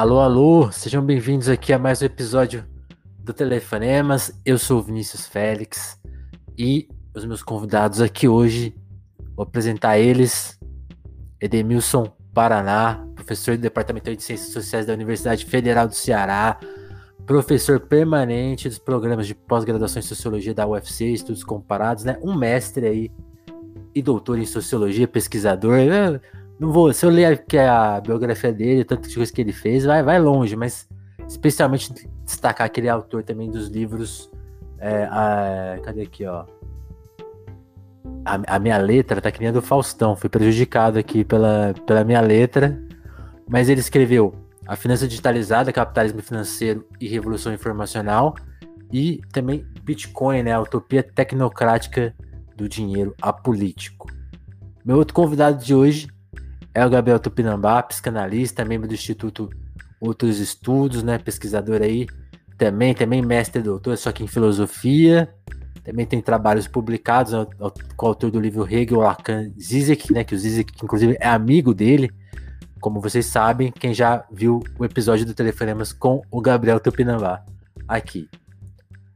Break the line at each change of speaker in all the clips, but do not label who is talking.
Alô, alô, sejam bem-vindos aqui a mais um episódio do Telefonemas. Eu sou o Vinícius Félix e os meus convidados aqui hoje, vou apresentar eles: Edemilson Paraná, professor do Departamento de Ciências Sociais da Universidade Federal do Ceará, professor permanente dos programas de pós-graduação em Sociologia da UFC, Estudos Comparados, né? Um mestre aí e doutor em Sociologia, pesquisador. Não vou, se eu ler aqui a biografia dele, tantas coisas que ele fez, vai, vai longe, mas especialmente destacar aquele autor também dos livros. É, a, cadê aqui, ó? A, a, minha letra tá que nem a do Faustão, fui prejudicado aqui pela, pela minha letra, mas ele escreveu A Finança Digitalizada, Capitalismo Financeiro e Revolução Informacional, e também Bitcoin, né? A Utopia Tecnocrática do Dinheiro Apolítico. Meu outro convidado de hoje é o Gabriel Tupinambá, psicanalista, membro do Instituto Outros Estudos, né? Pesquisador aí. Também, também mestre e doutor, só que em filosofia. Também tem trabalhos publicados com o autor do livro Hegel, Lacan, Zizek, né? Que o Zizek, inclusive, é amigo dele. Como vocês sabem, quem já viu o episódio do Telefonemas com o Gabriel Tupinambá aqui.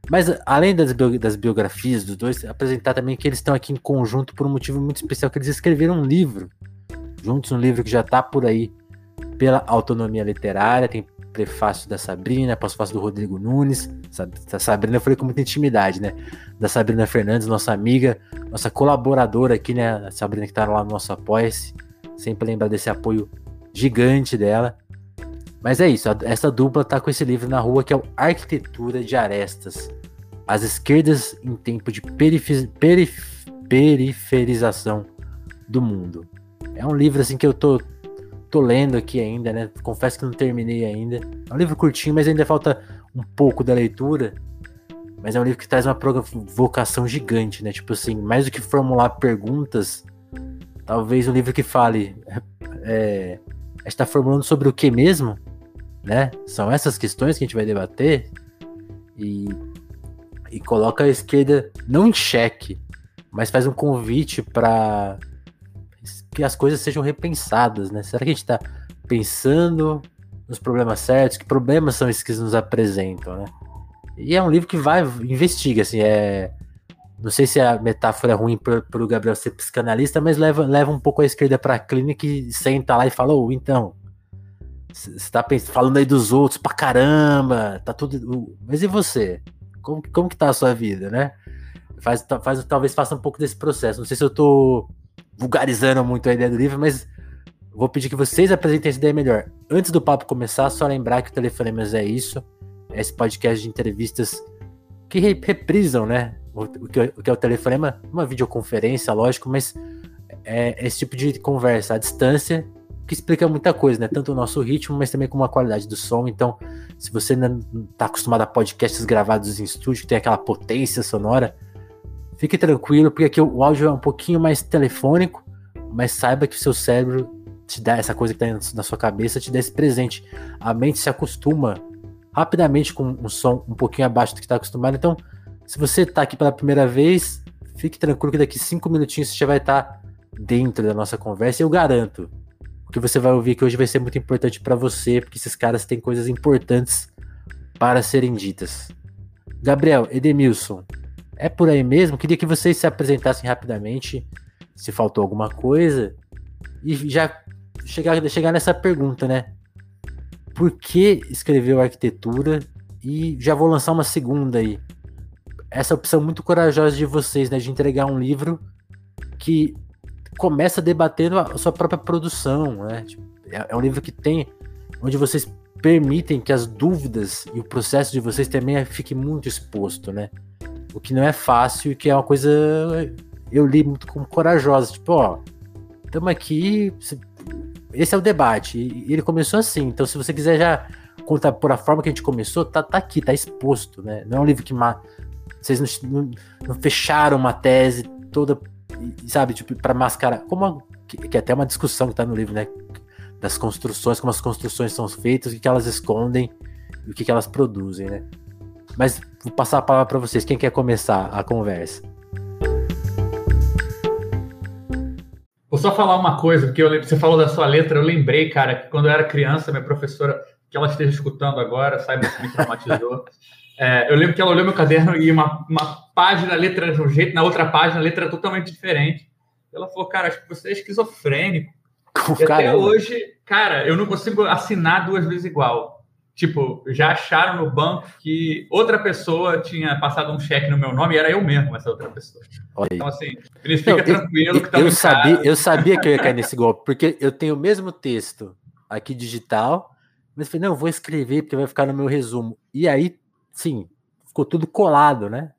Mas além das, das, biografias dos dois, apresentar também que eles estão aqui em conjunto por um motivo muito especial, que eles escreveram um livro juntos, um livro que já está por aí pela autonomia literária, tem prefácio da Sabrina, pós-fácio do Rodrigo Nunes, da Sabrina eu falei com muita intimidade, né? Da Sabrina Fernandes, nossa amiga, nossa colaboradora aqui, né? A Sabrina que está lá no nosso Apoia-se, sempre lembra desse apoio gigante dela. Mas é isso, essa dupla tá com esse livro na rua que é o Arquitetura de Arestas. As esquerdas em tempo de perif perif periferização do mundo. É um livro assim que eu tô, tô lendo aqui ainda, né? Confesso que não terminei ainda. É um livro curtinho, mas ainda falta um pouco da leitura. Mas é um livro que traz uma provocação gigante, né? Tipo assim, mais do que formular perguntas, talvez um livro que fale. É, está formulando sobre o que mesmo? Né? São essas questões que a gente vai debater. E, e coloca a esquerda não em xeque, mas faz um convite para que as coisas sejam repensadas, né? Será que a gente está pensando nos problemas certos? Que problemas são esses que nos apresentam, né? E é um livro que vai, investiga, assim, é... Não sei se a metáfora é ruim para o Gabriel ser psicanalista, mas leva, leva um pouco a esquerda para a clínica e senta lá e fala, oh, então, você está falando aí dos outros pra caramba, tá tudo... Mas e você? Como, como que tá a sua vida, né? Faz, faz, talvez faça um pouco desse processo. Não sei se eu tô vulgarizando muito a ideia do livro, mas vou pedir que vocês apresentem essa ideia melhor. Antes do papo começar, só lembrar que o Telefonemas é isso, é esse podcast de entrevistas que reprisam, né? O, que, é, o que é o telefonema, uma videoconferência, lógico, mas é esse tipo de conversa à distância que explica muita coisa, né? Tanto o nosso ritmo, mas também como a qualidade do som. Então, se você não está acostumado a podcasts gravados em estúdio, que tem aquela potência sonora, Fique tranquilo, porque aqui o áudio é um pouquinho mais telefônico, mas saiba que o seu cérebro te dá essa coisa que está na sua cabeça, te dá esse presente. A mente se acostuma rapidamente com um som um pouquinho abaixo do que está acostumado. Então, se você está aqui pela primeira vez, fique tranquilo que daqui cinco minutinhos você já vai estar tá dentro da nossa conversa. E eu garanto, o que você vai ouvir aqui hoje vai ser muito importante para você, porque esses caras têm coisas importantes para serem ditas. Gabriel, Edemilson, é por aí mesmo? Queria que vocês se apresentassem rapidamente, se faltou alguma coisa, e já chegar, chegar nessa pergunta, né? Por que escreveu arquitetura? E já vou lançar uma segunda aí. Essa opção muito corajosa de vocês, né? De entregar um livro que começa debatendo a sua própria produção, né? Tipo, é, é um livro que tem onde vocês permitem que as dúvidas e o processo de vocês também fique muito exposto, né? O que não é fácil e que é uma coisa. Eu li muito como corajosa. Tipo, ó, estamos aqui. Esse é o debate. E ele começou assim. Então, se você quiser já contar por a forma que a gente começou, tá, tá aqui, tá exposto, né? Não é um livro que. Vocês não, não, não fecharam uma tese toda, sabe, tipo, para mascarar. Como a, que, que é até uma discussão que tá no livro, né? Das construções, como as construções são feitas, o que, que elas escondem e o que, que elas produzem, né? Mas vou passar a palavra para vocês. Quem quer começar a conversa?
Vou só falar uma coisa, porque eu, você falou da sua letra, eu lembrei, cara, que quando eu era criança, minha professora que ela esteja escutando agora saiba que me traumatizou. É, eu lembro que ela olhou meu caderno e uma, uma página, letra de um jeito, na outra página, a letra totalmente diferente. Ela falou, cara, acho que você é esquizofrênico. E até hoje, cara, eu não consigo assinar duas vezes igual. Tipo, já acharam no banco que outra pessoa tinha passado um cheque no meu nome e era eu mesmo, essa outra pessoa. Então, assim, eles ficam tranquilo que tá
eu, sabia, eu sabia que eu ia cair nesse golpe, porque eu tenho o mesmo texto aqui digital, mas falei, não, eu vou escrever porque vai ficar no meu resumo. E aí, sim, ficou tudo colado, né?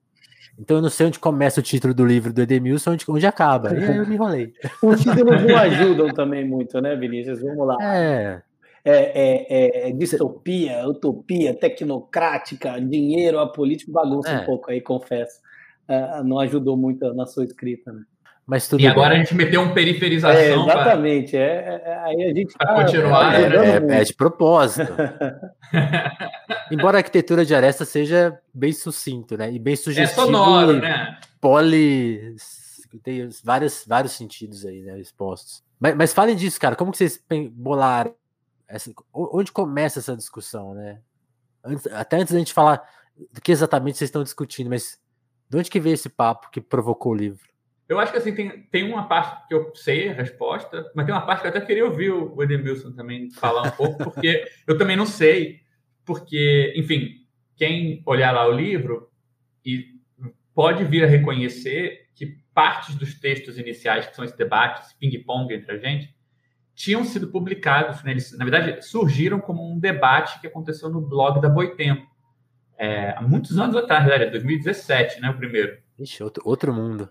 Então eu não sei onde começa o título do livro do Edemilson, onde, onde acaba. E aí eu me enrolei.
Os títulos não ajudam também muito, né, Vinícius? Vamos lá.
É.
É, é, é, é distopia, utopia, tecnocrática, dinheiro, a política, bagunça é. um pouco aí, confesso. Uh, não ajudou muito na sua escrita, né?
Mas tudo e agora bem. a gente meteu um periferização.
É, exatamente. Pra... É, é, aí a gente
para tá continuar.
É, é, de propósito. Embora a arquitetura de Aresta seja bem sucinto, né? E bem sugestivo. É sonoro, né? Poli. Tem vários, vários sentidos aí, né? Expostos. Mas, mas falem disso, cara. Como que vocês bolaram? Essa, onde começa essa discussão, né? Antes, até antes da gente falar do que exatamente vocês estão discutindo, mas de onde que veio esse papo que provocou o livro?
Eu acho que assim, tem, tem uma parte que eu sei a resposta, mas tem uma parte que eu até queria ouvir o Edemilson também falar um pouco, porque eu também não sei, porque, enfim, quem olhar lá o livro e pode vir a reconhecer que partes dos textos iniciais, que são esse debate, esse ping-pong entre a gente, tinham sido publicados, né? Eles, na verdade, surgiram como um debate que aconteceu no blog da Boitempo, é, há muitos anos atrás, né? 2017, né, o primeiro.
Ixi, outro, outro mundo.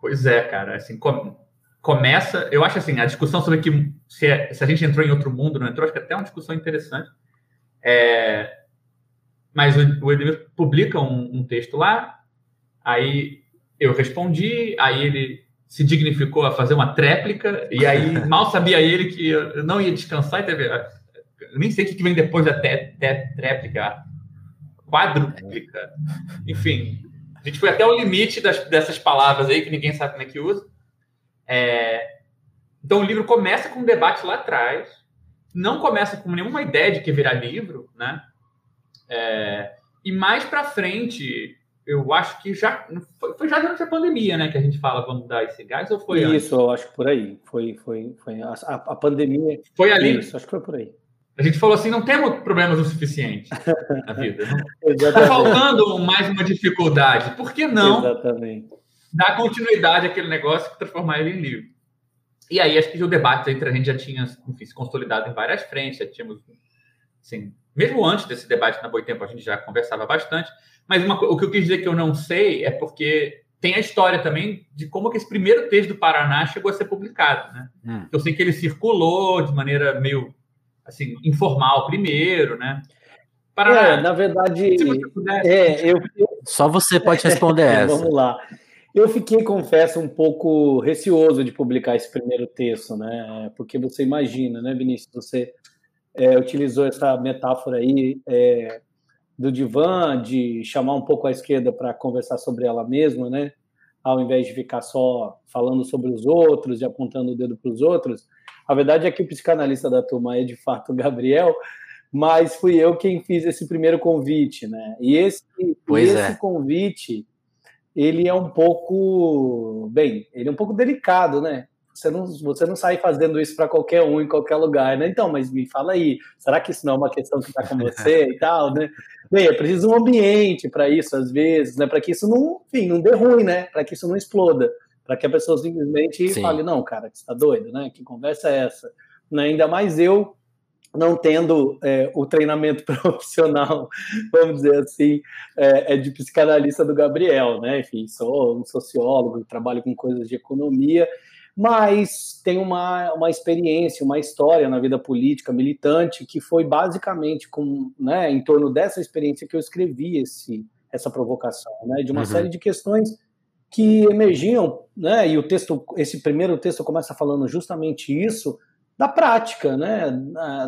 Pois é, cara. Assim, com, começa. Eu acho assim, a discussão sobre que se, se, a gente entrou em outro mundo, não entrou, acho que é até é uma discussão interessante. É, mas o, o Edmilson publica um, um, texto lá, aí eu respondi, aí ele se dignificou a fazer uma tréplica, e aí mal sabia ele que eu não ia descansar e teve. Eu nem sei o que vem depois da tréplica, quadruplica, enfim. A gente foi até o limite das, dessas palavras aí, que ninguém sabe como é que usa. É... Então o livro começa com um debate lá atrás, não começa com nenhuma ideia de que virar livro, né? É... E mais para frente, eu acho que já foi, foi, já durante a pandemia, né, que a gente fala vamos dar esse gás ou foi
Isso, antes? eu acho que por aí. Foi, foi, foi a, a pandemia.
Foi ali.
Isso, acho que foi por aí.
A gente falou assim, não temos problemas o suficiente na vida. Está faltando mais uma dificuldade. Por que não
Exatamente.
dar continuidade àquele negócio e transformar ele em livro? E aí, acho que o debate entre a gente já tinha enfim, se consolidado em várias frentes. Já tínhamos, assim, mesmo antes desse debate na Boitempo, a gente já conversava bastante. Mas uma, o que eu quis dizer que eu não sei é porque tem a história também de como que esse primeiro texto do Paraná chegou a ser publicado. Né? Hum. Eu sei que ele circulou de maneira meio assim, informal primeiro, né?
Para, é, na verdade, é, eu,
só você pode responder essa.
Vamos lá. Eu fiquei, confesso, um pouco receoso de publicar esse primeiro texto, né? Porque você imagina, né, Vinícius? Você é, utilizou essa metáfora aí é, do divã, de chamar um pouco a esquerda para conversar sobre ela mesma, né? Ao invés de ficar só falando sobre os outros e apontando o dedo para os outros. A verdade é que o psicanalista da turma é de fato o Gabriel, mas fui eu quem fiz esse primeiro convite, né? E esse,
pois
esse
é.
convite, ele é um pouco, bem, ele é um pouco delicado, né? Você não, você não sai fazendo isso para qualquer um em qualquer lugar, né? Então, mas me fala aí, será que isso não é uma questão que está com você e tal, né? Bem, é preciso um ambiente para isso, às vezes, né? Para que isso não, enfim, não dê ruim, né? Para que isso não exploda para que a pessoa simplesmente Sim. fale, não, cara, você está doido, né? Que conversa é essa? Né? Ainda mais eu não tendo é, o treinamento profissional, vamos dizer assim, é, é, de psicanalista do Gabriel, né? Enfim, sou um sociólogo, trabalho com coisas de economia, mas tenho uma, uma experiência, uma história na vida política militante que foi basicamente com, né, em torno dessa experiência que eu escrevi esse, essa provocação, né? De uma uhum. série de questões que emergiam, né? E o texto, esse primeiro texto começa falando justamente isso da prática, né?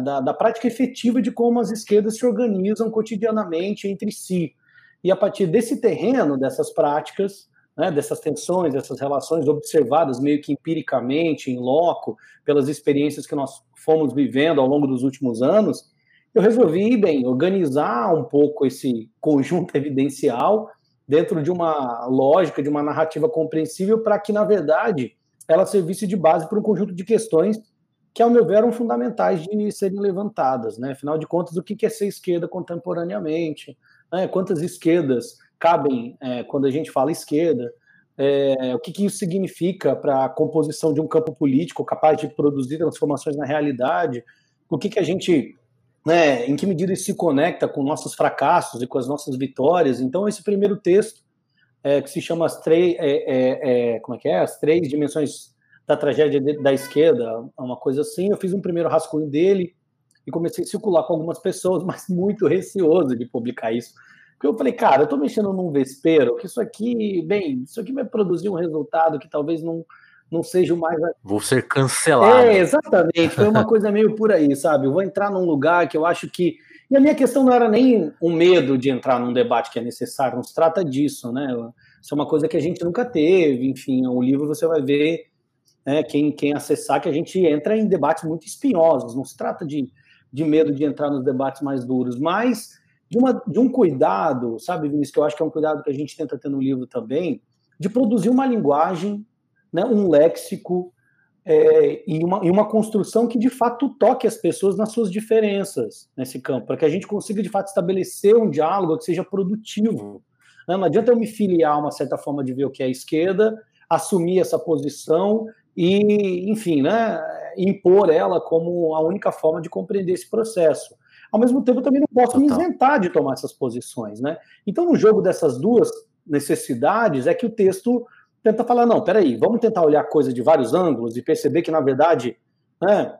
Da, da prática efetiva de como as esquerdas se organizam cotidianamente entre si. E a partir desse terreno, dessas práticas, né, dessas tensões, dessas relações observadas meio que empiricamente, em loco, pelas experiências que nós fomos vivendo ao longo dos últimos anos, eu resolvi, bem, organizar um pouco esse conjunto evidencial dentro de uma lógica, de uma narrativa compreensível, para que, na verdade, ela servisse de base para um conjunto de questões que, ao meu ver, eram fundamentais de serem levantadas. Né? Afinal de contas, o que é ser esquerda contemporaneamente? Né? Quantas esquerdas cabem é, quando a gente fala esquerda? É, o que, que isso significa para a composição de um campo político capaz de produzir transformações na realidade? O que, que a gente né, em que medida isso se conecta com nossos fracassos e com as nossas vitórias. Então, esse primeiro texto, é, que se chama as três, é, é, é como é que é? As três dimensões da tragédia da esquerda, uma coisa assim. Eu fiz um primeiro rascunho dele e comecei a circular com algumas pessoas, mas muito receoso de publicar isso. Porque eu falei, cara, eu estou mexendo num vespeiro, que isso aqui, bem, isso aqui vai produzir um resultado que talvez não não seja o mais.
Vou ser cancelado.
É, exatamente. Foi uma coisa meio por aí, sabe? Eu vou entrar num lugar que eu acho que. E a minha questão não era nem um medo de entrar num debate que é necessário, não se trata disso, né? Isso é uma coisa que a gente nunca teve, enfim, o livro você vai ver, né, quem, quem acessar, que a gente entra em debates muito espinhosos, não se trata de, de medo de entrar nos debates mais duros, mas de, uma, de um cuidado, sabe, Vinícius, que eu acho que é um cuidado que a gente tenta ter no livro também, de produzir uma linguagem né, um léxico é, e, uma, e uma construção que de fato toque as pessoas nas suas diferenças nesse campo, para que a gente consiga de fato estabelecer um diálogo que seja produtivo. Né? Não adianta eu me filiar a uma certa forma de ver o que é a esquerda, assumir essa posição e, enfim, né, impor ela como a única forma de compreender esse processo. Ao mesmo tempo, eu também não posso me isentar de tomar essas posições. Né? Então, no jogo dessas duas necessidades, é que o texto tenta falar, não, peraí, vamos tentar olhar a coisa de vários ângulos e perceber que, na verdade, né,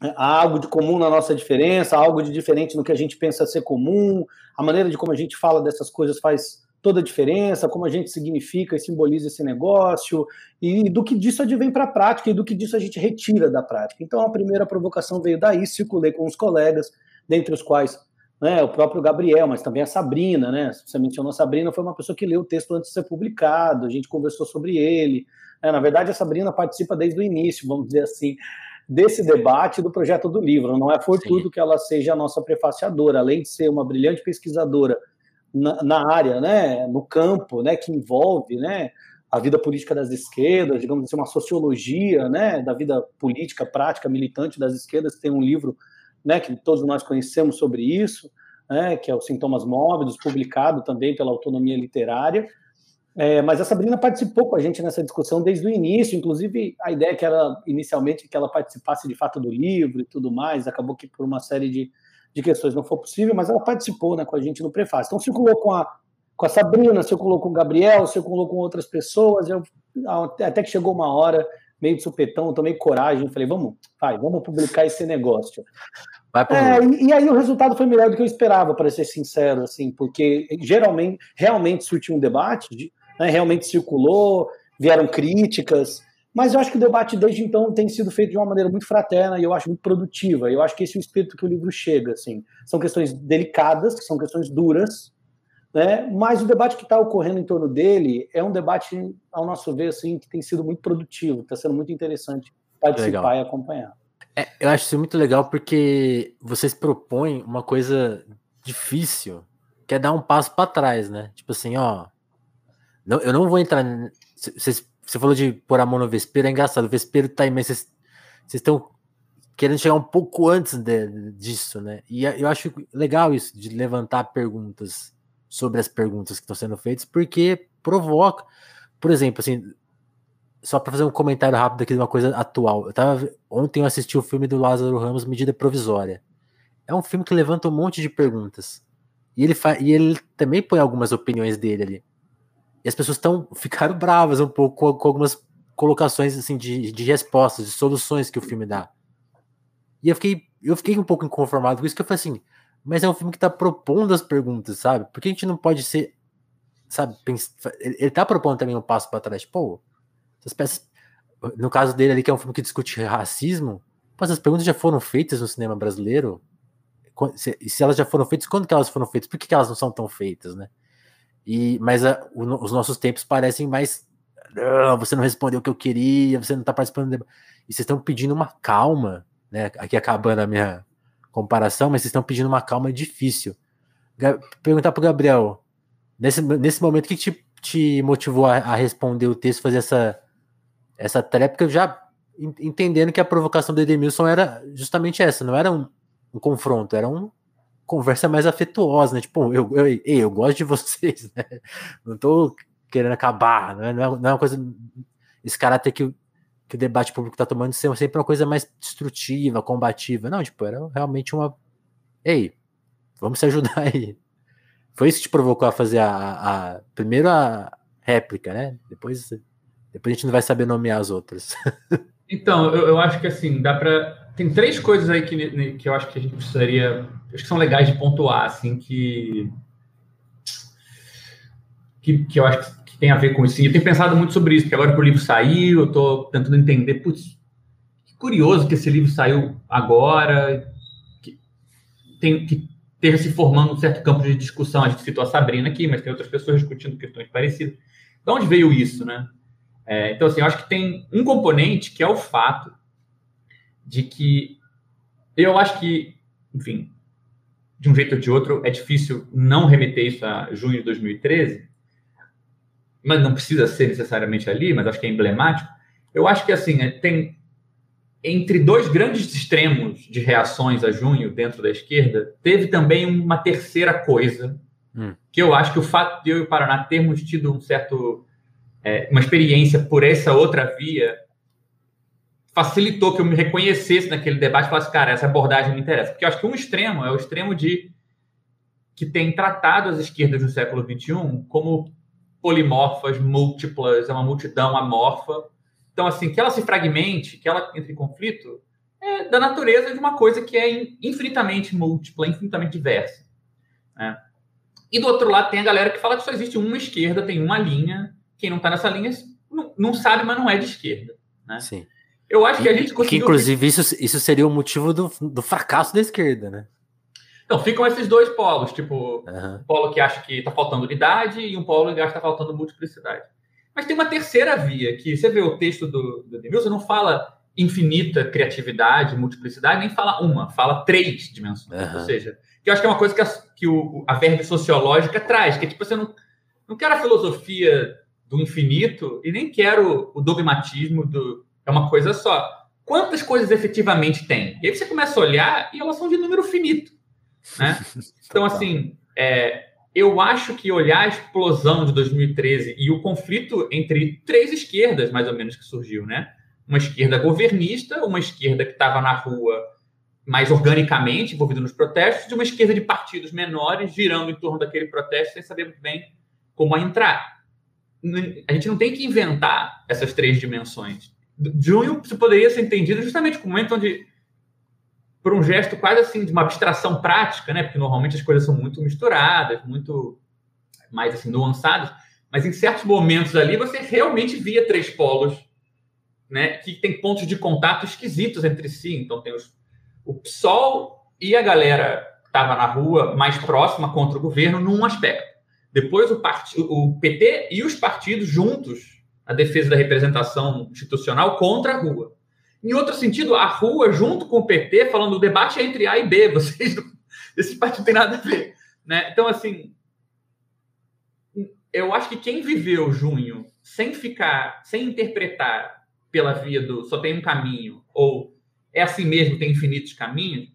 há algo de comum na nossa diferença, há algo de diferente no que a gente pensa ser comum, a maneira de como a gente fala dessas coisas faz toda a diferença, como a gente significa e simboliza esse negócio, e do que disso advém para a prática e do que disso a gente retira da prática. Então, a primeira provocação veio daí, circulei com os colegas, dentre os quais né, o próprio Gabriel, mas também a Sabrina, né? Você mencionou a Sabrina, foi uma pessoa que leu o texto antes de ser publicado, a gente conversou sobre ele. Né? Na verdade, a Sabrina participa desde o início, vamos dizer assim, desse debate do projeto do livro. Não é fortuito Sim. que ela seja a nossa prefaciadora, além de ser uma brilhante pesquisadora na, na, área, né, no campo, né, que envolve, né, a vida política das esquerdas, digamos assim, uma sociologia, né, da vida política prática militante das esquerdas. Tem um livro né, que todos nós conhecemos sobre isso, né, que é o Sintomas Móvidos, publicado também pela Autonomia Literária. É, mas a Sabrina participou com a gente nessa discussão desde o início, inclusive a ideia que era inicialmente que ela participasse de fato do livro e tudo mais, acabou que por uma série de, de questões não foi possível, mas ela participou né, com a gente no prefácio. Então circulou com a, com a Sabrina, circulou com o Gabriel, circulou com outras pessoas, eu, até que chegou uma hora meio de supetão, tomei coragem, falei, vamos, vai, vamos publicar esse negócio. É, e, e, aí o resultado foi melhor do que eu esperava, para ser sincero, assim, porque geralmente, realmente surtiu um debate, né, realmente circulou, vieram críticas, mas eu acho que o debate desde então tem sido feito de uma maneira muito fraterna e eu acho muito produtiva. Eu acho que esse é o espírito que o livro chega, assim. São questões delicadas, são questões duras, né? Mas o debate que está ocorrendo em torno dele é um debate, ao nosso ver, assim, que tem sido muito produtivo, está sendo muito interessante participar legal. e acompanhar.
É, eu acho isso muito legal porque vocês propõem uma coisa difícil, que é dar um passo para trás, né? Tipo assim, ó, não, eu não vou entrar. Você falou de pôr a mão no vespeiro, é engraçado. O vespeiro tá aí, mas vocês estão querendo chegar um pouco antes de, disso, né? E eu acho legal isso, de levantar perguntas sobre as perguntas que estão sendo feitas, porque provoca. Por exemplo, assim, só para fazer um comentário rápido aqui de uma coisa atual. Eu tava, ontem eu assisti o filme do Lázaro Ramos, Medida Provisória. É um filme que levanta um monte de perguntas. E ele, e ele também põe algumas opiniões dele ali. E as pessoas estão ficaram bravas um pouco com, com, algumas colocações assim de, de respostas, de soluções que o filme dá. E eu fiquei, eu fiquei um pouco inconformado com isso, que eu falei assim, mas é um filme que está propondo as perguntas, sabe? Por que a gente não pode ser, sabe? Ele está propondo também um passo para trás. Pô, essas peças, no caso dele ali, que é um filme que discute racismo, pô, essas perguntas já foram feitas no cinema brasileiro. E se, elas já foram feitas, quando que elas foram feitas? Por que, que elas não são tão feitas, né? E, mas a, o, os nossos tempos parecem mais. Ah, você não respondeu o que eu queria, você não está participando. E vocês estão pedindo uma calma, né? Aqui acabando a minha comparação, mas vocês estão pedindo uma calma difícil. Perguntar para o Gabriel, nesse, nesse momento, o que te, te motivou a, a, responder o texto, fazer essa, essa tréplica, já entendendo que a provocação do Edemilson era justamente essa, não era um, um confronto, era uma conversa mais afetuosa, né? Tipo, eu, eu, eu, eu gosto de vocês, né? Não tô querendo acabar, não é, não é uma coisa. Esse caráter que, que o debate público tá tomando ser sempre uma coisa mais destrutiva, combativa. Não, tipo, era realmente uma. Ei, vamos se ajudar aí. Foi isso que te provocou a fazer a, a réplica, né? Depois, depois a gente não vai saber nomear as outras.
Então, eu, eu acho que assim, dá para tem três coisas aí que, que eu acho que a gente precisaria, acho que são legais de pontuar, assim, que que, que eu acho que tem a ver com isso. eu tenho pensado muito sobre isso, porque agora que o livro saiu, eu estou tentando entender, putz, que curioso que esse livro saiu agora, que, tem, que esteja se formando um certo campo de discussão. A gente citou a Sabrina aqui, mas tem outras pessoas discutindo questões parecidas. De onde veio isso, né? É, então, assim, eu acho que tem um componente que é o fato de que eu acho que, enfim, de um jeito ou de outro, é difícil não remeter isso a junho de 2013, mas não precisa ser necessariamente ali, mas acho que é emblemático. Eu acho que, assim, tem entre dois grandes extremos de reações a junho dentro da esquerda, teve também uma terceira coisa, hum. que eu acho que o fato de eu e o Paraná termos tido um certo é, uma experiência por essa outra via facilitou que eu me reconhecesse naquele debate e falasse, cara, essa abordagem me interessa. Porque eu acho que um extremo é o extremo de que tem tratado as esquerdas do século XXI como polimorfas, múltiplas, é uma multidão amorfa. Então, assim, que ela se fragmente, que ela entre em conflito, é da natureza de uma coisa que é infinitamente múltipla, infinitamente diversa. Né? E do outro lado tem a galera que fala que só existe uma esquerda, tem uma linha, quem não está nessa linha não, sabe, mas não é de esquerda. Né?
Sim.
Eu acho que a gente
conseguiu. Que, inclusive, isso, isso seria o motivo do, do fracasso da esquerda, né?
Então, ficam esses dois polos, tipo, uhum. um polo que acha que está faltando unidade e um polo que acha que está faltando multiplicidade. Mas tem uma terceira via, que você vê o texto do, do Demilson, não fala infinita criatividade, multiplicidade, nem fala uma, fala três dimensões. Uhum. Ou seja, que eu acho que é uma coisa que a, que o, a verba sociológica traz, que é tipo, você não, não quer a filosofia do infinito e nem quero o dogmatismo do é uma coisa só. Quantas coisas efetivamente tem? E aí você começa a olhar e elas são de número finito. Né? Então, assim, é, eu acho que olhar a explosão de 2013 e o conflito entre três esquerdas, mais ou menos, que surgiu, né? Uma esquerda governista, uma esquerda que estava na rua mais organicamente envolvida nos protestos, e uma esquerda de partidos menores girando em torno daquele protesto sem saber muito bem como entrar a gente não tem que inventar essas três dimensões. Junho poderia ser entendido justamente como um momento onde, por um gesto quase assim de uma abstração prática, né? Porque normalmente as coisas são muito misturadas, muito mais assim nuançadas, mas em certos momentos ali você realmente via três polos, né? Que tem pontos de contato esquisitos entre si. Então tem os, o PSOL e a galera que estava na rua mais próxima contra o governo num aspecto. Depois o, o PT e os partidos juntos na defesa da representação institucional contra a rua. Em outro sentido, a rua junto com o PT falando o debate é entre A e B, vocês não... esse partido tem nada a ver, né? Então assim, eu acho que quem viveu junho sem ficar, sem interpretar pela via do só tem um caminho ou é assim mesmo, tem infinitos caminhos,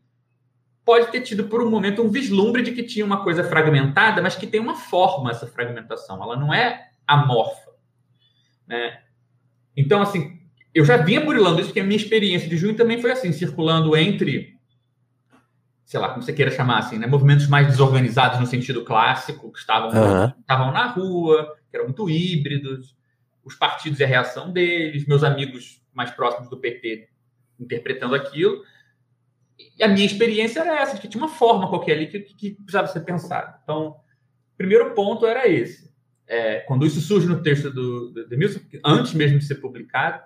pode ter tido por um momento um vislumbre de que tinha uma coisa fragmentada, mas que tem uma forma essa fragmentação. Ela não é amorfa. Né? Então, assim, eu já vinha burilando isso, porque a minha experiência de junho também foi assim, circulando entre, sei lá, como você queira chamar assim, né? movimentos mais desorganizados no sentido clássico, que estavam, uhum. estavam na rua, que eram muito híbridos, os partidos e a reação deles, meus amigos mais próximos do PT interpretando aquilo, e a minha experiência era essa, que tinha uma forma qualquer ali que, que precisava ser pensada. Então, o primeiro ponto era esse. É, quando isso surge no texto do, do Demilson, antes mesmo de ser publicado,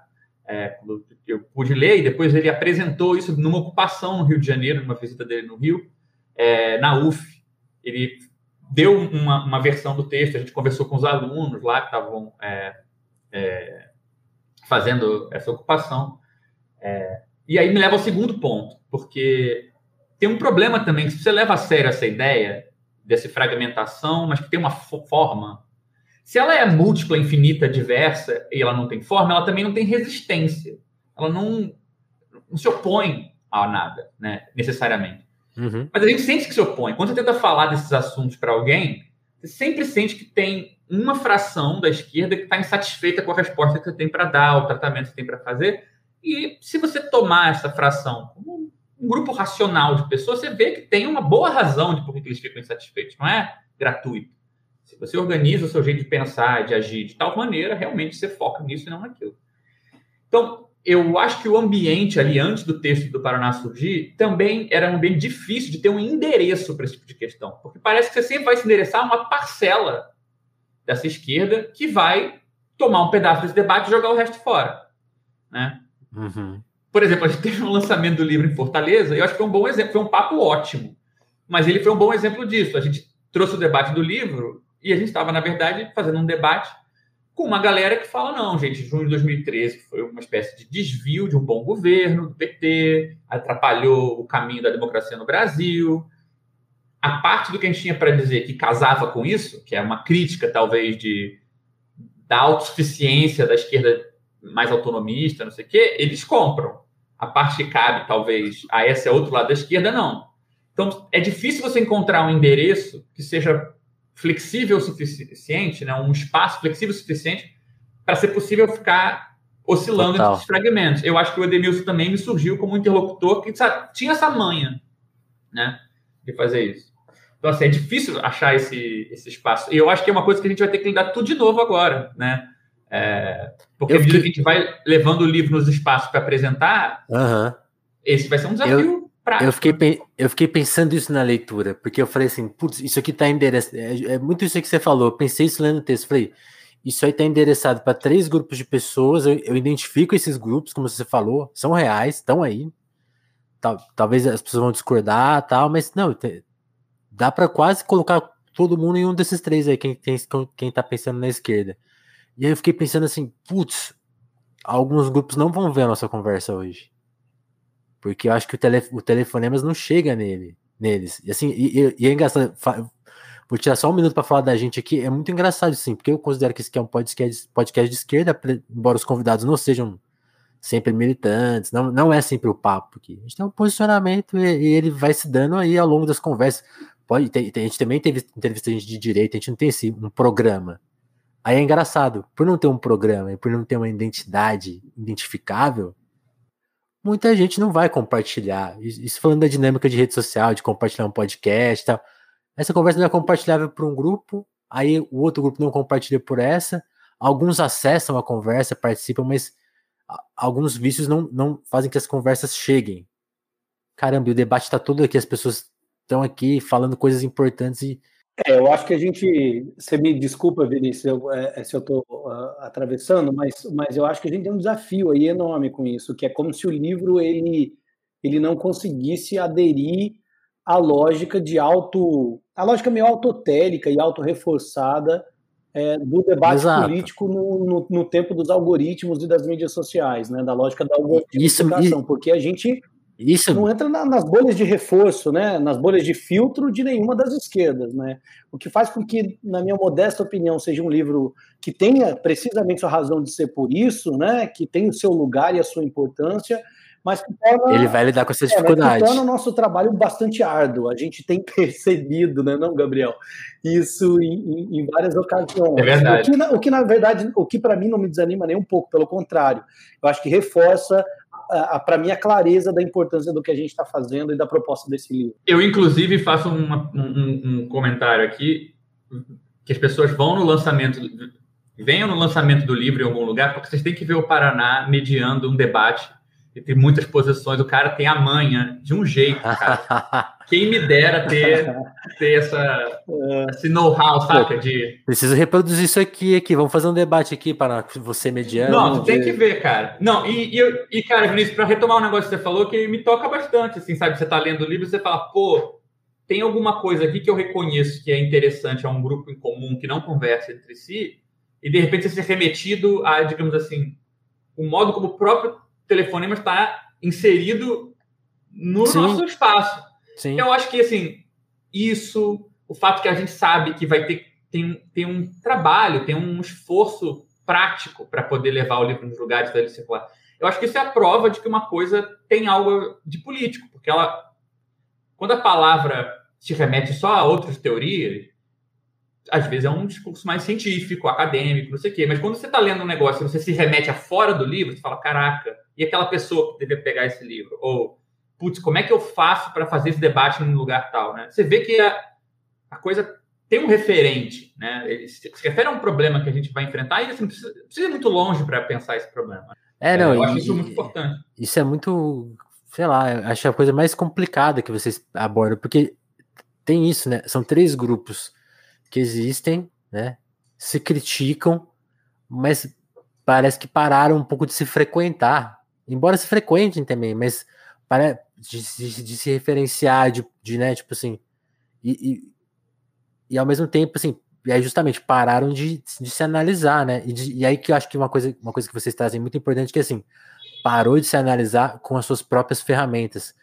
é, eu pude ler, e depois ele apresentou isso numa ocupação no Rio de Janeiro, numa visita dele no Rio, é, na UF. Ele deu uma, uma, versão do texto, a gente conversou com os alunos lá que estavam é, é, fazendo essa ocupação. É, e aí me leva ao segundo ponto, porque tem um problema também, se você leva a sério essa ideia dessa fragmentação, mas que tem uma forma, se ela é múltipla, infinita, diversa, e ela não tem forma, ela também não tem resistência. Ela não, não se opõe a nada, né, necessariamente. Uhum. Mas a gente sente que se opõe. Quando você tenta falar desses assuntos para alguém, você sempre sente que tem uma fração da esquerda que está insatisfeita com a resposta que você tem para dar, o tratamento que você tem para fazer. E se você tomar essa fração como um grupo racional de pessoas, você vê que tem uma boa razão de por que eles ficam insatisfeitos. Não é gratuito. Se você organiza o seu jeito de pensar, de agir de tal maneira, realmente você foca nisso e não naquilo. Então, eu acho que o ambiente ali, antes do texto do Paraná surgir, também era um ambiente difícil de ter um endereço para esse tipo de questão. Porque parece que você sempre vai se endereçar a uma parcela dessa esquerda que vai tomar um pedaço desse debate e jogar o resto fora. Né? Uhum. Por exemplo, a gente teve um lançamento do livro em Fortaleza, e eu acho que foi um bom exemplo, foi um papo ótimo. Mas ele foi um bom exemplo disso. A gente trouxe o debate do livro e a gente estava, na verdade, fazendo um debate com uma galera que fala: não, gente, junho de 2013 foi uma espécie de desvio de um bom governo do PT, atrapalhou o caminho da democracia no Brasil. A parte do que a gente tinha para dizer que casava com isso, que é uma crítica, talvez, de, da autossuficiência da esquerda mais autonomista, não sei o quê, eles compram. A parte que cabe, talvez, a esse outro lado da esquerda, não. Então, é difícil você encontrar um endereço que seja flexível o suficiente, né, um espaço flexível o suficiente para ser possível ficar oscilando Total. entre os fragmentos. Eu acho que o Edemilson também me surgiu como um interlocutor que sabe, tinha essa manha né, de fazer isso. Então, assim, é difícil achar esse, esse espaço. E eu acho que é uma coisa que a gente vai ter que lidar tudo de novo agora, né? É, porque fiquei... a gente vai levando o livro nos espaços para apresentar, uhum. esse vai ser um desafio. Eu
eu fiquei, eu fiquei pensando isso na leitura, porque eu falei assim, putz, isso aqui tá endereçado. É, é, muito isso que você falou. Eu pensei isso lendo o texto. Falei, isso aí tá endereçado para três grupos de pessoas. Eu, eu, identifico esses grupos, como você falou, são reais, estão aí. Tal, talvez as pessoas vão discordar, tal, mas não, dá para quase colocar todo mundo em um desses três aí, quem, quem, quem tá pensando na esquerda. E aí eu fiquei pensando assim, putz, alguns grupos não vão ver a nossa conversa hoje. Porque eu acho que o, tele, o telefonemas não chega nele, neles. E assim, e, e é engraçado. Vou tirar só um minuto para falar da gente aqui. É muito engraçado, sim, porque eu considero que esse aqui é um podcast, podcast de esquerda, embora os convidados não sejam sempre militantes, não, não é sempre o papo aqui. A gente tem um posicionamento e, e ele vai se dando aí ao longo das conversas. Pode, tem, tem, a gente também teve entrevista de direita, a gente não tem esse, um programa. Aí é engraçado, por não ter um programa e por não ter uma identidade identificável, muita gente não vai compartilhar. Isso falando da dinâmica de rede social, de compartilhar um podcast e tal. Essa conversa não é compartilhável por um grupo, aí o outro grupo não compartilha por essa. Alguns acessam a conversa, participam, mas alguns vícios não, não fazem que as conversas cheguem. Caramba, o debate está todo aqui, as pessoas estão aqui falando coisas importantes e
é, eu acho que a gente. Você me desculpa, Vinícius, eu, é, é se eu estou uh, atravessando, mas, mas eu acho que a gente tem um desafio aí enorme com isso, que é como se o livro ele, ele não conseguisse aderir à lógica de auto. a lógica meio autotélica e autorreforçada é, do debate Exato. político no, no, no, tempo dos algoritmos e das mídias sociais, né? Da lógica da algoritmização, isso, porque a gente isso não entra na, nas bolhas de reforço, né? Nas bolhas de filtro de nenhuma das esquerdas, né? O que faz com que, na minha modesta opinião, seja um livro que tenha precisamente sua razão de ser por isso, né? Que tem o seu lugar e a sua importância, mas que
torna, ele vai lidar com essa dificuldade. É,
torna o nosso trabalho bastante árduo. A gente tem percebido, né, não, Gabriel? Isso em, em várias ocasiões.
É verdade.
O que, o que na verdade, o que para mim não me desanima nem um pouco, pelo contrário, eu acho que reforça para mim, a clareza da importância do que a gente está fazendo e da proposta desse livro.
Eu, inclusive, faço uma, um, um, comentário aqui, que as pessoas vão no lançamento, venham no lançamento do livro em algum lugar, porque vocês têm que ver o Paraná mediando um debate entre muitas posições. O cara tem a manha de um jeito, cara. Quem me dera ter, ter essa, é. esse know-how, saca? De...
Preciso reproduzir isso aqui, aqui. Vamos fazer um debate aqui para você mediano.
Não, tu tem que ver, cara. Não, e, e, e cara, Vinícius, para retomar um negócio que você falou, que me toca bastante, assim, sabe? Você tá lendo o livro e você fala, pô, tem alguma coisa aqui que eu reconheço que é interessante a um grupo em comum que não conversa entre si, e de repente você ser remetido a, digamos assim, o modo como o próprio telefonema está inserido no Sim. nosso espaço. Sim. eu acho que, assim, isso, o fato que a gente sabe que vai ter tem, tem um trabalho, tem um esforço prático para poder levar o livro nos lugares para ele circular. Eu acho que isso é a prova de que uma coisa tem algo de político, porque ela, quando a palavra se remete só a outras teorias, às vezes é um discurso mais científico, acadêmico, não sei o quê. Mas quando você está lendo um negócio e você se remete a fora do livro, você fala, caraca, e aquela pessoa que deveria pegar esse livro? Ou, putz, como é que eu faço para fazer esse debate num lugar tal? Né? Você vê que a, a coisa tem um referente, né? Ele se, se refere a um problema que a gente vai enfrentar e assim, precisa, precisa ir muito longe para pensar esse problema.
É, não, é, eu e, acho isso muito importante. Isso é muito, sei lá, acho a coisa mais complicada que vocês abordam, porque tem isso, né? São três grupos que existem, né? Se criticam, mas parece que pararam um pouco de se frequentar. Embora se frequentem também, mas para de, de, de se referenciar, de, de, né, tipo assim, e, e, e, ao mesmo tempo, assim, e aí justamente pararam de, de se analisar, né? E, e, aí que eu acho que uma coisa, uma coisa que vocês trazem muito importante que é assim, parou de se analisar com as suas próprias ferramentas.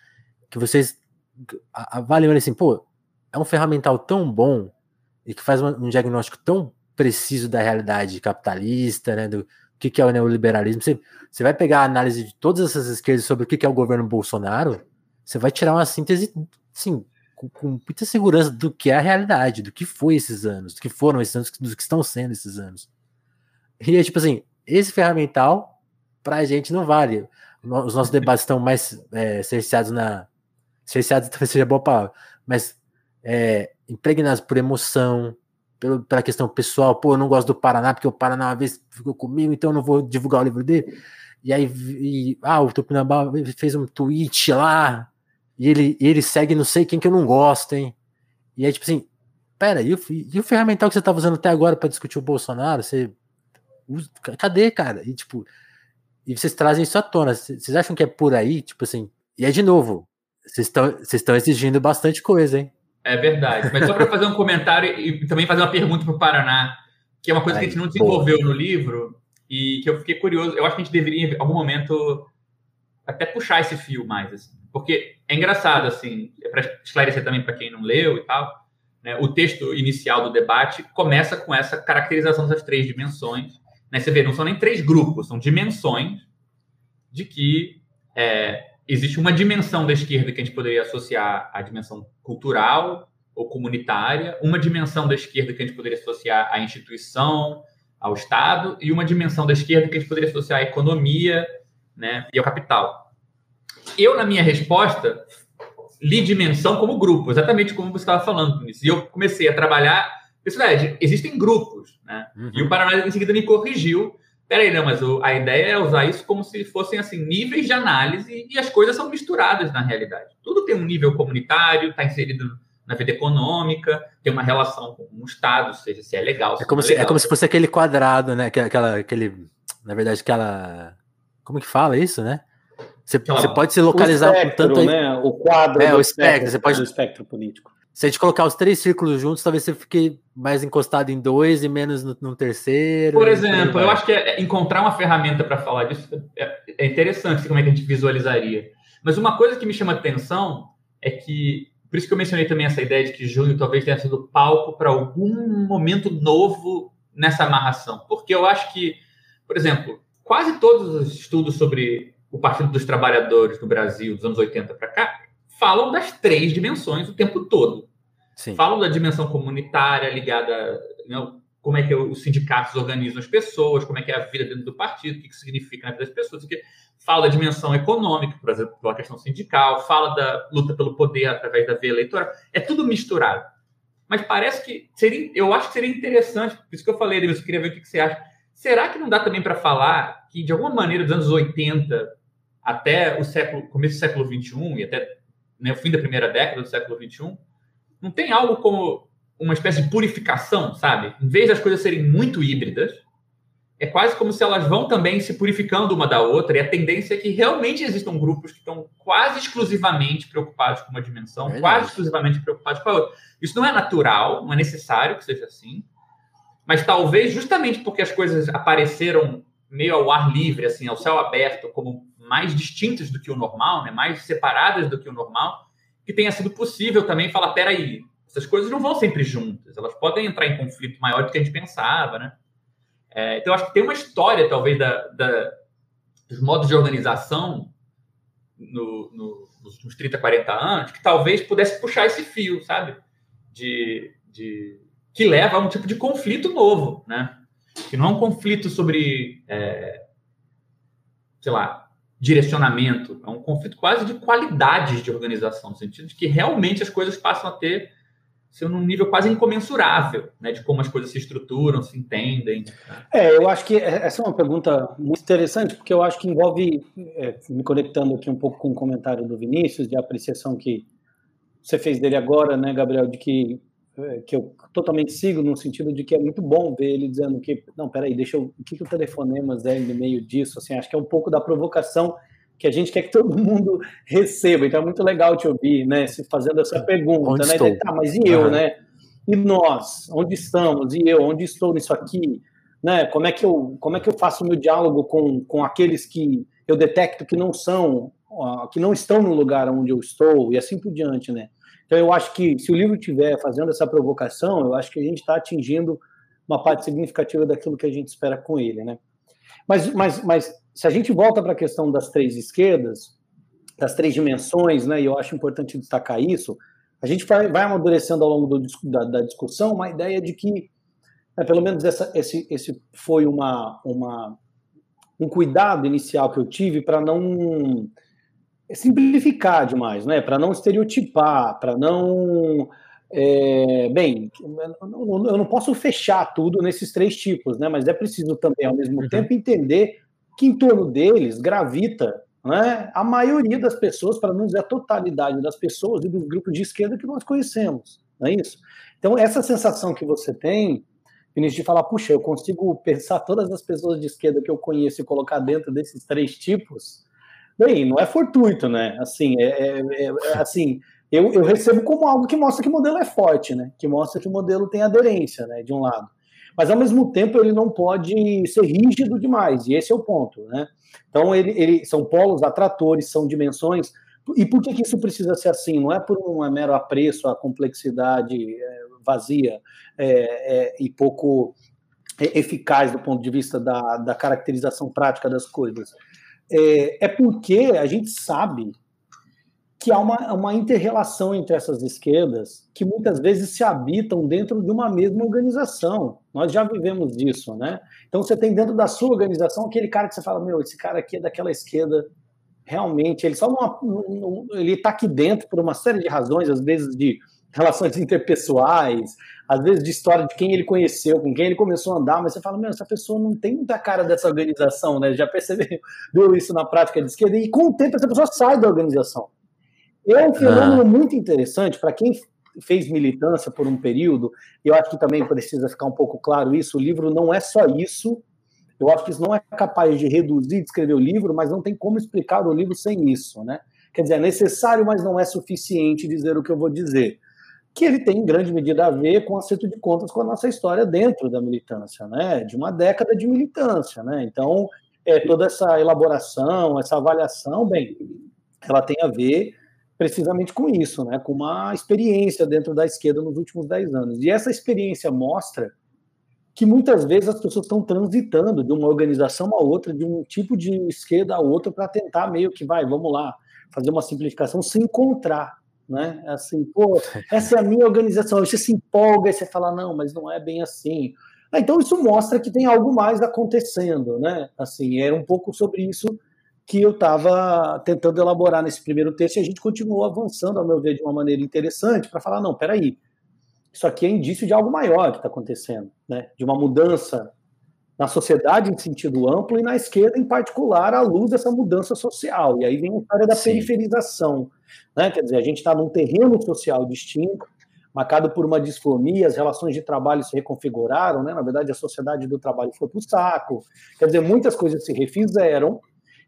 Que vocês avaliam assim, pô, é um ferramental tão bom e que faz um diagnóstico tão preciso da realidade capitalista, né, do que, que é o neoliberalismo. Você, você vai pegar a análise de todas essas esquerdas sobre o que, que é o governo Bolsonaro, você vai tirar uma síntese, sim, com, com muita segurança do que é a realidade, do que foi esses anos, do que foram esses anos, do que estão sendo esses anos. E é tipo assim, esse ferramental para a gente não vale. Os nossos debates estão mais é, cerceados na. Cerceados talvez seja boa palavra, mas é, impregnados por emoção, pelo, pela questão pessoal. Pô, eu não gosto do Paraná, porque o Paraná uma vez ficou comigo, então eu não vou divulgar o livro dele. E aí, e, ah, o Tupinambá fez um tweet lá, e ele, ele segue não sei quem que eu não gosto, hein? E aí, tipo assim, pera, e o, e o ferramental que você tava usando até agora para discutir o Bolsonaro? Você. Cadê, cara? E tipo, e vocês trazem isso à tona. Vocês acham que é por aí? Tipo assim, e é de novo, vocês estão exigindo bastante coisa, hein?
É verdade. Mas só para fazer um comentário e também fazer uma pergunta para o Paraná, que é uma coisa Ai, que a gente não desenvolveu no livro e que eu fiquei curioso. Eu acho que a gente deveria, em algum momento, até puxar esse fio mais. Assim. Porque é engraçado, assim, é para esclarecer também para quem não leu e tal, né, o texto inicial do debate começa com essa caracterização das três dimensões. Né? Você vê, não são nem três grupos, são dimensões de que é, existe uma dimensão da esquerda que a gente poderia associar à dimensão cultural ou comunitária, uma dimensão da esquerda que a gente poderia associar à instituição, ao Estado, e uma dimensão da esquerda que a gente poderia associar à economia né, e ao capital. Eu, na minha resposta, li dimensão como grupo, exatamente como você estava falando, Vinícius. E eu comecei a trabalhar. Isso é, existem grupos, né? Uhum. E o Paraná, em seguida, me corrigiu Peraí, não, mas o, a ideia é usar isso como se fossem assim níveis de análise e as coisas são misturadas na realidade. Tudo tem um nível comunitário, está inserido na vida econômica, tem uma relação com o Estado, seja se é legal.
Se é, como
se,
é, é como se fosse aquele quadrado, né? Aquela, aquele, na verdade, aquela. Como que fala isso, né? Você, você pode se localizar
o espectro, tanto aí, né? O quadro
é, o espectro, espectro, você pode
do espectro político.
Se a gente colocar os três círculos juntos, talvez você fique mais encostado em dois e menos no, no terceiro.
Por exemplo, eu acho que é, é encontrar uma ferramenta para falar disso é, é interessante como é que a gente visualizaria. Mas uma coisa que me chama atenção é que, por isso que eu mencionei também essa ideia de que junho talvez tenha sido palco para algum momento novo nessa amarração. Porque eu acho que, por exemplo, quase todos os estudos sobre o Partido dos Trabalhadores no Brasil dos anos 80 para cá falam das três dimensões o tempo todo. Sim. Falam da dimensão comunitária ligada, né, como é que os sindicatos organizam as pessoas, como é que é a vida dentro do partido, o que, que significa na vida das pessoas. Que fala da dimensão econômica, por exemplo, pela questão sindical, fala da luta pelo poder através da via eleitoral. É tudo misturado. Mas parece que seria, eu acho que seria interessante, por isso que eu falei, eu queria ver o que, que você acha. Será que não dá também para falar que, de alguma maneira, dos anos 80 até o século, começo do século 21 e até né, o fim da primeira década do século 21, não tem algo como uma espécie de purificação, sabe? Em vez das coisas serem muito híbridas, é quase como se elas vão também se purificando uma da outra, e a tendência é que realmente existam grupos que estão quase exclusivamente preocupados com uma dimensão, é quase exclusivamente preocupados com a outra. Isso não é natural, não é necessário que seja assim, mas talvez justamente porque as coisas apareceram meio ao ar livre, assim, ao céu aberto, como mais distintas do que o normal, né? mais separadas do que o normal, que tenha sido possível também falar, peraí, essas coisas não vão sempre juntas, elas podem entrar em conflito maior do que a gente pensava, né? É, então, acho que tem uma história, talvez, da, da dos modos de organização no, no, nos últimos 30, 40 anos, que talvez pudesse puxar esse fio, sabe? De, de, que leva a um tipo de conflito novo, né? Que não é um conflito sobre, é, sei lá, direcionamento, é um conflito quase de qualidades de organização, no sentido de que realmente as coisas passam a ter ser num nível quase incomensurável, né, de como as coisas se estruturam, se entendem.
É, eu acho que essa é uma pergunta muito interessante, porque eu acho que envolve, é, me conectando aqui um pouco com o comentário do Vinícius, de apreciação que você fez dele agora, né, Gabriel, de que é, que eu totalmente sigo no sentido de que é muito bom ver ele dizendo que não, peraí, deixa eu, o que, que o telefonemas é no meio disso, assim, acho que é um pouco da provocação que a gente quer que todo mundo receba. Então é muito legal te ouvir, né? Se fazendo essa pergunta, onde né? Estou? Tá, mas e eu, uhum. né? E nós, onde estamos? E eu, onde estou nisso aqui? Né? Como é que eu, como é que eu faço o meu diálogo com, com aqueles que eu detecto que não são, que não estão no lugar onde eu estou e assim por diante, né? Então eu acho que se o livro estiver fazendo essa provocação, eu acho que a gente está atingindo uma parte significativa daquilo que a gente espera com ele, né? Mas, mas, mas se a gente volta para a questão das três esquerdas, das três dimensões, né, e eu acho importante destacar isso, a gente vai, vai amadurecendo ao longo do, da, da, discussão uma ideia de que, né, pelo menos essa, esse, esse foi uma, uma, um cuidado inicial que eu tive para não simplificar demais, né, para não estereotipar, para não é, bem, eu não posso fechar tudo nesses três tipos, né? Mas é preciso também, ao mesmo uhum. tempo, entender que em torno deles gravita né, a maioria das pessoas, para não dizer a totalidade das pessoas e dos grupos de esquerda que nós conhecemos, não é isso? Então, essa sensação que você tem, Vinícius, de falar, puxa, eu consigo pensar todas as pessoas de esquerda que eu conheço e colocar dentro desses três tipos, bem, não é fortuito, né? Assim, é, é, é assim eu, eu recebo como algo que mostra que o modelo é forte, né? Que mostra que o modelo tem aderência, né? De um lado mas ao mesmo tempo ele não pode ser rígido demais, e esse é o ponto, né? Então ele, ele são polos atratores, são dimensões. E por que, que isso precisa ser assim? Não é por um mero apreço à complexidade é, vazia é, é, e pouco eficaz do ponto de vista da, da caracterização prática das coisas. É, é porque a gente sabe que há uma, uma inter-relação entre essas esquerdas que muitas vezes se habitam dentro de uma mesma organização. Nós já vivemos disso, né? Então você tem dentro da sua organização aquele cara que você fala, meu, esse cara aqui é daquela esquerda, realmente, ele só não, ele está aqui dentro por uma série de razões, às vezes de relações interpessoais, às vezes de história de quem ele conheceu, com quem ele começou a andar, mas você fala, meu, essa pessoa não tem muita cara dessa organização, né? Já percebeu isso na prática de esquerda, e com o tempo essa pessoa sai da organização. É um fenômeno ah. muito interessante para quem fez militância por um período. Eu acho que também precisa ficar um pouco claro isso. O livro não é só isso. Eu acho que isso não é capaz de reduzir, descrever o livro, mas não tem como explicar o livro sem isso, né? Quer dizer, é necessário, mas não é suficiente dizer o que eu vou dizer. Que ele tem em grande medida a ver com acerto de contas com a nossa história dentro da militância, né? De uma década de militância, né? Então, é, toda essa elaboração, essa avaliação, bem, ela tem a ver precisamente com isso, né, com uma experiência dentro da esquerda nos últimos dez anos. E essa experiência mostra que muitas vezes as pessoas estão transitando de uma organização a outra, de um tipo de esquerda a outra, para tentar meio que, vai, vamos lá, fazer uma simplificação, se encontrar. Né? Assim, pô, essa é a minha organização. Você se empolga e você fala, não, mas não é bem assim. Ah, então isso mostra que tem algo mais acontecendo, né? Assim, era um pouco sobre isso que eu estava tentando elaborar nesse primeiro texto e a gente continuou avançando, ao meu ver, de uma maneira interessante para falar, não, peraí, isso aqui é indício de algo maior que está acontecendo, né? de uma mudança na sociedade em sentido amplo e na esquerda em particular à luz dessa mudança social. E aí vem a história da Sim. periferização, né? quer dizer, a gente está num terreno social distinto, marcado por uma disfonia, as relações de trabalho se reconfiguraram, né? na verdade a sociedade do trabalho foi para o saco, quer dizer, muitas coisas se refizeram,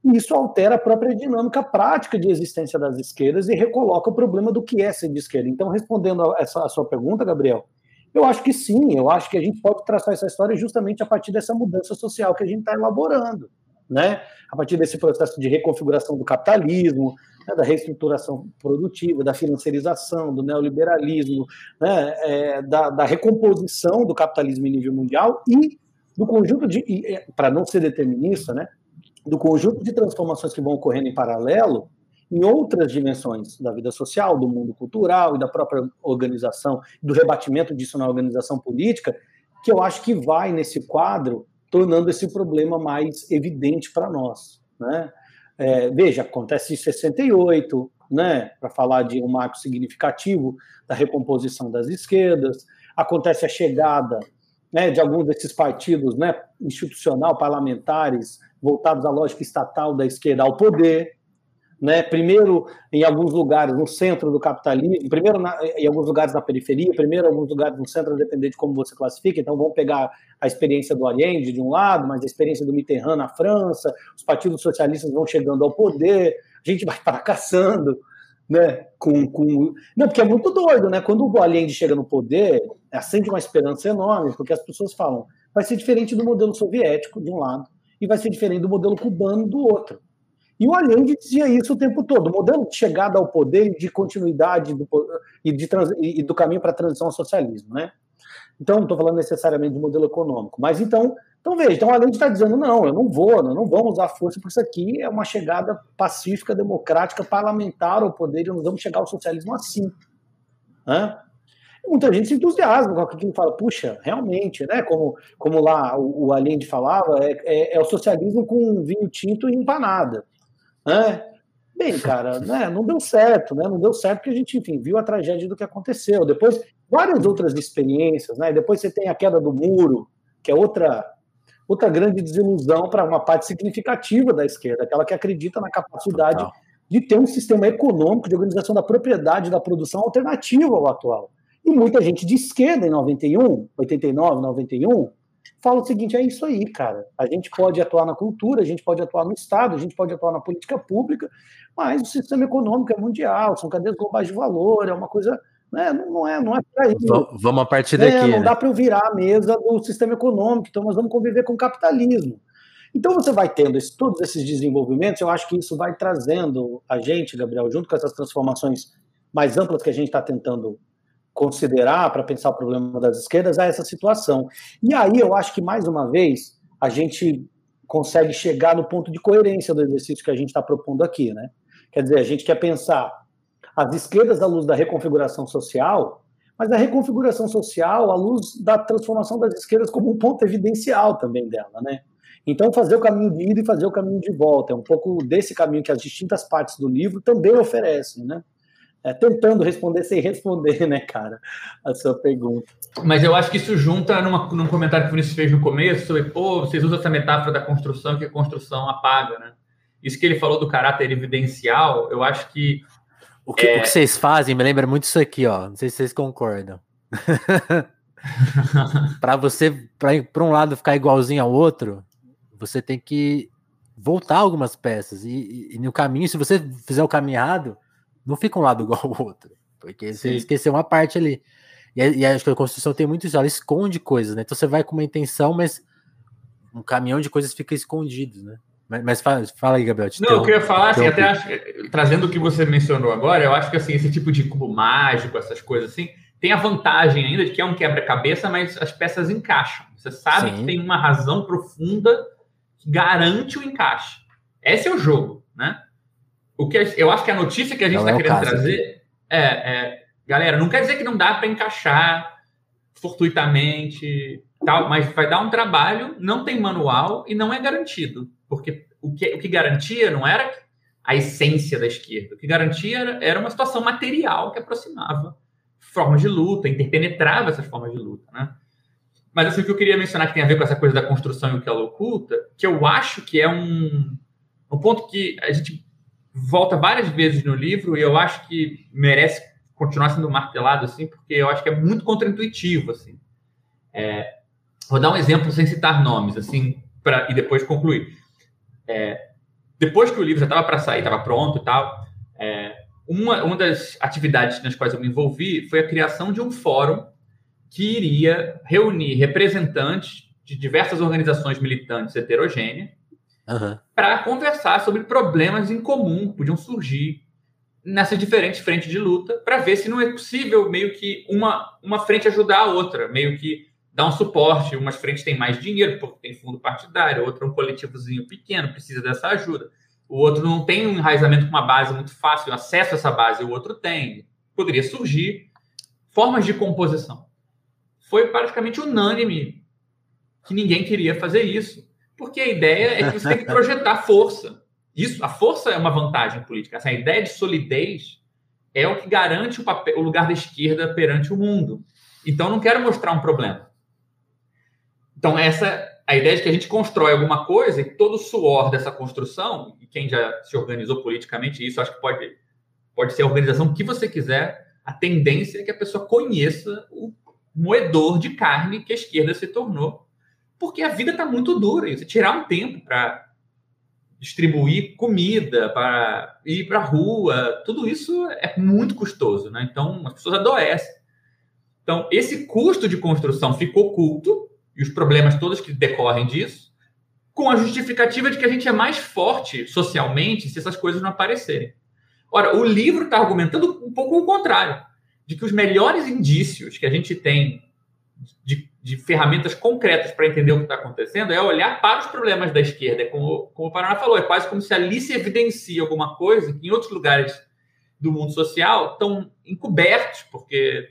e isso altera a própria dinâmica prática de existência das esquerdas e recoloca o problema do que é ser de esquerda. Então, respondendo a essa a sua pergunta, Gabriel, eu acho que sim, eu acho que a gente pode traçar essa história justamente a partir dessa mudança social que a gente está elaborando, né? A partir desse processo de reconfiguração do capitalismo, né, da reestruturação produtiva, da financiarização, do neoliberalismo, né, é, da, da, recomposição do capitalismo em nível mundial e do conjunto de, é, para não ser determinista, né, do conjunto de transformações que vão ocorrendo em paralelo em outras dimensões da vida social, do mundo cultural e da própria organização, do rebatimento disso na organização política, que eu acho que vai nesse quadro tornando esse problema mais evidente para nós. Né? É, veja, acontece em 68, né, para falar de um marco significativo da recomposição das esquerdas, acontece a chegada né, de alguns desses partidos né, institucional, parlamentares, voltados à lógica estatal da esquerda ao poder, né? Primeiro em alguns lugares no centro do capitalismo, primeiro na, em alguns lugares na periferia, primeiro em alguns lugares no centro, dependendo de como você classifica. Então vamos pegar a experiência do Allende de um lado, mas a experiência do Mitterrand na França, os partidos socialistas vão chegando ao poder, a gente vai fracassando, né? Com, com... Não, porque é muito doido, né? Quando o Allende chega no poder, acende uma esperança enorme, porque as pessoas falam, vai ser diferente do modelo soviético de um lado e vai ser diferente do modelo cubano do outro. E o Allende dizia isso o tempo todo. O modelo de chegada ao poder e de continuidade do, e, de trans, e do caminho para a transição ao socialismo, né? Então, não estou falando necessariamente de modelo econômico. Mas então, então veja, então o Allende está dizendo, não, eu não vou, não, não vamos usar força, porque isso aqui é uma chegada pacífica, democrática, parlamentar ao poder, e nós vamos chegar ao socialismo assim. Muita gente se entusiasma com aquilo e fala, puxa, realmente, né? Como, como lá o, o Allende falava, é, é, é, o socialismo com vinho tinto e empanada. Né? Bem, cara, né, não deu certo, né? Não deu certo porque a gente, enfim, viu a tragédia do que aconteceu. Depois, várias outras experiências, né? Depois você tem a queda do muro, que é outra outra grande desilusão para uma parte significativa da esquerda, aquela que acredita na capacidade Total. de ter um sistema econômico de organização da propriedade da produção alternativo ao atual. E muita gente de esquerda em 91, 89, 91, fala o seguinte: é isso aí, cara. A gente pode atuar na cultura, a gente pode atuar no Estado, a gente pode atuar na política pública, mas o sistema econômico é mundial, são cadeias globais de valor, é uma coisa. Né, não é, não é para isso.
Vamos a partir daqui. É,
não
né?
dá para eu virar a mesa do sistema econômico, então nós vamos conviver com o capitalismo. Então você vai tendo esse, todos esses desenvolvimentos, eu acho que isso vai trazendo a gente, Gabriel, junto com essas transformações mais amplas que a gente está tentando considerar para pensar o problema das esquerdas a essa situação. E aí eu acho que, mais uma vez, a gente consegue chegar no ponto de coerência do exercício que a gente está propondo aqui. Né? Quer dizer, a gente quer pensar as esquerdas à luz da reconfiguração social, mas a reconfiguração social à luz da transformação das esquerdas como um ponto evidencial também dela. Né? Então, fazer o caminho de ida e fazer o caminho de volta é um pouco desse caminho que as distintas partes do livro também oferecem. Né? É, tentando responder sem responder, né, cara, a sua pergunta.
Mas eu acho que isso junta numa, num comentário que o Vinícius fez no começo sobre, pô, vocês usam essa metáfora da construção que a construção apaga, né? Isso que ele falou do caráter evidencial, eu acho que.
O que, é... o que vocês fazem me lembra muito isso aqui, ó. Não sei se vocês concordam. para você, para um lado ficar igualzinho ao outro, você tem que voltar algumas peças. E, e, e no caminho, se você fizer o caminho errado, não fica um lado igual ao outro. Porque você esqueceu uma parte ali. E, e acho que a construção tem muito isso, ela esconde coisas, né? Então você vai com uma intenção, mas um caminhão de coisas fica escondido, né? Mas, mas fala, fala, aí, Gabriel.
Não, eu queria falar, assim, até acho, trazendo o que você mencionou agora, eu acho que assim, esse tipo de cubo mágico, essas coisas assim, tem a vantagem ainda de que é um quebra-cabeça, mas as peças encaixam. Você sabe Sim. que tem uma razão profunda que garante o encaixe. Esse é o jogo, né? O que eu acho que a notícia que a gente está é querendo trazer é, é, galera, não quer dizer que não dá para encaixar fortuitamente, tal, mas vai dar um trabalho, não tem manual e não é garantido, porque o que, o que garantia não era a essência da esquerda, o que garantia era, era uma situação material que aproximava formas de luta, interpenetrava essas formas de luta, né? Mas assim, o que eu queria mencionar que tem a ver com essa coisa da construção e o que ela oculta, que eu acho que é um, um ponto que a gente volta várias vezes no livro e eu acho que merece continuar sendo martelado assim, porque eu acho que é muito contraintuitivo assim. É, vou dar um exemplo sem citar nomes assim, e depois concluir. É, depois que o livro já estava para sair, estava pronto e tal, é, uma, uma das atividades nas quais eu me envolvi foi a criação de um fórum que iria reunir representantes de diversas organizações militantes heterogêneas uhum. para conversar sobre problemas em comum que podiam surgir nessas diferentes frentes de luta para ver se não é possível meio que uma, uma frente ajudar a outra, meio que dar um suporte. Umas frentes têm mais dinheiro porque tem fundo partidário, outra é um coletivozinho pequeno, precisa dessa ajuda. O outro não tem um enraizamento com uma base muito fácil, acesso a essa base, o outro tem. Poderia surgir formas de composição. Foi praticamente unânime que ninguém queria fazer isso, porque a ideia é que você tem que projetar força. Isso, a força é uma vantagem política. Essa ideia de solidez é o que garante o, papel, o lugar da esquerda perante o mundo. Então, não quero mostrar um problema. Então, essa a ideia de que a gente constrói alguma coisa e todo o suor dessa construção, e quem já se organizou politicamente, isso acho que pode, pode ser a organização que você quiser, a tendência é que a pessoa conheça o moedor de carne que a esquerda se tornou, porque a vida está muito dura. E você tirar um tempo para distribuir comida, para ir para a rua, tudo isso é muito custoso, né? Então as pessoas adoecem. Então esse custo de construção ficou oculto e os problemas todos que decorrem disso, com a justificativa de que a gente é mais forte socialmente se essas coisas não aparecerem. Ora, o livro está argumentando um pouco o contrário, de que os melhores indícios que a gente tem de de ferramentas concretas para entender o que está acontecendo é olhar para os problemas da esquerda. É como, como o Paraná falou, é quase como se ali se evidencia alguma coisa que em outros lugares do mundo social estão encobertos, porque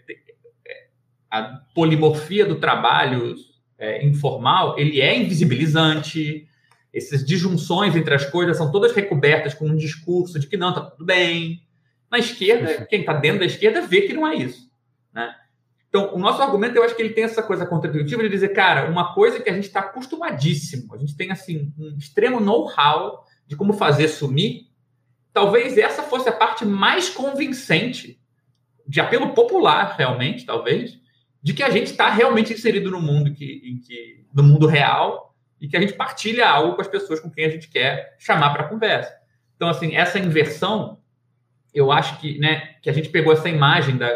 é, a polimorfia do trabalho é, informal ele é invisibilizante. Essas disjunções entre as coisas são todas recobertas com um discurso de que não, está tudo bem. Na esquerda, quem está dentro da esquerda vê que não é isso. Né? Então, o nosso argumento, eu acho que ele tem essa coisa contra-intuitiva de dizer, cara, uma coisa que a gente está acostumadíssimo, a gente tem, assim, um extremo know-how de como fazer sumir, talvez essa fosse a parte mais convincente, de apelo popular, realmente, talvez, de que a gente está realmente inserido no mundo, que, que, no mundo real, e que a gente partilha algo com as pessoas com quem a gente quer chamar para conversa. Então, assim, essa inversão, eu acho que, né, que a gente pegou essa imagem da,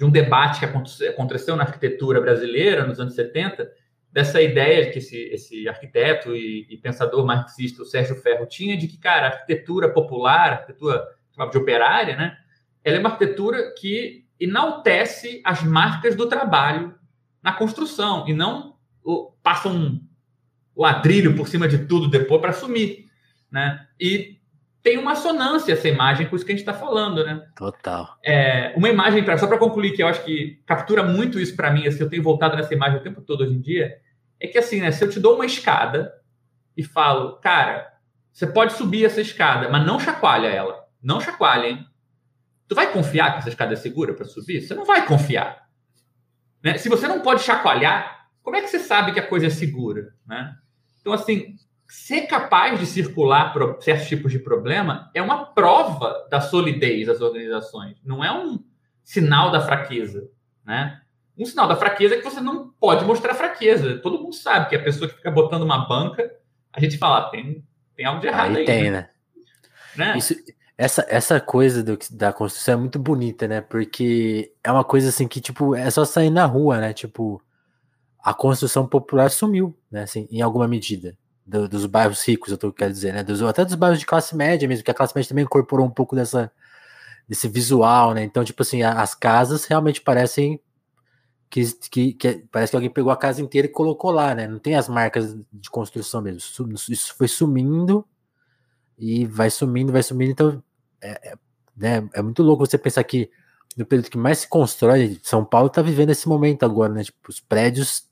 de um debate que aconteceu na arquitetura brasileira nos anos 70, dessa ideia de que esse, esse arquiteto e, e, pensador marxista, o Sérgio Ferro, tinha de que, cara, a arquitetura popular, a arquitetura de operária, né, ela é uma arquitetura que enaltece as marcas do trabalho na construção e não o, passa um ladrilho por cima de tudo depois para sumir, né? E tem uma assonância essa imagem com isso que a gente está falando, né?
Total.
É, uma imagem, pra, só para concluir, que eu acho que captura muito isso para mim, assim, eu tenho voltado nessa imagem o tempo todo hoje em dia, é que assim, né, se eu te dou uma escada e falo, cara, você pode subir essa escada, mas não chacoalha ela. Não chacoalha, hein? Tu vai confiar que essa escada é segura para subir? Você não vai confiar. Né? Se você não pode chacoalhar, como é que você sabe que a coisa é segura? Né? Então, assim, ser capaz de circular certos tipos de problema é uma prova da solidez das organizações, não é um sinal da fraqueza, né? Um sinal da fraqueza é que você não pode mostrar fraqueza. Todo mundo sabe que a pessoa que fica botando uma banca, a gente fala, ah, tem, tem algo de errado aí. aí
tem, né? né? Isso, essa, essa coisa do, da construção é muito bonita, né? Porque é uma coisa assim que, tipo, é só sair na rua, né? Tipo, a construção popular sumiu, né? Assim, em alguma medida do, dos bairros ricos, eu tô querendo dizer, né? Dos, até dos bairros de classe média mesmo, que a classe média também incorporou um pouco dessa, desse visual, né? Então, tipo assim, as casas realmente parecem que, que, que, parece que alguém pegou a casa inteira e colocou lá, né? Não tem as marcas de construção mesmo. Isso foi sumindo e vai sumindo, vai sumindo. Então, é, é, né, é muito louco você pensar que no período que mais se constrói, São Paulo está vivendo esse momento agora, né? Tipo, os prédios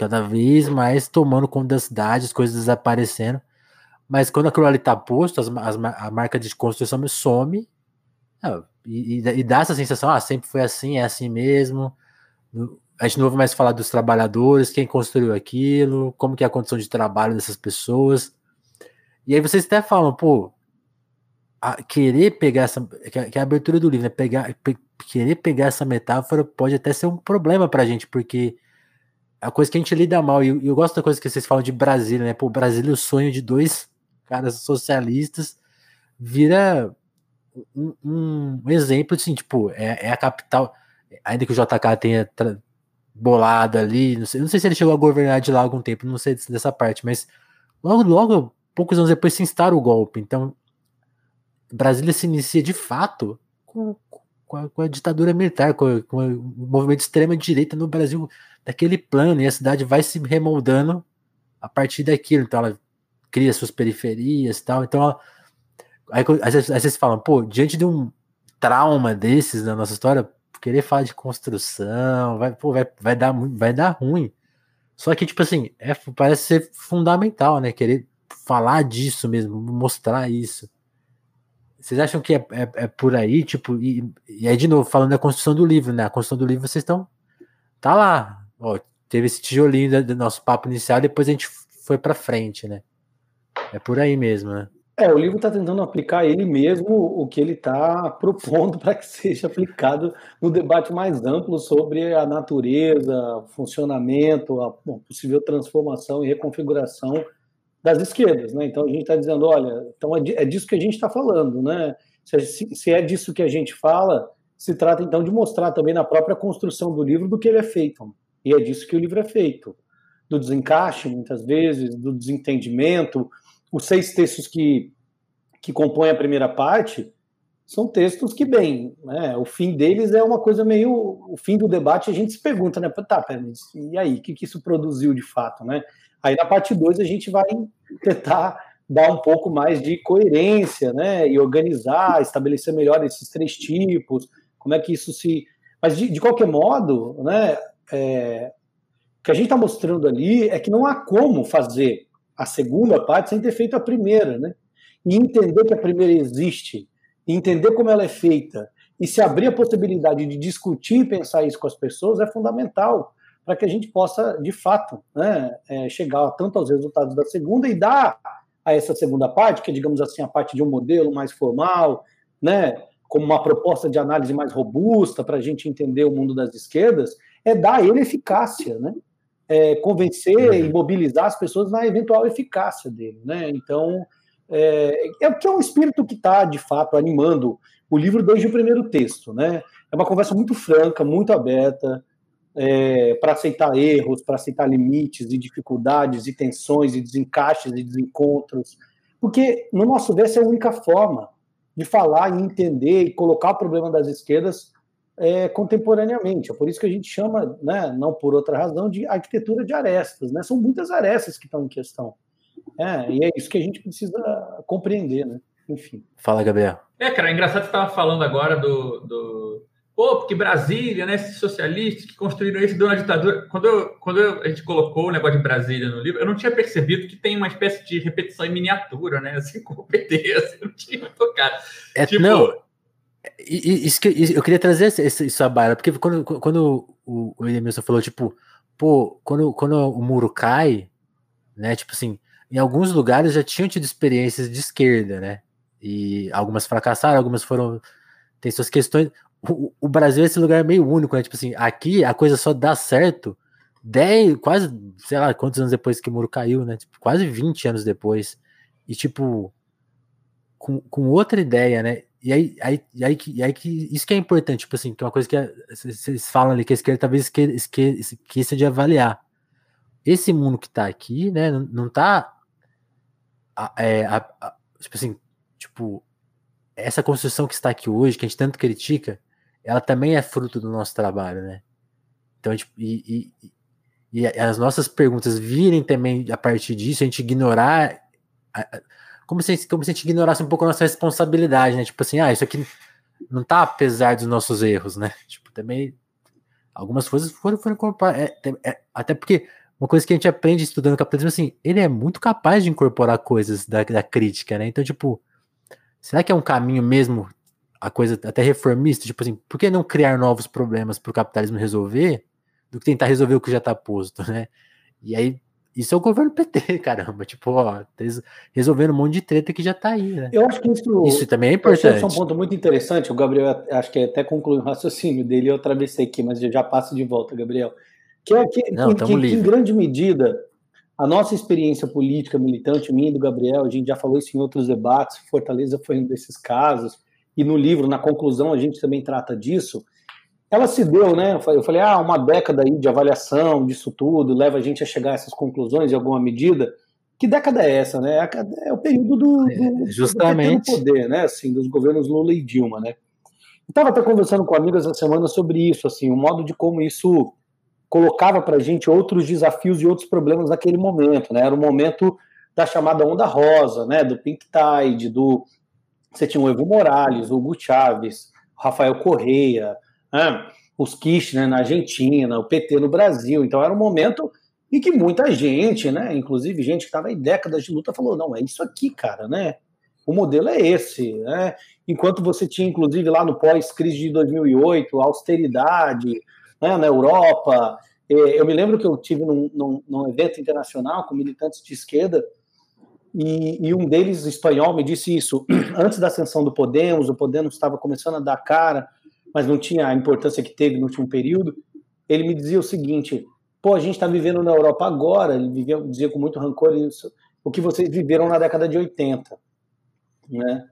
cada vez mais tomando conta da cidade, as coisas desaparecendo. Mas quando aquilo ali tá posto, as, as, a marca de construção some é, e, e, dá essa sensação, ah, sempre foi assim, é assim mesmo. A gente não ouve mais falar dos trabalhadores, quem construiu aquilo, como que é a condição de trabalho dessas pessoas. E aí vocês até falam, pô, querer pegar essa, que é a abertura do livro, né, pegar, pe, querer pegar essa metáfora pode até ser um problema pra gente, porque a coisa que a gente lida mal, e eu, eu, gosto da coisa que vocês falam de Brasília, né? Pô, Brasília, o sonho de dois caras socialistas vira um, um exemplo, assim, tipo, é, é, a capital, ainda que o JK tenha bolado ali, não sei, não sei se ele chegou a governar de lá algum tempo, não sei dessa parte, mas logo, logo, poucos anos depois se instala o golpe, então Brasília se inicia de fato com, com, a, com a ditadura militar, com, com, o movimento de extrema direita no Brasil, daquele plano, e a cidade vai se remoldando a partir daquilo. Então ela cria suas periferias e tal. Então, ela, aí, às vezes falam, pô, diante de um trauma desses na nossa história, querer falar de construção, vai, pô, vai, vai, dar, vai dar ruim. Só que, tipo assim, é, parece ser fundamental, né? Querer falar disso mesmo, mostrar isso. Vocês acham que é, é, é por aí, tipo, e, e, aí de novo, falando da construção do livro, né? A construção do livro vocês estão. Tá lá. Ó, teve esse tijolinho do nosso papo inicial, depois a gente foi para frente, né? É por aí mesmo, né?
É, o livro está tentando aplicar ele mesmo o que ele está propondo para que seja aplicado no debate mais amplo sobre a natureza, funcionamento, a possível transformação e reconfiguração das esquerdas, né? Então a gente está dizendo, olha, então é, é disso que a gente está falando, né? Se, se é disso que a gente fala, se trata então de mostrar também na própria construção do livro do que ele é feito. E é disso que o livro é feito. Do desencaixe, muitas vezes, do desentendimento. Os seis textos que, que compõem a primeira parte são textos que, bem, né, o fim deles é uma coisa meio. O fim do debate a gente se pergunta, né? Tá, e aí, o que, que isso produziu de fato, né? Aí na parte 2 a gente vai tentar dar um pouco mais de coerência, né? E organizar, estabelecer melhor esses três tipos, como é que isso se. Mas de, de qualquer modo, né? É, o que a gente está mostrando ali é que não há como fazer a segunda parte sem ter feito a primeira, né? E entender que a primeira existe, entender como ela é feita, e se abrir a possibilidade de discutir e pensar isso com as pessoas é fundamental para que a gente possa, de fato, né, é, chegar tanto aos resultados da segunda e dar a essa segunda parte, que é, digamos assim, a parte de um modelo mais formal, né, como uma proposta de análise mais robusta para a gente entender o mundo das esquerdas, é dar a ele eficácia, né? É, convencer e mobilizar as pessoas na eventual eficácia dele, né? Então, é, é que é um espírito que está, de fato, animando o livro desde o primeiro texto, né? É uma conversa muito franca, muito aberta, é, para aceitar erros, para aceitar limites e dificuldades e tensões e desencaixes e desencontros, porque no nosso ver essa é a única forma de falar e entender e colocar o problema das esquerdas é, contemporaneamente. É por isso que a gente chama, né, não por outra razão, de arquitetura de arestas. Né? São muitas arestas que estão em questão. É, e é isso que a gente precisa compreender, né? Enfim.
Fala, Gabriel.
É, cara, é engraçado que você estava falando agora do, do Pô, porque Brasília, né, esses socialistas que construíram isso deu uma ditadura. Quando, eu, quando eu, a gente colocou o negócio de Brasília no livro, eu não tinha percebido que tem uma espécie de repetição em miniatura, né? Assim, como o PT, assim, não tinha tocado.
É, tipo, não, isso que, eu queria trazer isso à baila, porque quando, quando o, o Edmilson falou, tipo, pô, quando, quando o muro cai, né, tipo assim, em alguns lugares já tinham tido experiências de esquerda, né? E algumas fracassaram, algumas foram. Tem suas questões o, o Brasil é esse lugar meio único, né? Tipo assim, aqui a coisa só dá certo 10, quase, sei lá, quantos anos depois que o muro caiu, né? Tipo, quase 20 anos depois. E tipo, com, com outra ideia, né? E aí, aí, e aí, e aí que isso que é importante, tipo assim, que é uma coisa que vocês falam ali que a esquerda talvez esque, esque, esqueça de avaliar. Esse mundo que tá aqui, né, não, não tá é, a, a, tipo assim, tipo, essa construção que está aqui hoje, que a gente tanto critica, ela também é fruto do nosso trabalho, né? Então, tipo, e, e, e as nossas perguntas virem também a partir disso, a gente ignorar. Como se, como se a gente ignorasse um pouco a nossa responsabilidade, né? Tipo assim, ah, isso aqui não tá apesar dos nossos erros, né? Tipo, também algumas coisas foram, foram é, é, até porque uma coisa que a gente aprende estudando capitalismo, assim, ele é muito capaz de incorporar coisas da, da crítica, né? Então, tipo, será que é um caminho mesmo a coisa até reformista, tipo assim, por que não criar novos problemas para o capitalismo resolver do que tentar resolver o que já está posto, né? E aí, isso é o governo PT, caramba, tipo, ó, resolvendo um monte de treta que já está aí, né?
Eu acho que isso,
isso também é importante. Isso
é um ponto muito interessante, o Gabriel, acho que até concluiu o raciocínio dele, eu atravessei aqui, mas eu já passo de volta, Gabriel. Que é que, não, que, que, em grande medida, a nossa experiência política militante, minha e do Gabriel, a gente já falou isso em outros debates, Fortaleza foi um desses casos, e no livro, na conclusão, a gente também trata disso. Ela se deu, né? Eu falei, ah, uma década aí de avaliação disso tudo leva a gente a chegar a essas conclusões em alguma medida. Que década é essa, né? É o período do, do,
Justamente.
do poder, né? Assim, dos governos Lula e Dilma, né? Estava até conversando com amigos essa semana sobre isso, assim, o modo de como isso colocava para a gente outros desafios e outros problemas naquele momento, né? Era o momento da chamada onda rosa, né? Do Pink Tide, do você tinha o Evo Morales, o Hugo Chávez, o Rafael Correia, né? os Kirchner na Argentina, o PT no Brasil. Então era um momento em que muita gente, né, inclusive gente que estava em décadas de luta, falou: não, é isso aqui, cara, né? O modelo é esse, né? Enquanto você tinha, inclusive, lá no pós-crise de 2008, austeridade né, na Europa. Eu me lembro que eu tive num, num, num evento internacional com militantes de esquerda e, e, um deles, espanhol, me disse isso. Antes da ascensão do Podemos, o Podemos estava começando a dar cara, mas não tinha a importância que teve no último período. Ele me dizia o seguinte: pô, a gente está vivendo na Europa agora, ele vivia, dizia com muito rancor isso, o que vocês viveram na década de 80. Né?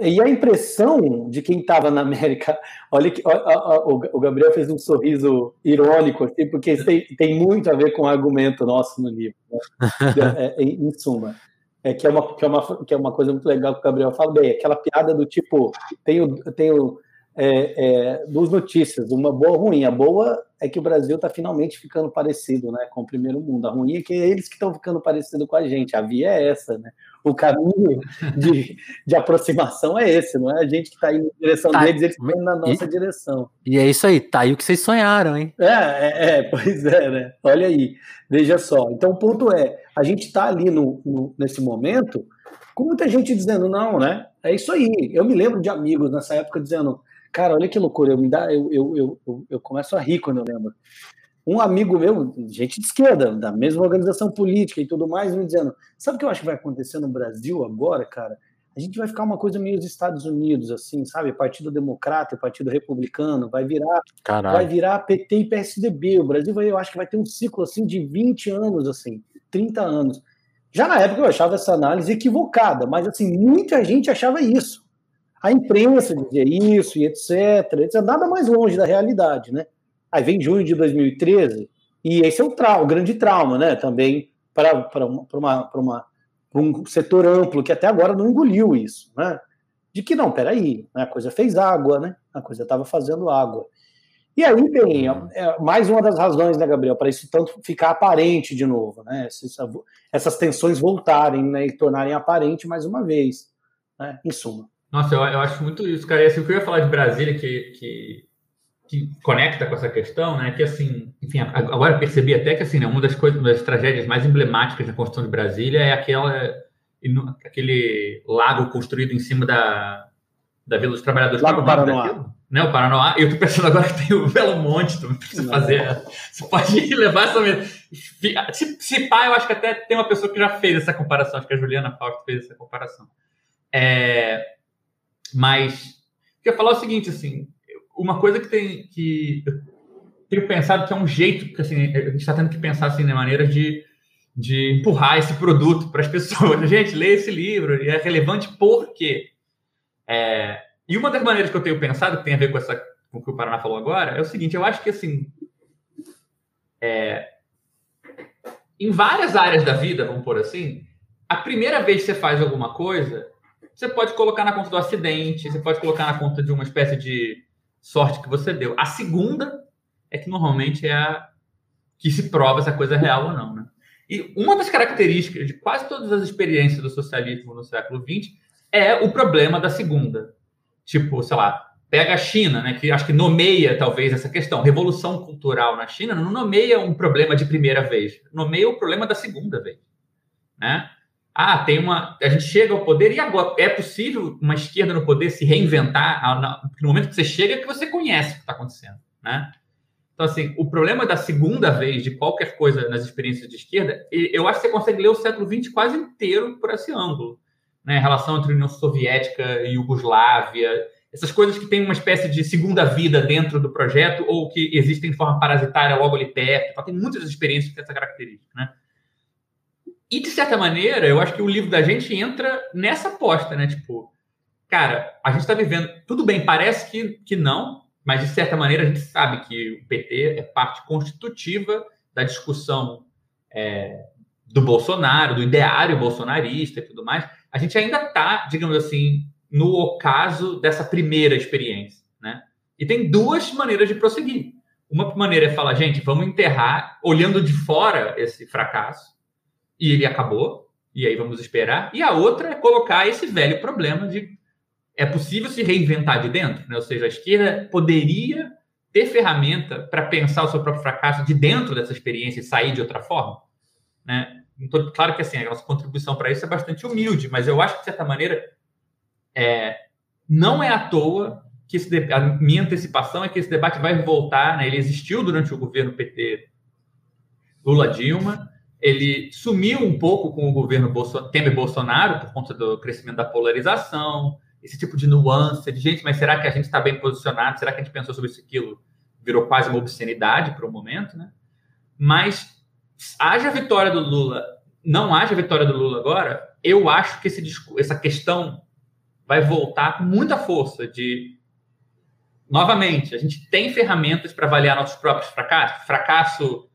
E a impressão de quem estava na América, olha que ó, ó, o Gabriel fez um sorriso irônico, assim, porque tem, tem muito a ver com o argumento nosso no livro. Né? É, é, em suma, é que é, uma, que, é uma, que é uma coisa muito legal que o Gabriel fala bem, aquela piada do tipo, tenho, tenho é, é, duas notícias, uma boa ruim. A boa é que o Brasil está finalmente ficando parecido né, com o primeiro mundo. A ruim é que é eles que estão ficando parecido com a gente. A via é essa, né? O caminho de, de aproximação é esse, não é a gente que está indo na direção tá, deles, eles estão indo na nossa
e,
direção.
E é isso aí, tá aí o que vocês sonharam, hein?
É, é, é pois é, né? Olha aí, veja só. Então o ponto é, a gente está ali no, no, nesse momento com muita gente dizendo, não, né? É isso aí. Eu me lembro de amigos nessa época dizendo, Cara, olha que loucura, eu, me dá, eu, eu, eu, eu começo a rir quando eu lembro. Um amigo meu, gente de esquerda, da mesma organização política e tudo mais, me dizendo: sabe o que eu acho que vai acontecer no Brasil agora, cara? A gente vai ficar uma coisa meio dos Estados Unidos, assim, sabe? Partido Democrata, Partido Republicano, vai virar,
Caralho.
vai virar PT e PSDB. O Brasil vai, eu acho que vai ter um ciclo assim de 20 anos, assim, 30 anos. Já na época eu achava essa análise equivocada, mas assim, muita gente achava isso. A imprensa dizia isso e etc, etc. Nada mais longe da realidade, né? Aí vem junho de 2013 e esse é o, trau, o grande trauma, né? Também para uma, uma, uma, um setor amplo que até agora não engoliu isso, né? De que não, peraí, né? a coisa fez água, né? A coisa estava fazendo água. E aí tem é, mais uma das razões, né, Gabriel, para isso tanto ficar aparente de novo, né? Essas, essas tensões voltarem né, e tornarem aparente mais uma vez, né? Em suma.
Nossa, eu, eu acho muito isso, cara. E assim, o que eu ia falar de Brasília, que, que, que conecta com essa questão, né? Que assim, enfim, agora percebi até que assim, né, uma das coisas, uma das tragédias mais emblemáticas da construção de Brasília é aquela, aquele lago construído em cima da, da Vila dos Trabalhadores.
Lago Paranoá.
Né, o Paranoá. Eu tô pensando agora que tem o Belo Monte, tu precisa fazer. Você pode levar essa. Se, se pá, eu acho que até tem uma pessoa que já fez essa comparação, acho que a Juliana Fausto fez essa comparação. É, mas queria falar o seguinte, assim, uma coisa que tem que eu tenho pensado que é um jeito que assim, a gente está tendo que pensar assim, na maneira de, de empurrar esse produto para as pessoas. Gente, lê esse livro e é relevante por quê? É, e uma das maneiras que eu tenho pensado, que tem a ver com, essa, com o que o Paraná falou agora, é o seguinte: eu acho que assim. É, em várias áreas da vida, vamos por assim, a primeira vez que você faz alguma coisa, você pode colocar na conta do acidente, você pode colocar na conta de uma espécie de sorte que você deu. A segunda é que normalmente é a que se prova se a coisa é real ou não, né? E uma das características de quase todas as experiências do socialismo no século XX é o problema da segunda. Tipo, sei lá, pega a China, né, que acho que nomeia talvez essa questão. Revolução cultural na China não nomeia um problema de primeira vez, nomeia o problema da segunda vez, né? Ah, tem uma. A gente chega ao poder e agora é possível uma esquerda no poder se reinventar? No momento que você chega, é que você conhece o que está acontecendo, né? Então, assim, o problema da segunda vez de qualquer coisa nas experiências de esquerda, eu acho que você consegue ler o século XX quase inteiro por esse ângulo. Né? A relação entre União Soviética e Iugoslávia, essas coisas que têm uma espécie de segunda vida dentro do projeto ou que existem de forma parasitária logo ali perto. Então, tem muitas experiências que têm essa característica, né? E, de certa maneira, eu acho que o livro da gente entra nessa aposta, né? Tipo, cara, a gente está vivendo. Tudo bem, parece que, que não, mas de certa maneira a gente sabe que o PT é parte constitutiva da discussão é, do Bolsonaro, do ideário bolsonarista e tudo mais, a gente ainda está, digamos assim, no ocaso dessa primeira experiência, né? E tem duas maneiras de prosseguir. Uma maneira é falar, gente, vamos enterrar, olhando de fora esse fracasso, e ele acabou, e aí vamos esperar. E a outra é colocar esse velho problema de é possível se reinventar de dentro, né? Ou seja, a esquerda poderia ter ferramenta para pensar o seu próprio fracasso de dentro dessa experiência e sair de outra forma, né? Então, claro que assim, a nossa contribuição para isso é bastante humilde, mas eu acho que de certa maneira é, não é à toa que esse, a minha antecipação é que esse debate vai voltar, né? Ele existiu durante o governo PT Lula Dilma, ele sumiu um pouco com o governo Bolsonaro, Temer Bolsonaro por conta do crescimento da polarização, esse tipo de nuance de gente, mas será que a gente está bem posicionado? Será que a gente pensou sobre isso aquilo? Virou quase uma obscenidade para o momento, né? Mas haja vitória do Lula, não haja vitória do Lula agora, eu acho que esse, essa questão vai voltar com muita força de novamente, a gente tem ferramentas para avaliar nossos próprios fracassos, fracasso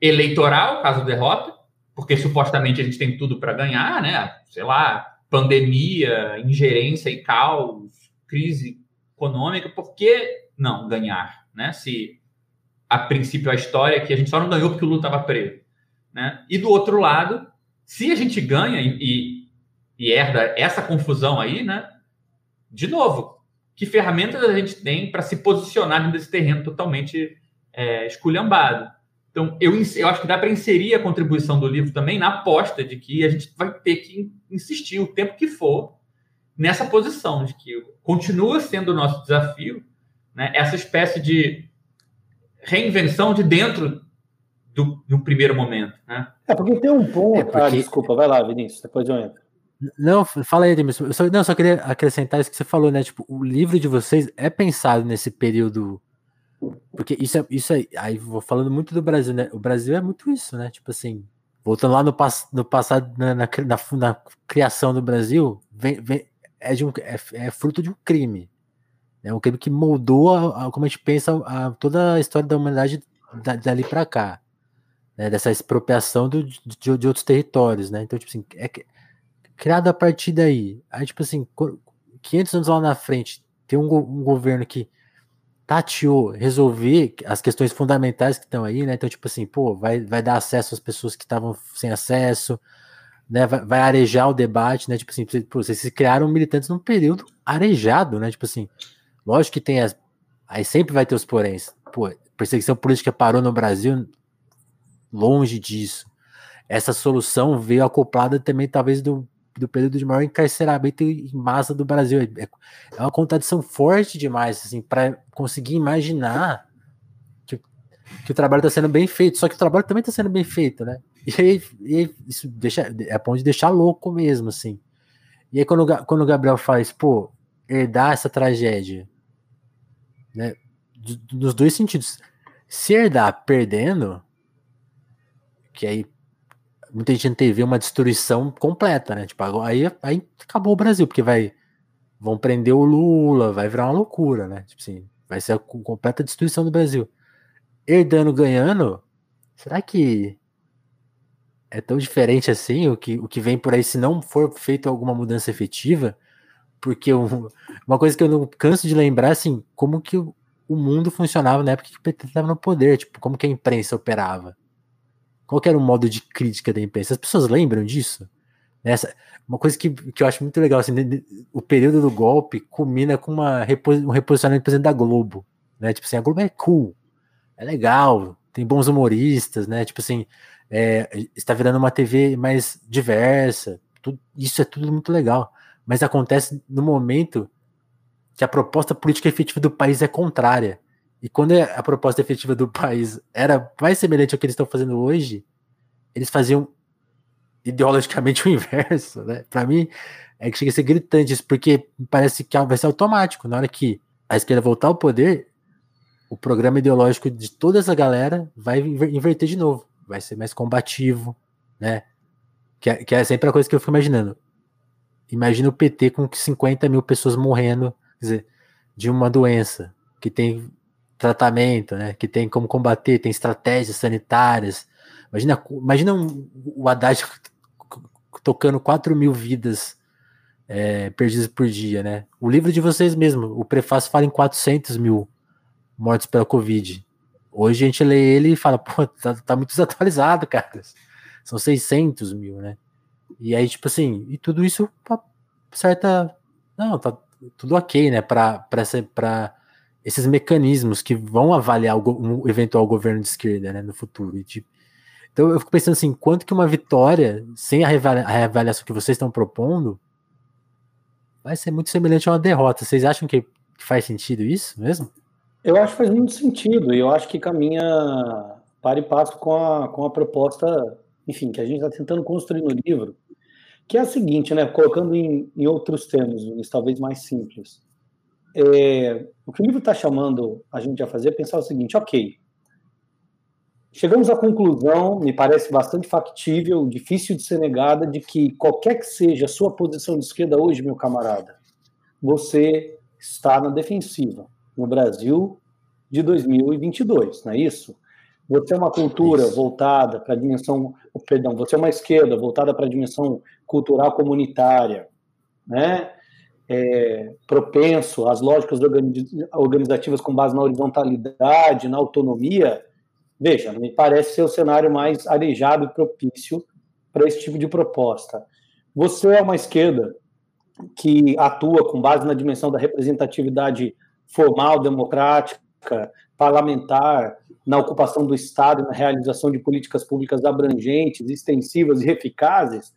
eleitoral, caso derrota, porque supostamente a gente tem tudo para ganhar, né? Sei lá, pandemia, ingerência e caos, crise econômica, por que não ganhar? Né? Se a princípio a história é que a gente só não ganhou porque o Lula estava preso. Né? E do outro lado, se a gente ganha e, e, herda essa confusão aí, né? de novo, que ferramentas a gente tem para se posicionar nesse terreno totalmente é, esculhambado? Então, eu, eu acho que dá para inserir a contribuição do livro também na aposta de que a gente vai ter que insistir o tempo que for nessa posição, de que continua sendo o nosso desafio né, essa espécie de reinvenção de dentro do, do primeiro momento. Né?
É, porque tem um ponto. É porque... Ah, desculpa, vai lá, Vinícius, depois eu entro.
Não, fala aí, Edmilson. Eu só, não, só queria acrescentar isso que você falou, né? Tipo, o livro de vocês é pensado nesse período porque isso é, isso é, aí vou falando muito do Brasil, né? O Brasil é muito isso, né? Tipo assim, voltando lá no, no passado, na, na, na, na, criação do Brasil, vem, vem, é, de um, é, é, fruto de um crime. É um crime que moldou a, a, como a gente pensa a, toda a história da humanidade da, dali para cá. Né? Dessa expropriação do, de, de, outros territórios, né? Então, tipo assim, é criado a partir daí. Aí, tipo assim, 500 anos lá na frente, tem um, um governo que tateou resolver as questões fundamentais que estão aí, né? Então, tipo assim, pô, vai, vai dar acesso às pessoas que estavam sem acesso, né? Vai, vai, arejar o debate, né? Tipo assim, pô, vocês criaram militantes num período arejado, né? Tipo assim, lógico que tem as. Aí sempre vai ter os poréns. Pô, perseguição política parou no Brasil, longe disso. Essa solução veio acoplada também, talvez, do, do período de maior encarceramento em massa do Brasil. É, é uma contradição forte demais, assim, para conseguir imaginar que, que o trabalho está sendo bem feito, só que o trabalho também está sendo bem feito, né? E aí, e aí, isso deixa, é ponto de deixar louco mesmo, assim. E aí, quando, quando o Gabriel faz, pô, herdar essa tragédia, né? Nos dois sentidos. Se herdar perdendo, que aí muita gente antevê uma destruição completa, né? Tipo, aí, aí acabou o Brasil, porque vai vão prender o Lula, vai virar uma loucura, né? Tipo assim, vai ser a completa destruição do Brasil. Herdando ganhando, será que é tão diferente assim o que, o que vem por aí se não for feita alguma mudança efetiva? Porque uma coisa que eu não canso de lembrar, assim, como que o, o mundo funcionava na época que o PT estava no poder, tipo, como que a imprensa operava. Qual era o modo de crítica da imprensa? As pessoas lembram disso? Essa, uma coisa que, que eu acho muito legal, assim, o período do golpe culmina com uma, um reposicionamento, por exemplo, da Globo, né? Tipo assim, a Globo é cool, é legal, tem bons humoristas, né? Tipo assim, é, está virando uma TV mais diversa, tudo, isso é tudo muito legal, mas acontece no momento que a proposta política efetiva do país é contrária. E quando a proposta efetiva do país era mais semelhante ao que eles estão fazendo hoje, eles faziam ideologicamente o inverso, né? Para mim, é que chega a ser gritante isso, porque parece que vai ser automático. Na hora que a esquerda voltar ao poder, o programa ideológico de toda essa galera vai inverter de novo. Vai ser mais combativo, né? Que é, que é sempre a coisa que eu fico imaginando. Imagina o PT com 50 mil pessoas morrendo, quer dizer, de uma doença que tem tratamento, né? Que tem como combater, tem estratégias sanitárias, Imagina, imagina o Haddad tocando 4 mil vidas é, perdidas por dia, né? O livro de vocês mesmo, o prefácio fala em 400 mil mortos pela Covid. Hoje a gente lê ele e fala, pô, tá, tá muito desatualizado, cara. São 600 mil, né? E aí, tipo assim, e tudo isso pra certa. Não, tá tudo ok, né? Para esses mecanismos que vão avaliar o, um eventual governo de esquerda né, no futuro. Então eu fico pensando assim, quanto que uma vitória, sem a, reavaliação que vocês estão propondo, vai ser muito semelhante a uma derrota. Vocês acham que faz sentido isso mesmo?
Eu acho que faz muito sentido, e eu acho que caminha para e passo com a, com a proposta, enfim, que a gente está tentando construir no livro, que é a seguinte, né, colocando em, em outros termos, talvez mais simples. É, o que o livro está chamando a gente a fazer é pensar o seguinte, ok, chegamos à conclusão, me parece bastante factível, difícil de ser negada, de que qualquer que seja a sua posição de esquerda hoje, meu camarada, você está na defensiva no Brasil de 2022, não é isso? Você é uma cultura isso. voltada para a dimensão, perdão, você é uma esquerda voltada para a dimensão cultural comunitária, né? É, propenso às lógicas organizativas com base na horizontalidade, na autonomia, veja, me parece ser o cenário mais arejado e propício para esse tipo de proposta. Você é uma esquerda que atua com base na dimensão da representatividade formal, democrática, parlamentar, na ocupação do Estado, na realização de políticas públicas abrangentes, extensivas e eficazes,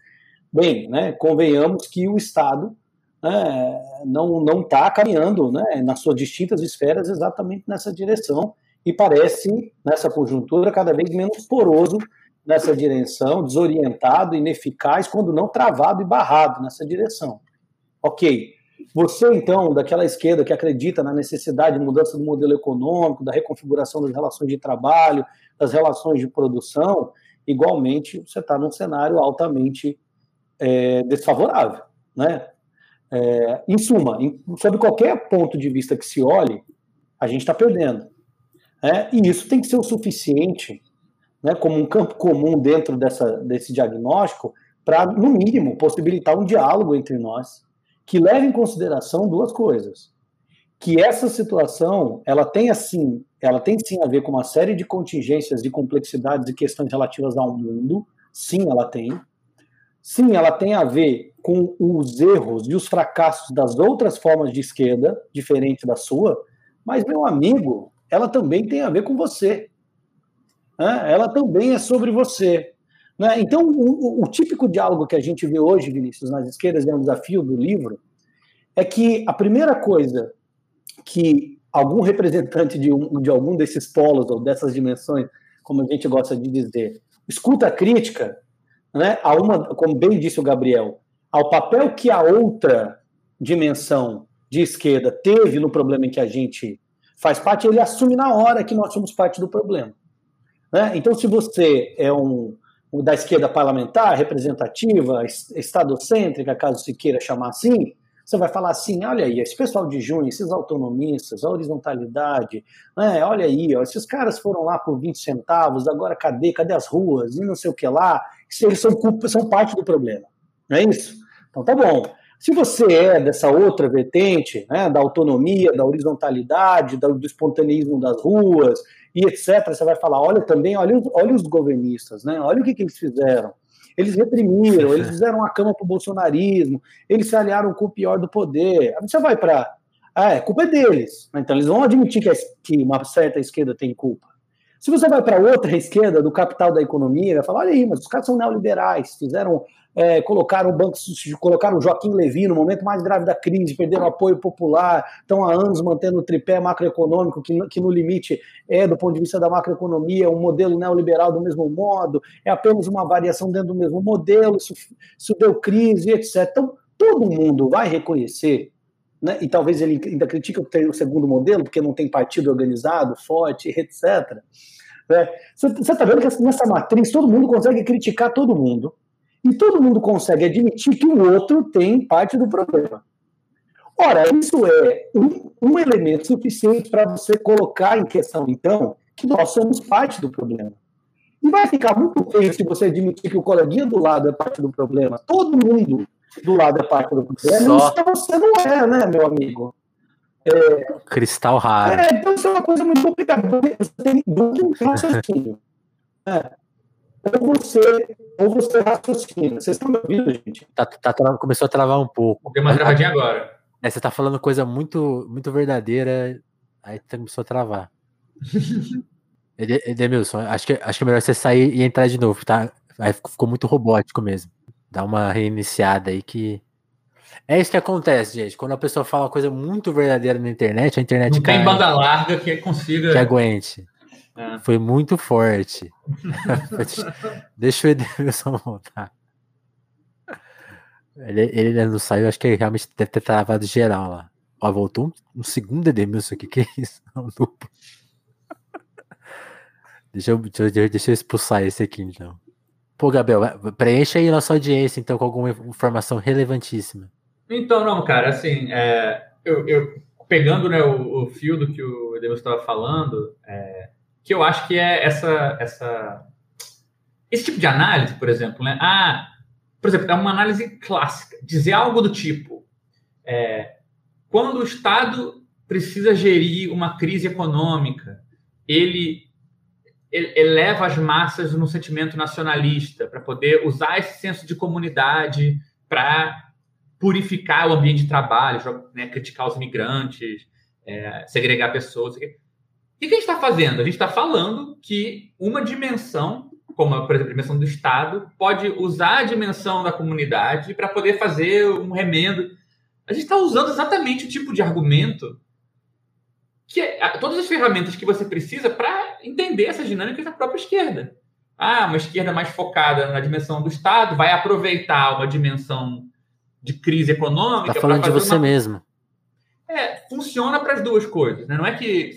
bem, né, convenhamos que o Estado né, não não está caminhando né, nas suas distintas esferas exatamente nessa direção e parece, nessa conjuntura, cada vez menos poroso nessa direção, desorientado, ineficaz, quando não travado e barrado nessa direção. Ok, você, então, daquela esquerda que acredita na necessidade de mudança do modelo econômico, da reconfiguração das relações de trabalho, das relações de produção, igualmente você está num cenário altamente é, desfavorável. Né? É, em suma, em, sob qualquer ponto de vista que se olhe, a gente está perdendo. Né? E isso tem que ser o suficiente, né, como um campo comum dentro dessa, desse diagnóstico, para, no mínimo, possibilitar um diálogo entre nós que leve em consideração duas coisas. Que essa situação, ela tem assim, ela tem sim a ver com uma série de contingências de complexidades e questões relativas ao mundo, sim, ela tem. Sim, ela tem a ver com os erros e os fracassos das outras formas de esquerda, diferente da sua, mas, meu amigo, ela também tem a ver com você. Né? Ela também é sobre você. Né? Então, o, o, típico diálogo que a gente vê hoje, Vinícius, nas esquerdas, é um desafio do livro, é que a primeira coisa que algum representante de, um, de algum desses polos ou dessas dimensões, como a gente gosta de dizer, escuta a crítica, né, a uma, como bem disse o Gabriel, ao papel que a outra dimensão de esquerda teve no problema em que a gente faz parte, ele assume na hora que nós somos parte do problema. Né? Então, se você é um, da esquerda parlamentar, representativa, estadocêntrica, caso se queira chamar assim, você vai falar assim, olha aí, esse pessoal de junho, esses autonomistas, a horizontalidade, né, olha aí, ó, esses caras foram lá por 20 centavos, agora cadê? Cadê as ruas? E não sei o que lá. Eles são, são parte do problema, não é isso? Então tá bom. Se você é dessa outra vertente, né, da autonomia, da horizontalidade, do espontaneismo das ruas, e etc., você vai falar, olha também, olha, olha os governistas, né? olha o que, que eles fizeram. Eles reprimiram, eles fizeram a cama para o bolsonarismo, eles se aliaram com o pior do poder. Você vai para. Ah, é, culpa é deles. Então eles vão admitir que, que uma certa esquerda tem culpa. Se você vai para outra esquerda, do capital da economia, vai falar: olha aí, mas os caras são neoliberais, fizeram é, colocaram o banco, colocaram o Joaquim Levy no momento mais grave da crise, perderam apoio popular, estão há anos mantendo o tripé macroeconômico, que, que no limite é, do ponto de vista da macroeconomia, um modelo neoliberal do mesmo modo, é apenas uma variação dentro do mesmo modelo, isso, isso deu crise, etc. Então, todo mundo vai reconhecer, né, e talvez ele ainda critique o segundo modelo, porque não tem partido organizado, forte, etc. Né? Você está vendo que nessa matriz todo mundo consegue criticar todo mundo, e todo mundo consegue admitir que o outro tem parte do problema. Ora, isso é um, um elemento suficiente para você colocar em questão, então, que nós somos parte do problema. E vai ficar muito feio se você admitir que o coleguinha do lado é parte do problema. Todo mundo do lado é parte do problema. Só... Isso você não é, né, meu amigo?
É... Cristal raro.
É, então isso é uma coisa muito complicada. Você tem dois raciocínio. É. Ou você, ou você raciocina. Vocês estão me ouvindo, gente?
Tá, tá, começou a travar um pouco.
Deu uma travadinha agora.
É, você tá falando coisa muito, muito verdadeira, aí começou a travar. Edemilson, acho que, acho que é melhor você sair e entrar de novo, tá? Aí ficou muito robótico mesmo. Dá uma reiniciada aí que. É isso que acontece, gente. Quando a pessoa fala uma coisa muito verdadeira na internet, a internet
Não cai. tem banda larga que consiga.
Que aguente. É. Foi muito forte. Deixa o Edemilson voltar. Ele, ele não saiu, acho que ele realmente deve ter travado geral lá. Ó, voltou um, um segundo Edemilson aqui, que é isso? Não, duplo. Deixa eu, deixa eu expulsar esse aqui, então. Pô, Gabriel, preencha aí nossa audiência, então, com alguma informação relevantíssima.
Então, não, cara, assim, é, eu, eu, pegando né, o, o, fio do que o Edemilson estava falando, é, que eu acho que é essa, essa, esse tipo de análise, por exemplo, né? Ah, por exemplo, é uma análise clássica, dizer algo do tipo, é, quando o Estado precisa gerir uma crise econômica, ele eleva as massas no sentimento nacionalista, para poder usar esse senso de comunidade para purificar o ambiente de trabalho, né, criticar os imigrantes, é, segregar pessoas. O que, que a gente está fazendo? A gente está falando que uma dimensão, como por exemplo a dimensão do Estado, pode usar a dimensão da comunidade para poder fazer um remendo. A gente está usando exatamente o tipo de argumento que é, todas as ferramentas que você precisa para entender essas dinâmicas da própria esquerda. Ah, uma esquerda mais focada na dimensão do Estado vai aproveitar uma dimensão de crise econômica.
Está falando de você
uma...
mesmo.
É, funciona para as duas coisas. Né? Não é que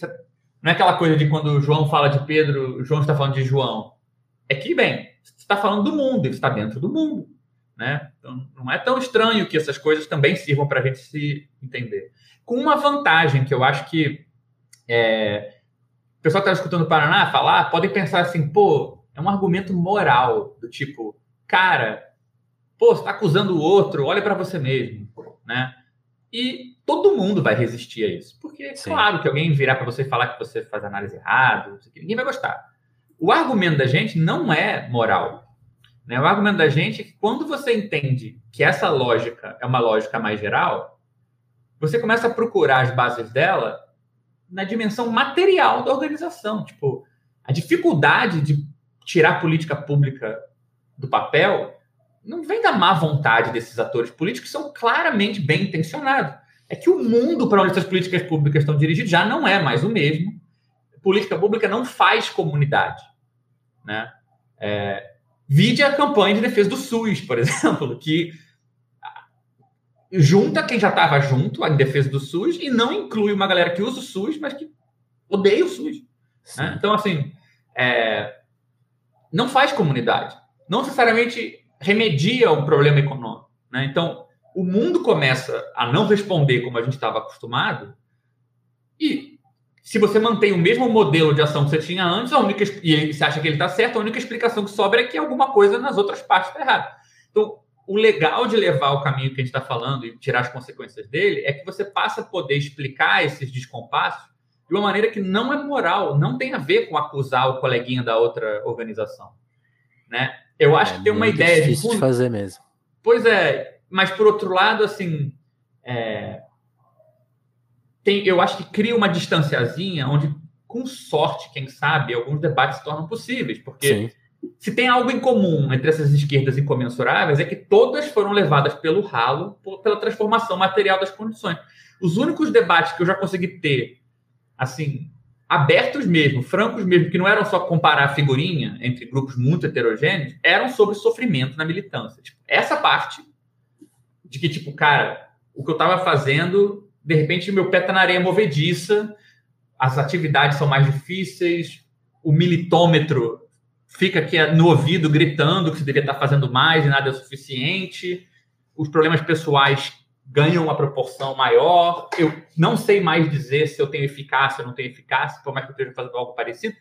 não é aquela coisa de quando o João fala de Pedro, o João está falando de João. É que, bem, você está falando do mundo, ele está dentro do mundo. Né? Então, não é tão estranho que essas coisas também sirvam para a gente se entender. Com uma vantagem que eu acho que é, o pessoal que está escutando o Paraná falar podem pensar assim, pô, é um argumento moral, do tipo, cara, pô, você está acusando o outro, olha para você mesmo, né? E todo mundo vai resistir a isso, porque é claro que alguém virar para você falar que você faz análise errada, ninguém vai gostar. O argumento da gente não é moral. Né? O argumento da gente é que quando você entende que essa lógica é uma lógica mais geral, você começa a procurar as bases dela na dimensão material da organização. Tipo, a dificuldade de tirar a política pública do papel não vem da má vontade desses atores políticos, que são claramente bem intencionados. É que o mundo para onde essas políticas públicas estão dirigidas já não é mais o mesmo. política pública não faz comunidade. Né? É, vide a campanha de defesa do SUS, por exemplo, que junta quem já estava junto em defesa do SUS e não inclui uma galera que usa o SUS, mas que odeia o SUS. Né? Então, assim, é, não faz comunidade. Não necessariamente remedia um problema econômico. Né? Então, o mundo começa a não responder como a gente estava acostumado e se você mantém o mesmo modelo de ação que você tinha antes, a única, e você acha que ele está certo, a única explicação que sobra é que alguma coisa nas outras partes está errada. Então, o legal de levar o caminho que a gente está falando e tirar as consequências dele é que você passa a poder explicar esses descompassos de uma maneira que não é moral, não tem a ver com acusar o coleguinha da outra organização. Né? Eu acho é, que tem uma ideia
difícil de... de fazer mesmo.
Pois é, mas por outro lado, assim, é... tem, eu acho que cria uma distanciazinha onde, com sorte, quem sabe, alguns debates se tornam possíveis, porque Sim se tem algo em comum entre essas esquerdas incomensuráveis é que todas foram levadas pelo ralo pela transformação material das condições. Os únicos debates que eu já consegui ter, assim, abertos mesmo, francos mesmo, que não eram só comparar a figurinha entre grupos muito heterogêneos, eram sobre sofrimento na militância. Tipo, essa parte de que, tipo, cara, o que eu estava fazendo, de repente meu pé tá na areia movediça, as atividades são mais difíceis, o militômetro fica aqui no ouvido gritando que você deveria estar fazendo mais e nada é suficiente. Os problemas pessoais ganham uma proporção maior. Eu não sei mais dizer se eu tenho eficácia ou não tenho eficácia, por mais que eu esteja fazendo algo parecido.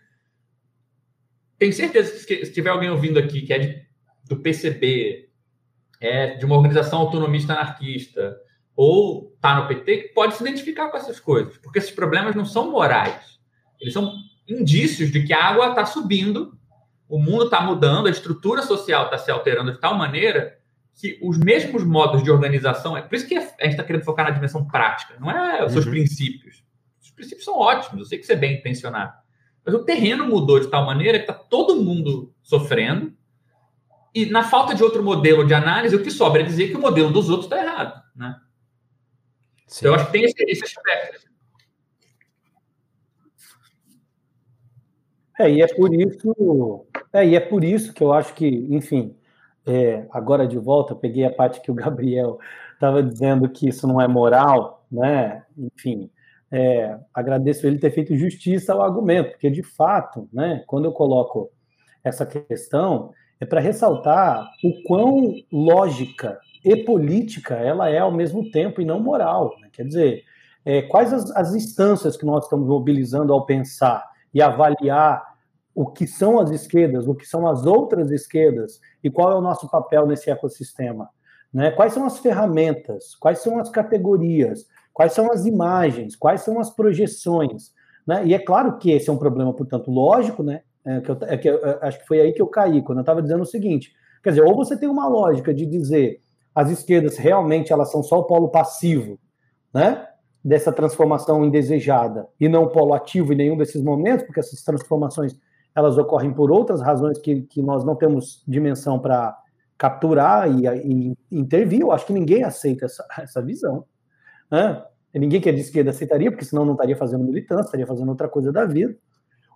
tenho certeza que se tiver alguém ouvindo aqui que é de, do PCB, é de uma organização autonomista anarquista, ou está no PT, que pode se identificar com essas coisas, porque esses problemas não são morais, eles são indícios de que a água está subindo, o mundo está mudando, a estrutura social está se alterando de tal maneira que os mesmos modos de organização, é por isso que a gente está querendo focar na dimensão prática, não é os seus uhum. princípios. Os princípios são ótimos, eu sei que você é bem intencionado. Mas o terreno mudou de tal maneira que está todo mundo sofrendo. E na falta de outro modelo de análise, o que sobra é dizer que o modelo dos outros está errado. Né? Então, eu acho que tem esse, esse aspecto.
É, e é por isso, é, e é por isso que eu acho que, enfim, é, agora de volta, peguei a parte que o Gabriel estava dizendo que isso não é moral, né? Enfim, é, agradeço ele ter feito justiça ao argumento, porque de fato, né, quando eu coloco essa questão, é para ressaltar o quão lógica e política ela é ao mesmo tempo e não moral. Né? Quer dizer, é, quais as, as instâncias que nós estamos mobilizando ao pensar e avaliar o que são as esquerdas, o que são as outras esquerdas e qual é o nosso papel nesse ecossistema. Né? Quais são as ferramentas, quais são as categorias, quais são as imagens, quais são as projeções. Né? E é claro que esse é um problema, portanto, lógico, né? É que eu, é que eu, acho que foi aí que eu caí, quando eu estava dizendo o seguinte: quer dizer, ou você tem uma lógica de dizer as esquerdas realmente elas são só o polo passivo, né? Dessa transformação indesejada e não o polo ativo em nenhum desses momentos, porque essas transformações elas ocorrem por outras razões que, que nós não temos dimensão para capturar e, e, intervir. Eu acho que ninguém aceita essa, essa visão. Né? Ninguém que é de esquerda aceitaria, porque senão não estaria fazendo militância, estaria fazendo outra coisa da vida.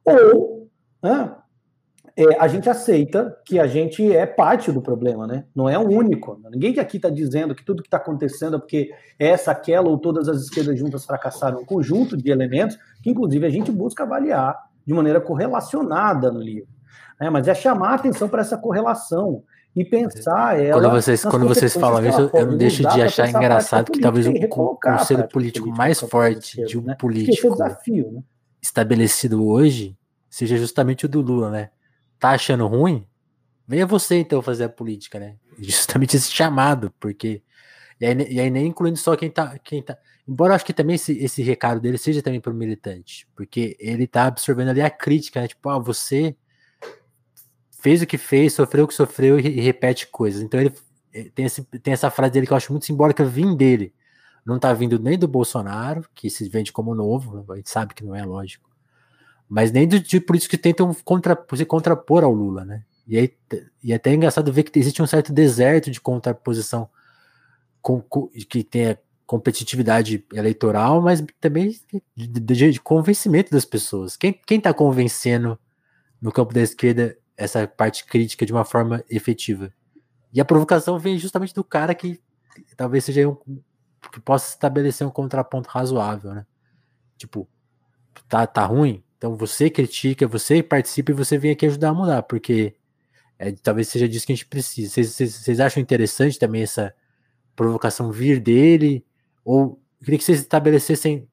Ou né, é, a gente aceita que a gente é parte do problema, né? Não é o único. Ninguém aqui está dizendo que tudo que está acontecendo é porque essa, aquela ou todas as esquerdas juntas fracassaram. Um conjunto de elementos que, inclusive, a gente busca avaliar de maneira correlacionada no livro. Né? Mas é chamar a atenção para essa correlação e pensar ela.
Quando vocês, quando vocês falam isso, eu não deixo de achar engraçado que talvez o conselho político mais forte de um né? político é desafio, né? estabelecido hoje seja justamente o do Lula, né? Tá achando ruim? Venha você então fazer a política, né? Justamente esse chamado, porque. E aí, e aí nem incluindo só quem tá, quem tá. Embora eu acho que também esse, esse recado dele seja também para o militante, porque ele tá absorvendo ali a crítica, né? Tipo, ah, você fez o que fez, sofreu o que sofreu e, e repete coisas. Então ele eh, tem, esse, tem essa frase dele que eu acho muito simbólica, vim dele. Não tá vindo nem do Bolsonaro, que se vende como novo, a gente sabe que não é lógico, mas nem de políticos que tentam contra, se contrapor ao Lula, né? E, aí, e é até é engraçado ver que existe um certo deserto de contraposição com, com, que tenha competitividade eleitoral, mas também de, de, de convencimento das pessoas. Quem, quem tá convencendo no campo da esquerda essa parte crítica de uma forma efetiva? E a provocação vem justamente do cara que talvez seja um que possa estabelecer um contraponto razoável, né? Tipo, tá, tá ruim? Então você critica, você participa e você vem aqui ajudar a mudar, porque é, talvez seja disso que a gente precisa. Vocês, acham interessante também essa provocação vir dele? Ou queria que vocês estabelecessem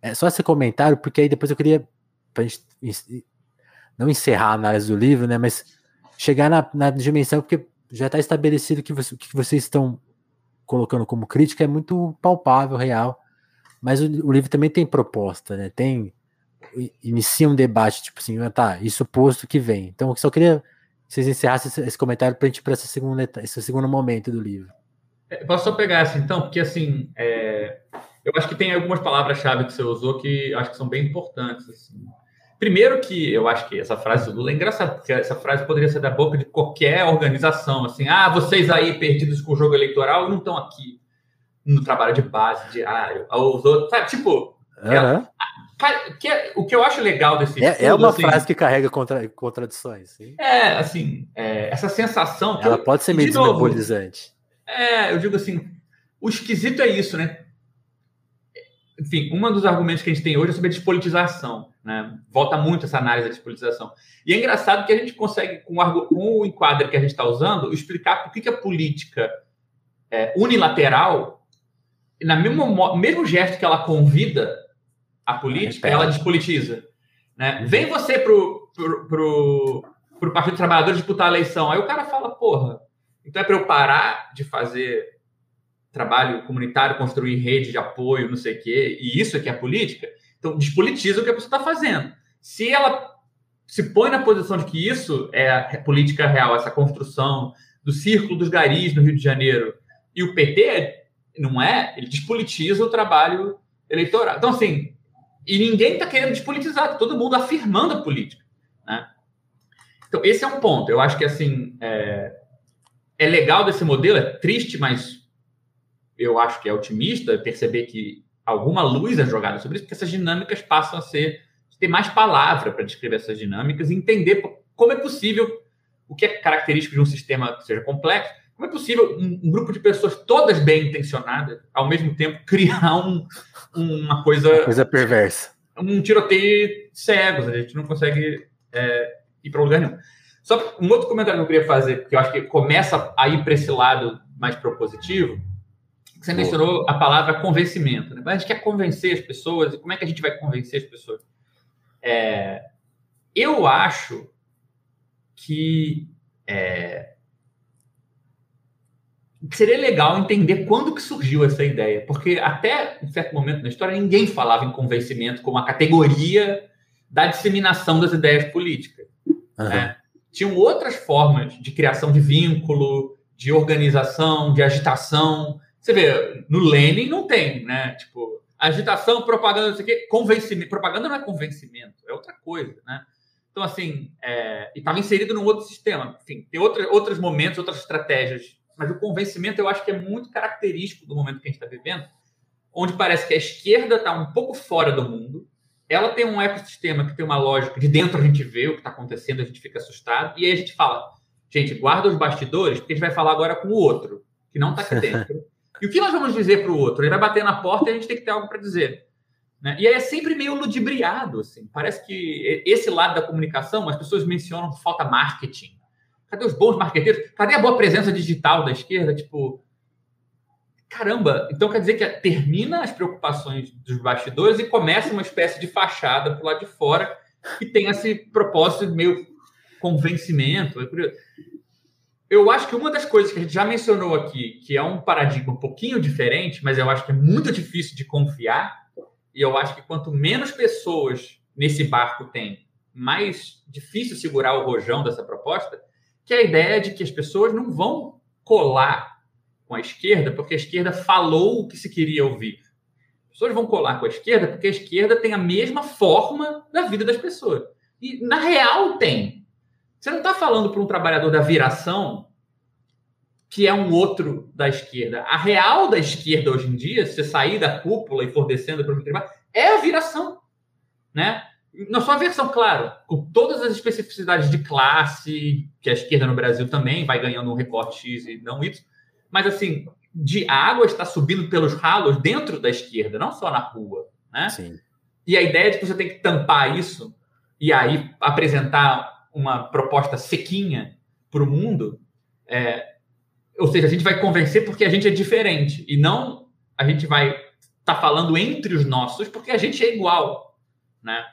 é, só esse comentário, porque aí depois eu queria, pra gente não encerrar a análise do livro, né, mas chegar na, na dimensão, porque já está estabelecido que, você, que vocês estão colocando como crítica é muito palpável, real, mas o, o livro também tem proposta, né, tem inicia um debate, tipo assim, ah, tá, isso posto que vem. Então, eu só queria que vocês encerrassem esse, comentário para a gente ir para esse segundo momento do livro.
É, posso só pegar essa então? Porque assim, é, eu acho que tem algumas palavras-chave que você usou que acho que são bem importantes. Assim. Primeiro que eu acho que essa frase do Lula é engraçada, porque essa frase poderia ser da boca de qualquer organização, assim, ah, vocês aí perdidos com o jogo eleitoral não estão aqui no trabalho de base diário, os outros, sabe, tipo, uhum. É, que é, o que eu acho legal desse
é, estudo, é uma assim, frase que carrega contra, contradições.
É, assim, é, essa sensação.
Ela eu, pode ser meio de desmemorializante.
É, eu digo assim, o esquisito é isso, né? Enfim, um dos argumentos que a gente tem hoje é sobre a despolitização, né? Volta muito essa análise da despolitização. E é engraçado que a gente consegue, com o, com o enquadro que a gente está usando, explicar por que, que a política é, unilateral, na mesmo, mesmo gesto que ela convida a política, ela despolitiza. Né? Vem você pro. pro, pro, pro Partido dos Trabalhadores disputar a eleição. Aí o cara fala, porra, então é para eu parar de fazer trabalho comunitário, construir rede de apoio, não sei o quê, e isso é que é política? Então, despolitiza o que a pessoa está fazendo. Se ela se põe na posição de que isso é a política real, essa construção do círculo dos garis no Rio de Janeiro, e o PT não é, ele despolitiza o trabalho eleitoral. Então, assim, e ninguém está querendo despolitizar, tá todo mundo afirmando a política. Né? Então, esse é um ponto. Eu acho que, assim, é, é legal desse modelo, é triste, mas eu acho que é otimista perceber que alguma luz é jogada sobre isso, porque essas dinâmicas passam a ser ter mais palavra para descrever essas dinâmicas e entender como é possível o que é característico de um sistema que seja complexo, como é possível um, um grupo de pessoas todas bem intencionadas, ao mesmo tempo, criar um, uma coisa. Uma
coisa perversa.
Um tiroteio cegos, a gente não consegue é, ir para lugar nenhum. Só um outro comentário que eu queria fazer, que eu acho que começa a ir para esse lado mais propositivo, você mencionou a palavra convencimento. Né? A gente quer convencer as pessoas, e como é que a gente vai convencer as pessoas? É, eu acho que é, seria legal entender quando que surgiu essa ideia, porque até um certo momento na história ninguém falava em convencimento como a categoria da disseminação das ideias políticas. Uhum. Né? Tinham outras formas de criação de vínculo, de organização, de agitação. Você vê, no Lenin não tem, né? Tipo, agitação, propaganda, não sei o quê, convencimento. Propaganda não é convencimento, é outra coisa, né? Então, assim, é, e estava inserido num outro sistema. Enfim, tem outra, outros momentos, outras estratégias. Mas o convencimento eu acho que é muito característico do momento que a gente está vivendo, onde parece que a esquerda está um pouco fora do mundo, ela tem um ecossistema que tem uma lógica, de dentro a gente vê o que está acontecendo, a gente fica assustado, e aí a gente fala, gente, guarda os bastidores, porque a gente vai falar agora com o outro, que não está aqui dentro. E o que nós vamos dizer para o outro? Ele vai bater na porta e a gente tem que ter algo para dizer. Né? E aí é sempre meio ludibriado. Assim. Parece que esse lado da comunicação, as pessoas mencionam que falta marketing. Cadê os bons marqueteiros? Cadê a boa presença digital da esquerda? Tipo, caramba, então quer dizer que termina as preocupações dos bastidores e começa uma espécie de fachada para lado de fora que tem esse propósito meio convencimento. É eu acho que uma das coisas que a gente já mencionou aqui, que é um paradigma um pouquinho diferente, mas eu acho que é muito difícil de confiar, e eu acho que quanto menos pessoas nesse barco tem, mais difícil segurar o rojão dessa proposta, que é a ideia de que as pessoas não vão colar com a esquerda porque a esquerda falou o que se queria ouvir. As pessoas vão colar com a esquerda porque a esquerda tem a mesma forma da vida das pessoas. E, na real, tem. Você não está falando para um trabalhador da viração que é um outro da esquerda. A real da esquerda hoje em dia, se você sair da cúpula e for descendo para o trabalho, é a viração, né? Na sua versão, claro, com todas as especificidades de classe, que a esquerda no Brasil também vai ganhando um recorte X e não Y, mas assim, de água está subindo pelos ralos dentro da esquerda, não só na rua, né? Sim. E a ideia de que você tem que tampar isso e aí apresentar uma proposta sequinha para o mundo, é, ou seja, a gente vai convencer porque a gente é diferente e não a gente vai estar tá falando entre os nossos porque a gente é igual, né?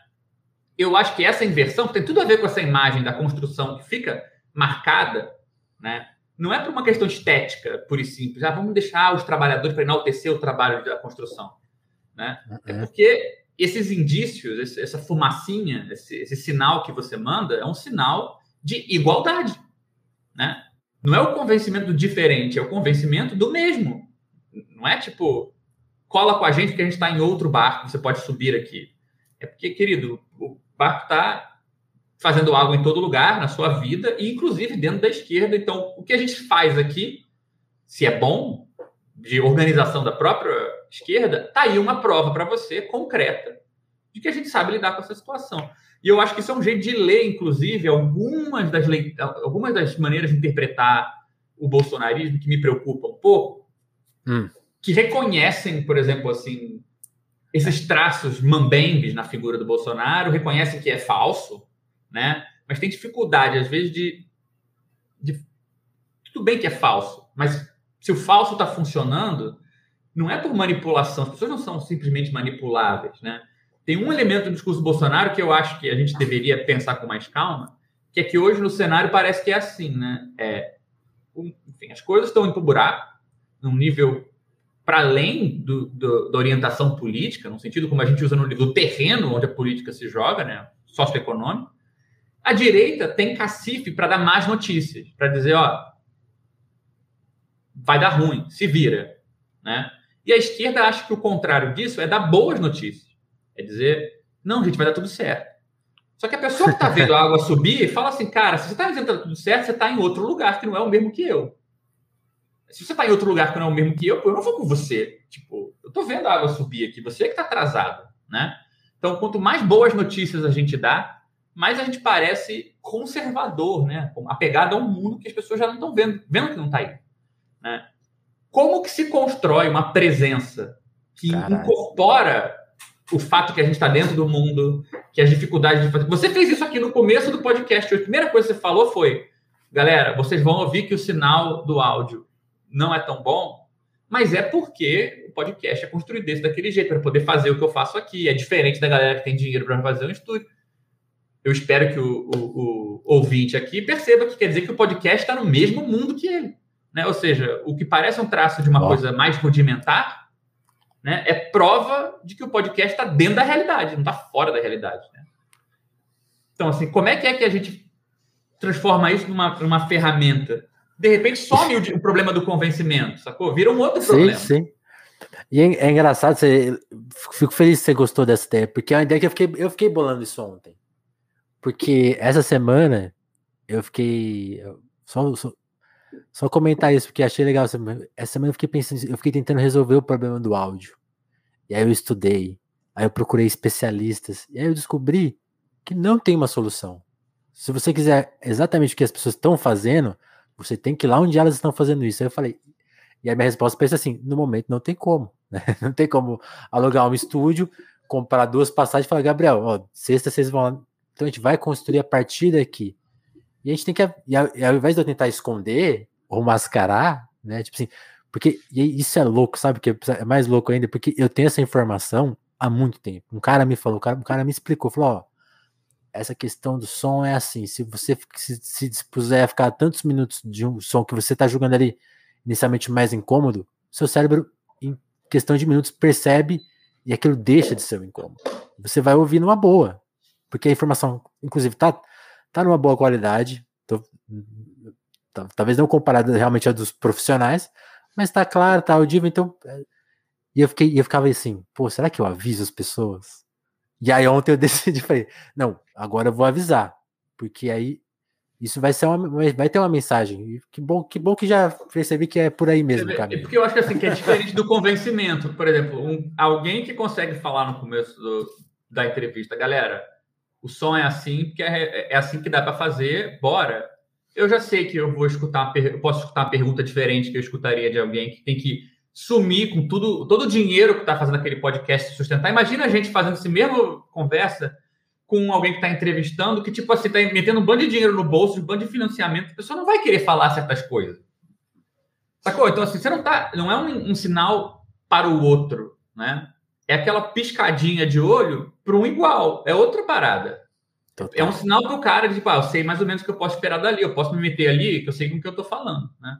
Eu acho que essa inversão tem tudo a ver com essa imagem da construção que fica marcada, né? Não é por uma questão estética, pura e simples. Ah, vamos deixar os trabalhadores para enaltecer o trabalho da construção, né? É uhum. porque esses indícios, essa fumacinha, esse, esse, sinal que você manda, é um sinal de igualdade. Né? Não é o convencimento do diferente, é o convencimento do mesmo. Não é tipo, cola com a gente que a gente está em outro barco, você pode subir aqui. É porque, querido, o barco está fazendo algo em todo lugar, na sua vida, e inclusive dentro da esquerda. Então, o que a gente faz aqui, se é bom, de organização da própria esquerda, tá aí uma prova para você concreta de que a gente sabe lidar com essa situação. E eu acho que isso é um jeito de ler, inclusive, algumas das, le... algumas das maneiras de interpretar o bolsonarismo que me preocupa um pouco, hum. que reconhecem, por exemplo, assim, esses traços mambembes na figura do Bolsonaro, reconhecem que é falso, né? Mas tem dificuldade, às vezes, de, de... Tudo bem que é falso, mas se o falso está funcionando, não é por manipulação, as pessoas não são simplesmente manipuláveis, né? tem um elemento do discurso do Bolsonaro que eu acho que a gente deveria pensar com mais calma, que é que hoje no cenário parece que é assim, né? É, enfim, as coisas estão indo para buraco, num nível para além do, do, da orientação política, no sentido como a gente usa no livro, do terreno onde a política se joga, né? Socioeconômico. A direita tem cacife para dar más notícias, para dizer, ó, vai dar ruim, se vira, né? E a esquerda acha que o contrário disso é dar boas notícias. É dizer, não, gente, vai dar tudo certo. Só que a pessoa que está vendo a água subir fala assim, cara, se você está dizendo que tá tudo certo, você está em outro lugar que não é o mesmo que eu. Se você está em outro lugar que não é o mesmo que eu, eu não vou com você. Tipo, eu estou vendo a água subir aqui, você é que está atrasado, né? Então, quanto mais boas notícias a gente dá, mais a gente parece conservador, né? Apegado a um mundo que as pessoas já não estão vendo, vendo que não está aí. Né? Como que se constrói uma presença que Caralho. incorpora o fato que a gente está dentro do mundo, que as dificuldades de fazer. Você fez isso aqui no começo do podcast. A primeira coisa que você falou foi: galera, vocês vão ouvir que o sinal do áudio não é tão bom, mas é porque o podcast é construído desse daquele jeito, para poder fazer o que eu faço aqui. É diferente da galera que tem dinheiro para fazer um estúdio. Eu espero que o, o, o, ouvinte aqui perceba que quer dizer que o podcast está no mesmo mundo que ele. Né? Ou seja, o que parece um traço de uma coisa mais rudimentar né, é prova de que o podcast está dentro da realidade, não está fora da realidade. Né? Então, assim, como é que é que a gente transforma isso numa, numa ferramenta? De repente some o, o, problema do convencimento, sacou? Vira um outro
sim,
problema.
Sim, E é, é, engraçado, você, fico feliz que você gostou dessa ideia, porque é uma ideia que eu fiquei, eu fiquei bolando isso ontem. Porque essa semana eu fiquei. Só, só, só comentar isso, porque achei legal. Essa semana eu fiquei pensando, eu fiquei tentando resolver o problema do áudio. E aí eu estudei, aí eu procurei especialistas, e aí eu descobri que não tem uma solução. Se você quiser exatamente o que as pessoas estão fazendo, você tem que ir lá onde elas estão fazendo isso. Aí eu falei, e aí minha resposta pensa assim: no momento não tem como, né? Não tem como alugar um estúdio, comprar duas passagens e falar, Gabriel, ó, sexta vocês vão lá. Então a gente vai construir a partir daqui. E a gente tem que, e ao invés de eu tentar esconder ou mascarar, né? Tipo assim, porque isso é louco, sabe? Que é mais louco ainda, porque eu tenho essa informação há muito tempo. Um cara me falou, um cara, um cara me explicou, falou, ó, essa questão do som é assim, se você se, se dispuser a ficar tantos minutos de um som que você está jogando ali inicialmente mais incômodo, seu cérebro, em questão de minutos, percebe e aquilo deixa de ser um incômodo. Você vai ouvir numa boa, porque a informação, inclusive, tá tá numa boa qualidade. Tô, tá, talvez não comparado realmente a dos profissionais, mas tá claro, tá audível, então. É, e eu, fiquei, eu ficava assim, pô, será que eu aviso as pessoas? E aí ontem eu decidi, falei, não, agora eu vou avisar, porque aí isso vai ser uma, vai ter uma mensagem. Que bom, que bom que já percebi que é por aí mesmo,
cara. É porque eu acho que assim que é diferente do convencimento. Por exemplo, um, alguém que consegue falar no começo do, da entrevista, galera, o som é assim, porque é, é assim que dá para fazer, bora. Eu já sei que eu vou escutar, eu posso escutar uma pergunta diferente que eu escutaria de alguém que tem que sumir com tudo, todo o dinheiro que está fazendo aquele podcast sustentar. Imagina a gente fazendo essa mesma conversa com alguém que está entrevistando, que tipo assim, está metendo um bando de dinheiro no bolso, um bando de financiamento, a pessoa não vai querer falar certas coisas. Sacou? Então, assim, você não tá. Não é um, um sinal para o outro, né? é aquela piscadinha de olho para um igual. É outra parada. Total. É um sinal para o cara de, tipo, ah, eu sei mais ou menos o que eu posso esperar dali, eu posso me meter ali, que eu sei com o que eu estou falando, né?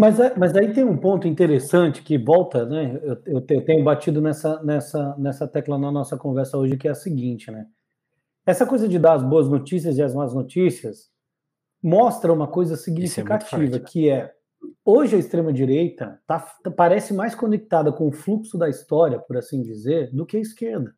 Mas, é, mas aí tem um ponto interessante que volta, né? Eu, eu, tenho batido nessa, nessa, nessa tecla na nossa conversa hoje, que é a seguinte, né? Essa coisa de dar as boas notícias e as más notícias mostra uma coisa é significativa, é que é Hoje a extrema-direita tá, parece mais conectada com o fluxo da história, por assim dizer, do que a esquerda.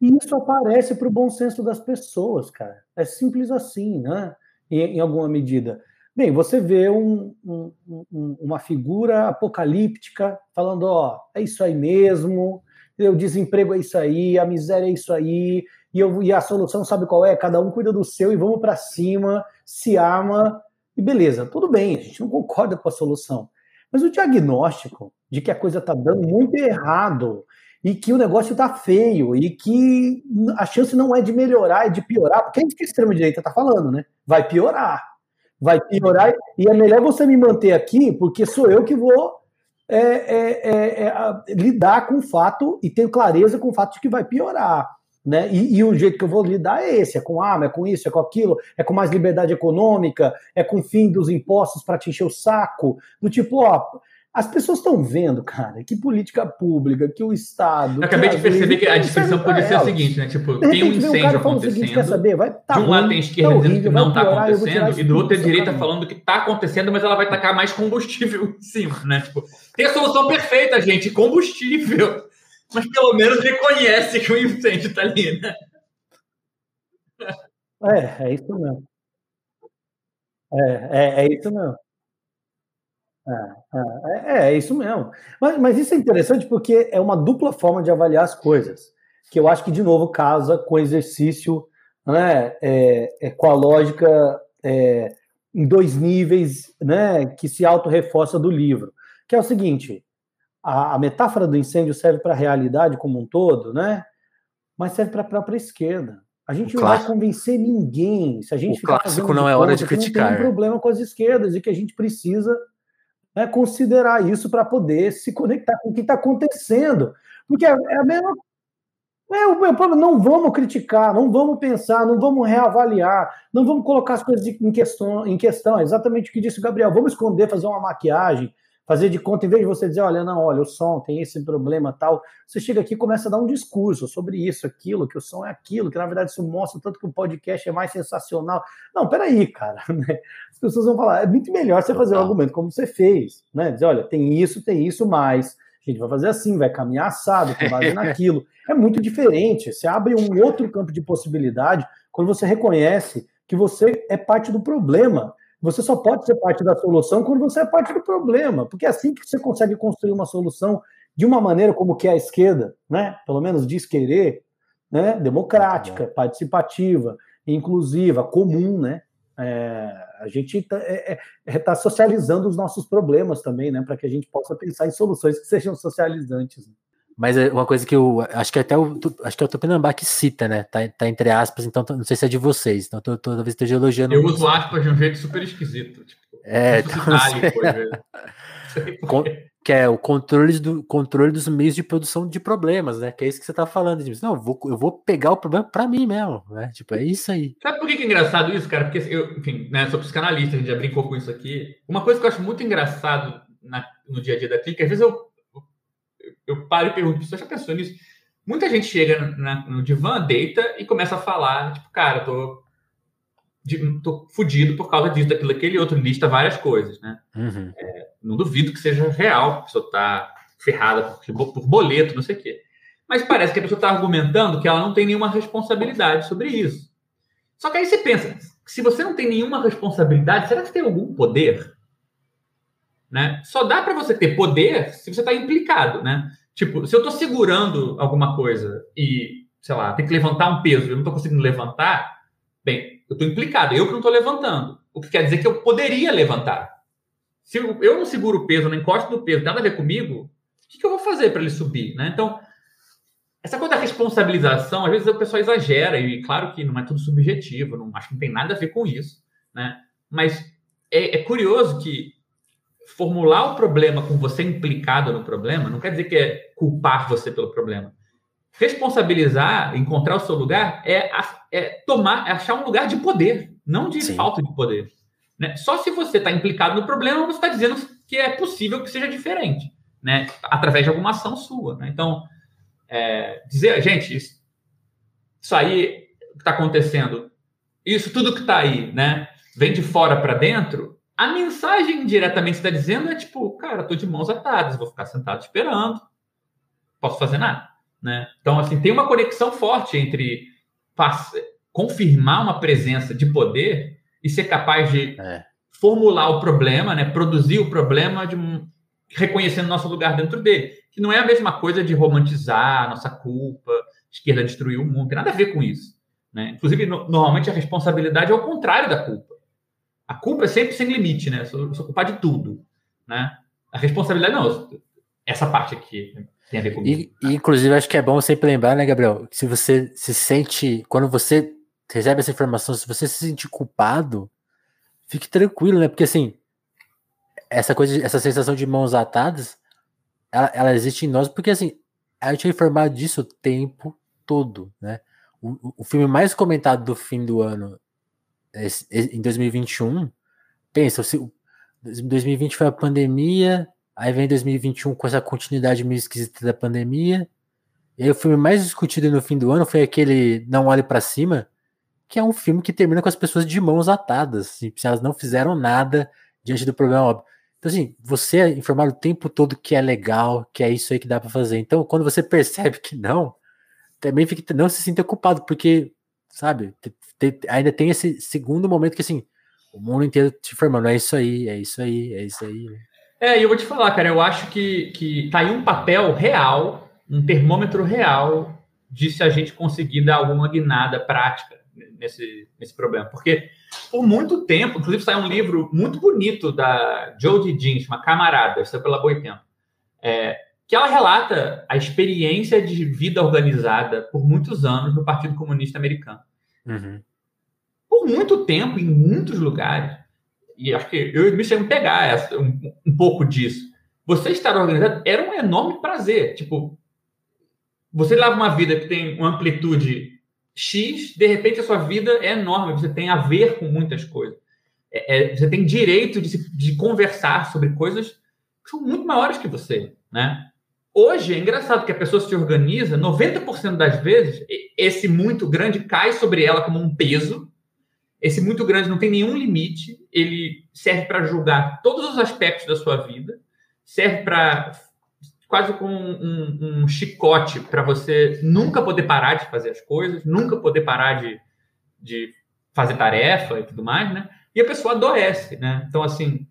E isso aparece para o bom senso das pessoas, cara. É simples assim, né? Em, em alguma medida. Bem, você vê um, um, um, uma figura apocalíptica falando: ó, é isso aí mesmo, o desemprego é isso aí, a miséria é isso aí, e, eu, e a solução sabe qual é? Cada um cuida do seu e vamos para cima, se ama e beleza, tudo bem, a gente não concorda com a solução. Mas o diagnóstico de que a coisa está dando muito errado e que o negócio está feio e que a chance não é de melhorar, é de piorar, porque é isso que a extrema-direita está falando, né? Vai piorar. Vai piorar e é melhor você me manter aqui, porque sou eu que vou é, é, é, é lidar com o fato e ter clareza com o fato de que vai piorar. Né? E, e, o jeito que eu vou lidar é esse: é com arma, é com isso, é com aquilo, é com mais liberdade econômica, é com fim dos impostos para te encher o saco. Do tipo, ó, as pessoas estão vendo, cara, que política pública, que o Estado.
Eu acabei de perceber que a descrição pode ser a seguinte, né? Tipo, tem um incêndio acontecendo. Seguinte, quer saber? Vai, tá de um lado tem esquerda tá dizendo que não está acontecendo, e do outro a direita falando que está acontecendo, mas ela vai tacar mais combustível em cima, né? Tipo, tem a solução perfeita, gente, combustível. Mas pelo menos reconhece que o incêndio está ali, né?
É, é isso mesmo. É, é, é isso mesmo. É, é, é, isso mesmo. Mas, mas isso é interessante porque é uma dupla forma de avaliar as coisas, que eu acho que, de novo, casa com o exercício, né, é, é com a lógica é, em dois níveis, né, que se auto-reforça do livro, que é o seguinte, a, a metáfora do incêndio serve para a realidade como um todo, né, mas serve para a própria esquerda. A gente o não clássico. vai convencer ninguém se a gente
o clássico não é hora de criticar.
Não tem um problema com as esquerdas e que a gente precisa né, considerar isso para poder se conectar com o que está acontecendo. Porque é, é a mesma. É, o meu problema, não vamos criticar, não vamos pensar, não vamos reavaliar, não vamos colocar as coisas em questão, em questão. É exatamente o que disse o Gabriel. Vamos esconder, fazer uma maquiagem, fazer de conta, em vez de você dizer, olha, não, olha, o som tem esse problema tal, você chega aqui e começa a dar um discurso sobre isso, aquilo, que o som é aquilo, que na verdade isso mostra tanto que o podcast é mais sensacional. Não, peraí, cara, né? As pessoas vão falar, é muito melhor você fazer um argumento como você fez, né? Dizer, olha, tem isso, tem isso, mais. A gente vai fazer assim, vai caminhar assado, com base naquilo. É muito diferente. Você abre um outro campo de possibilidade quando você reconhece que você é parte do problema você só pode ser parte da solução quando você é parte do problema, porque é assim que você consegue construir uma solução de uma maneira como que a esquerda, né? Pelo menos diz querer, né? Democrática, participativa, inclusiva, comum, né? É, a gente está é, é, é tá socializando os nossos problemas também, né? Para que a gente possa pensar em soluções que sejam socializantes. Né?
Mas é uma coisa que eu acho que até o acho que é o Tupinambá que cita, né? Tá, tá entre aspas, então não sei se é de vocês. Então tô, talvez esteja elogiando.
Eu uso aspas de um jeito super esquisito. Tipo,
é, então, Com, que é o controle, do, controle dos meios de produção de problemas, né? Que é isso que você tá falando. Tipo, não, eu vou, eu vou pegar o problema para mim mesmo, né? Tipo, é isso aí.
Sabe por que, que é engraçado isso, cara? Porque eu, enfim, né, sou psicanalista, a gente já brincou com isso aqui. Uma coisa que eu acho muito engraçado na, no dia a dia da clique, às vezes eu eu paro e pergunto, você já pensou nisso? Muita gente chega na, no divã, deita e começa a falar, tipo, cara, tô, de, tô fudido por causa disso, daquilo, aquele outro, lista várias coisas, né? Uhum. É, não duvido que seja real, a pessoa tá ferrada por, por boleto, não sei o quê. Mas parece que a pessoa está argumentando que ela não tem nenhuma responsabilidade sobre isso. Só que aí você pensa, se você não tem nenhuma responsabilidade, será que você tem algum poder? Né? Só dá para você ter poder se você está implicado, né? Tipo, se eu estou segurando alguma coisa e, sei lá, tem que levantar um peso e eu não estou conseguindo levantar, bem, eu estou implicado, eu que não estou levantando. O que quer dizer que eu poderia levantar. Se eu, eu não seguro o peso, não encosto no peso, nada a ver comigo, o que, que eu vou fazer para ele subir, né? Então, essa coisa da responsabilização, às vezes o pessoal exagera, e claro que não é tudo subjetivo, não, acho que não tem nada a ver com isso, né? Mas é, é curioso que formular o problema com você implicado no problema não quer dizer que é culpar você pelo problema. Responsabilizar, encontrar o seu lugar é, é tomar, é achar um lugar de poder, não de Sim. falta de poder. Né? Só se você está implicado no problema, você está dizendo que é possível que seja diferente, né? através de alguma ação sua. Né? Então, é, dizer, gente, isso, isso aí que está acontecendo, isso tudo que está aí, né, vem de fora para dentro, a mensagem diretamente está dizendo é tipo, cara, tô de mãos atadas, vou ficar sentado esperando, posso fazer nada, né? Então, assim, tem uma conexão forte entre confirmar uma presença de poder e ser capaz de é. formular o problema, né? Produzir o problema de um, reconhecendo nosso lugar dentro dele, que não é a mesma coisa de romantizar a nossa culpa, esquerda destruir o mundo, tem nada a ver com isso, né? Inclusive, no, normalmente a responsabilidade é o contrário da culpa. A culpa é sempre sem limite, né? Eu sou, sou culpado de tudo, né? A responsabilidade não, essa parte aqui tem a ver comigo.
E, e, inclusive, acho que é bom sempre lembrar, né, Gabriel? Que se você se sente, quando você recebe essa informação, se você se sente culpado, fique tranquilo, né? Porque assim, essa coisa, essa sensação de mãos atadas ela, ela existe em nós porque, assim, a gente é informado disso o tempo todo, né? O, o filme mais comentado do fim do ano em 2021, pensa, se 2020 foi a pandemia, aí vem 2021 com essa continuidade meio esquisita da pandemia, e aí o filme mais discutido no fim do ano foi aquele Não Olhe para Cima, que é um filme que termina com as pessoas de mãos atadas, assim, se elas não fizeram nada diante do problema óbvio. Então, assim, você é informado o tempo todo que é legal, que é isso aí que dá para fazer. Então, quando você percebe que não, também fica, não se sinta culpado, porque, sabe, te, ainda tem esse segundo momento que, assim, o mundo inteiro te informando, é isso aí, é isso aí, é isso aí.
É, e eu vou te falar, cara, eu acho que, que tá aí um papel real, um termômetro real de se a gente conseguir dar alguma guinada prática nesse, nesse problema. Porque por muito tempo, inclusive saiu um livro muito bonito da Jodie Jeans, uma camarada, pela Boitempo, é, que ela relata a experiência de vida organizada por muitos anos no Partido Comunista Americano. Uhum. Por muito tempo, em muitos lugares, e acho que eu e o Michel pegar essa, um, um pouco disso. Você estar organizado era um enorme prazer. Tipo, você leva uma vida que tem uma amplitude X, de repente a sua vida é enorme, você tem a ver com muitas coisas. É, é, você tem direito de, de conversar sobre coisas que são muito maiores que você, né? Hoje é engraçado que a pessoa se organiza, 90% das vezes, esse muito grande cai sobre ela como um peso. Esse muito grande não tem nenhum limite, ele serve para julgar todos os aspectos da sua vida, serve para quase como um, um, chicote para você nunca poder parar de fazer as coisas, nunca poder parar de, de fazer tarefa e tudo mais, né? E a pessoa adoece, né? Então, assim,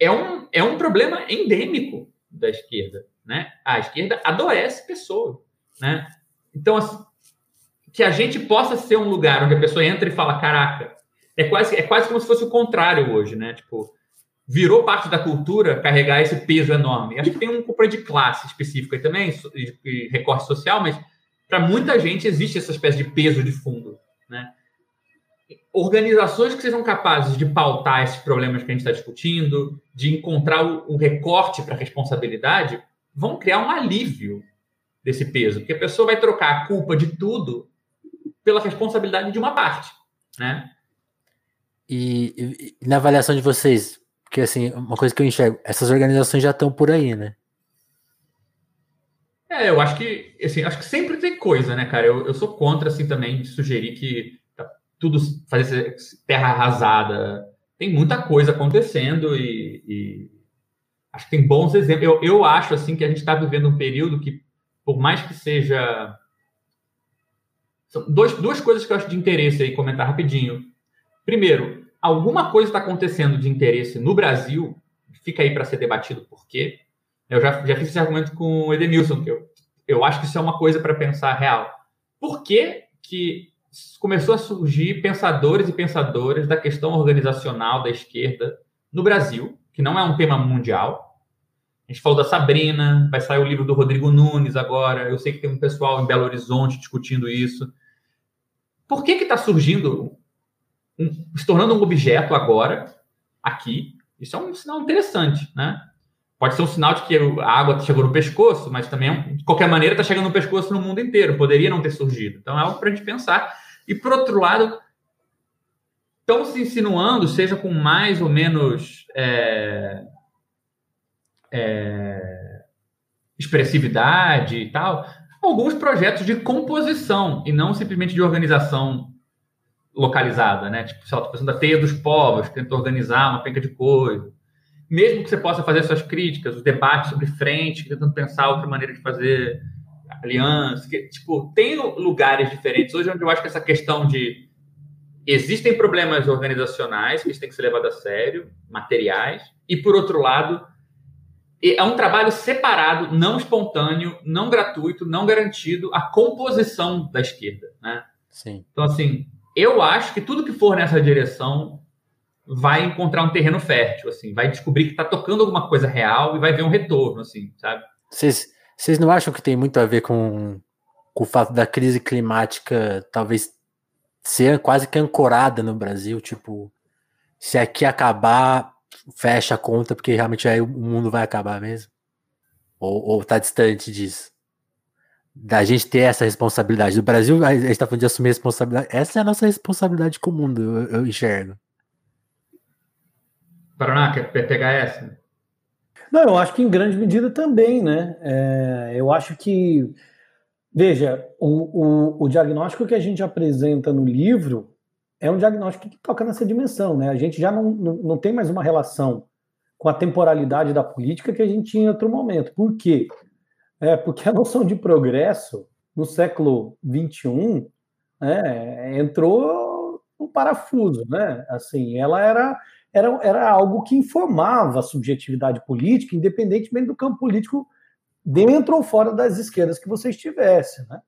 é um, é um problema endêmico da esquerda, né? A esquerda adoece pessoas, né? Então, assim, que a gente possa ser um lugar onde a pessoa entra e fala, caraca, é quase, é quase como se fosse o contrário hoje, né? Tipo, virou parte da cultura carregar esse peso enorme. Acho que tem um componente de classe específico aí também, de recorte social, mas para muita gente existe essa espécie de peso de fundo, né? Organizações que sejam capazes de pautar esses problemas que a gente está discutindo, de encontrar o, o recorte para responsabilidade, vão criar um alívio desse peso, porque a pessoa vai trocar a culpa de tudo pela responsabilidade de uma parte, né?
E, e na avaliação de vocês, porque, assim, uma coisa que eu enxergo, essas organizações já estão por aí, né?
É, eu acho que, assim, acho que sempre tem coisa, né, cara? Eu, eu sou contra, assim, também, de sugerir que tá tudo fazer terra arrasada. Tem muita coisa acontecendo e, e acho que tem bons exemplos. Eu, eu acho, assim, que a gente está vivendo um período que, por mais que seja... São dois, duas coisas que eu acho de interesse aí, comentar rapidinho. Primeiro, alguma coisa está acontecendo de interesse no Brasil, fica aí para ser debatido por quê. Eu já, já fiz esse argumento com o Edenilson, que eu, eu acho que isso é uma coisa para pensar real. Por que, que começou a surgir pensadores e pensadoras da questão organizacional da esquerda no Brasil, que não é um tema mundial? A gente falou da Sabrina, vai sair o livro do Rodrigo Nunes agora. Eu sei que tem um pessoal em Belo Horizonte discutindo isso. Por que está surgindo um, se tornando um objeto agora, aqui. Isso é um sinal interessante, né? Pode ser um sinal de que a água chegou no pescoço, mas também, de qualquer maneira, está chegando no pescoço no mundo inteiro. Poderia não ter surgido. Então, é algo para a gente pensar. E, por outro lado, estão se insinuando, seja com mais ou menos é, é, expressividade e tal, alguns projetos de composição e não simplesmente de organização localizada, né? Tipo, sei lá, pensando da teia dos povos, tenta organizar uma penca de coisa. Mesmo que você possa fazer suas críticas, os debates sobre frente, tentando pensar outra maneira de fazer aliança, que, tipo, tem lugares diferentes. Hoje onde eu acho que essa questão de existem problemas organizacionais que têm que ser levados a sério, materiais, e por outro lado, é um trabalho separado, não espontâneo, não gratuito, não garantido, a composição da esquerda, né?
Sim.
Então, assim, eu acho que tudo que for nessa direção vai encontrar um terreno fértil, assim, vai descobrir que está tocando alguma coisa real e vai ver um retorno, assim, sabe?
Vocês não acham que tem muito a ver com, com o fato da crise climática talvez ser quase que ancorada no Brasil? Tipo, se aqui acabar, fecha a conta, porque realmente aí o mundo vai acabar mesmo? Ou, ou tá distante disso? Da gente ter essa responsabilidade. Do Brasil, a gente tá falando de assumir a responsabilidade. Essa é a nossa responsabilidade com o mundo, eu, eu enxergo.
Paraná, quer pegar essa?
Não, eu acho que em grande medida também, né? É, eu acho que, veja, o, o, o, diagnóstico que a gente apresenta no livro é um diagnóstico que toca nessa dimensão, né? A gente já não, não, não tem mais uma relação com a temporalidade da política que a gente tinha em outro momento. Por quê? É porque a noção de progresso no século XXI é, entrou no parafuso, né? Assim, ela era era, era algo que informava a subjetividade política, independentemente do campo político dentro ou fora das esquerdas que você estivesse, né?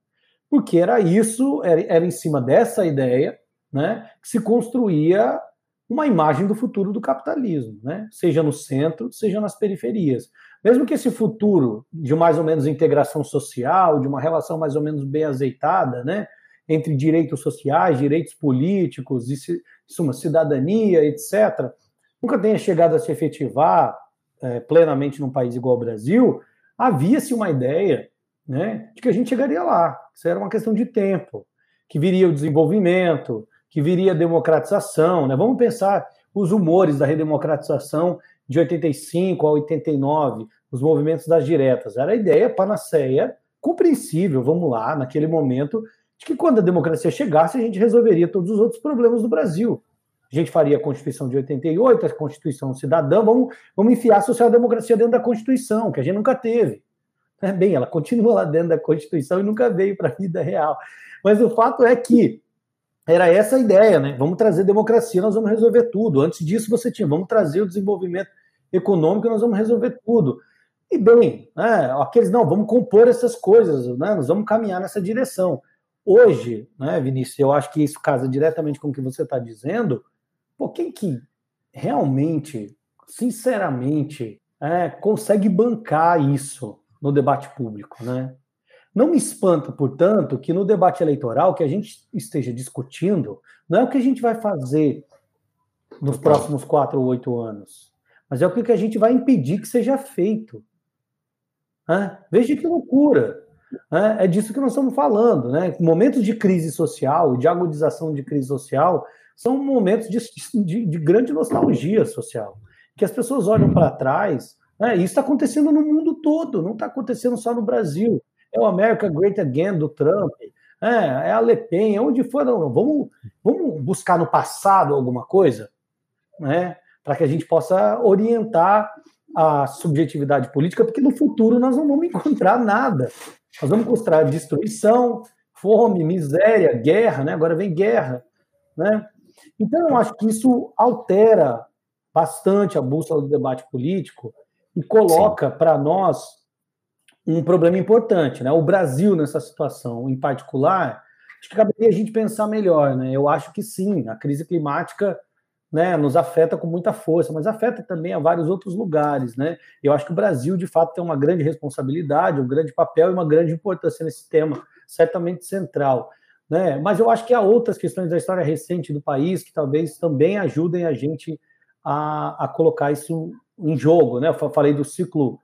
Porque era isso, era, era em cima dessa ideia, né, que se construía uma imagem do futuro do capitalismo, né? Seja no centro, seja nas periferias. Mesmo que esse futuro de mais ou menos integração social, de uma relação mais ou menos bem azeitada, né, entre direitos sociais, direitos políticos, e uma cidadania, etc., nunca tenha chegado a se efetivar é, plenamente num país igual ao Brasil, havia-se uma ideia né, de que a gente chegaria lá. Isso era uma questão de tempo, que viria o desenvolvimento, que viria a democratização. Né? Vamos pensar os humores da redemocratização de 85 a 89, os movimentos das diretas. Era a ideia panaceia, compreensível, vamos lá, naquele momento, de que quando a democracia chegasse, a gente resolveria todos os outros problemas do Brasil. A gente faria a Constituição de 88, a Constituição Cidadã, vamos, vamos enfiar a social-democracia dentro da Constituição, que a gente nunca teve. É, bem, ela continua lá dentro da Constituição e nunca veio para a vida real. Mas o fato é que era essa a ideia, né? Vamos trazer democracia, nós vamos resolver tudo. Antes disso, você tinha, vamos trazer o desenvolvimento econômico, nós vamos resolver tudo. E bem, né, aqueles não, vamos compor essas coisas, né, nós vamos caminhar nessa direção. Hoje, né, Vinícius, eu acho que isso casa diretamente com o que você está dizendo. Pô, quem que realmente, sinceramente, é, consegue bancar isso no debate público, né? Não me espanta, portanto, que no debate eleitoral que a gente esteja discutindo não é o que a gente vai fazer nos próximos quatro ou oito anos, mas é o que a gente vai impedir que seja feito. Veja que loucura! É, é disso que nós estamos falando, né? Momentos de crise social, de agudização de crise social, são momentos de, de, de grande nostalgia social, que as pessoas olham para trás. Né? Isso está acontecendo no mundo todo, não está acontecendo só no Brasil. É o America Great Again do Trump, é, é a Le Pen, é onde for. Não, vamos, vamos buscar no passado alguma coisa, né? Para que a gente possa orientar a subjetividade política, porque no futuro nós não vamos encontrar nada. Nós vamos encontrar destruição, fome, miséria, guerra, né? Agora vem guerra, né? Então eu acho que isso altera bastante a bússola do debate político e coloca para nós um problema importante, né? O Brasil nessa situação em particular, acho que caberia a gente pensar melhor, né? Eu acho que sim, a crise climática né, nos afeta com muita força, mas afeta também a vários outros lugares, né? Eu acho que o Brasil, de fato, tem uma grande responsabilidade, um grande papel e uma grande importância nesse tema, certamente central, né? Mas eu acho que há outras questões da história recente do país que talvez também ajudem a gente a, a colocar isso em jogo, né? Eu falei do ciclo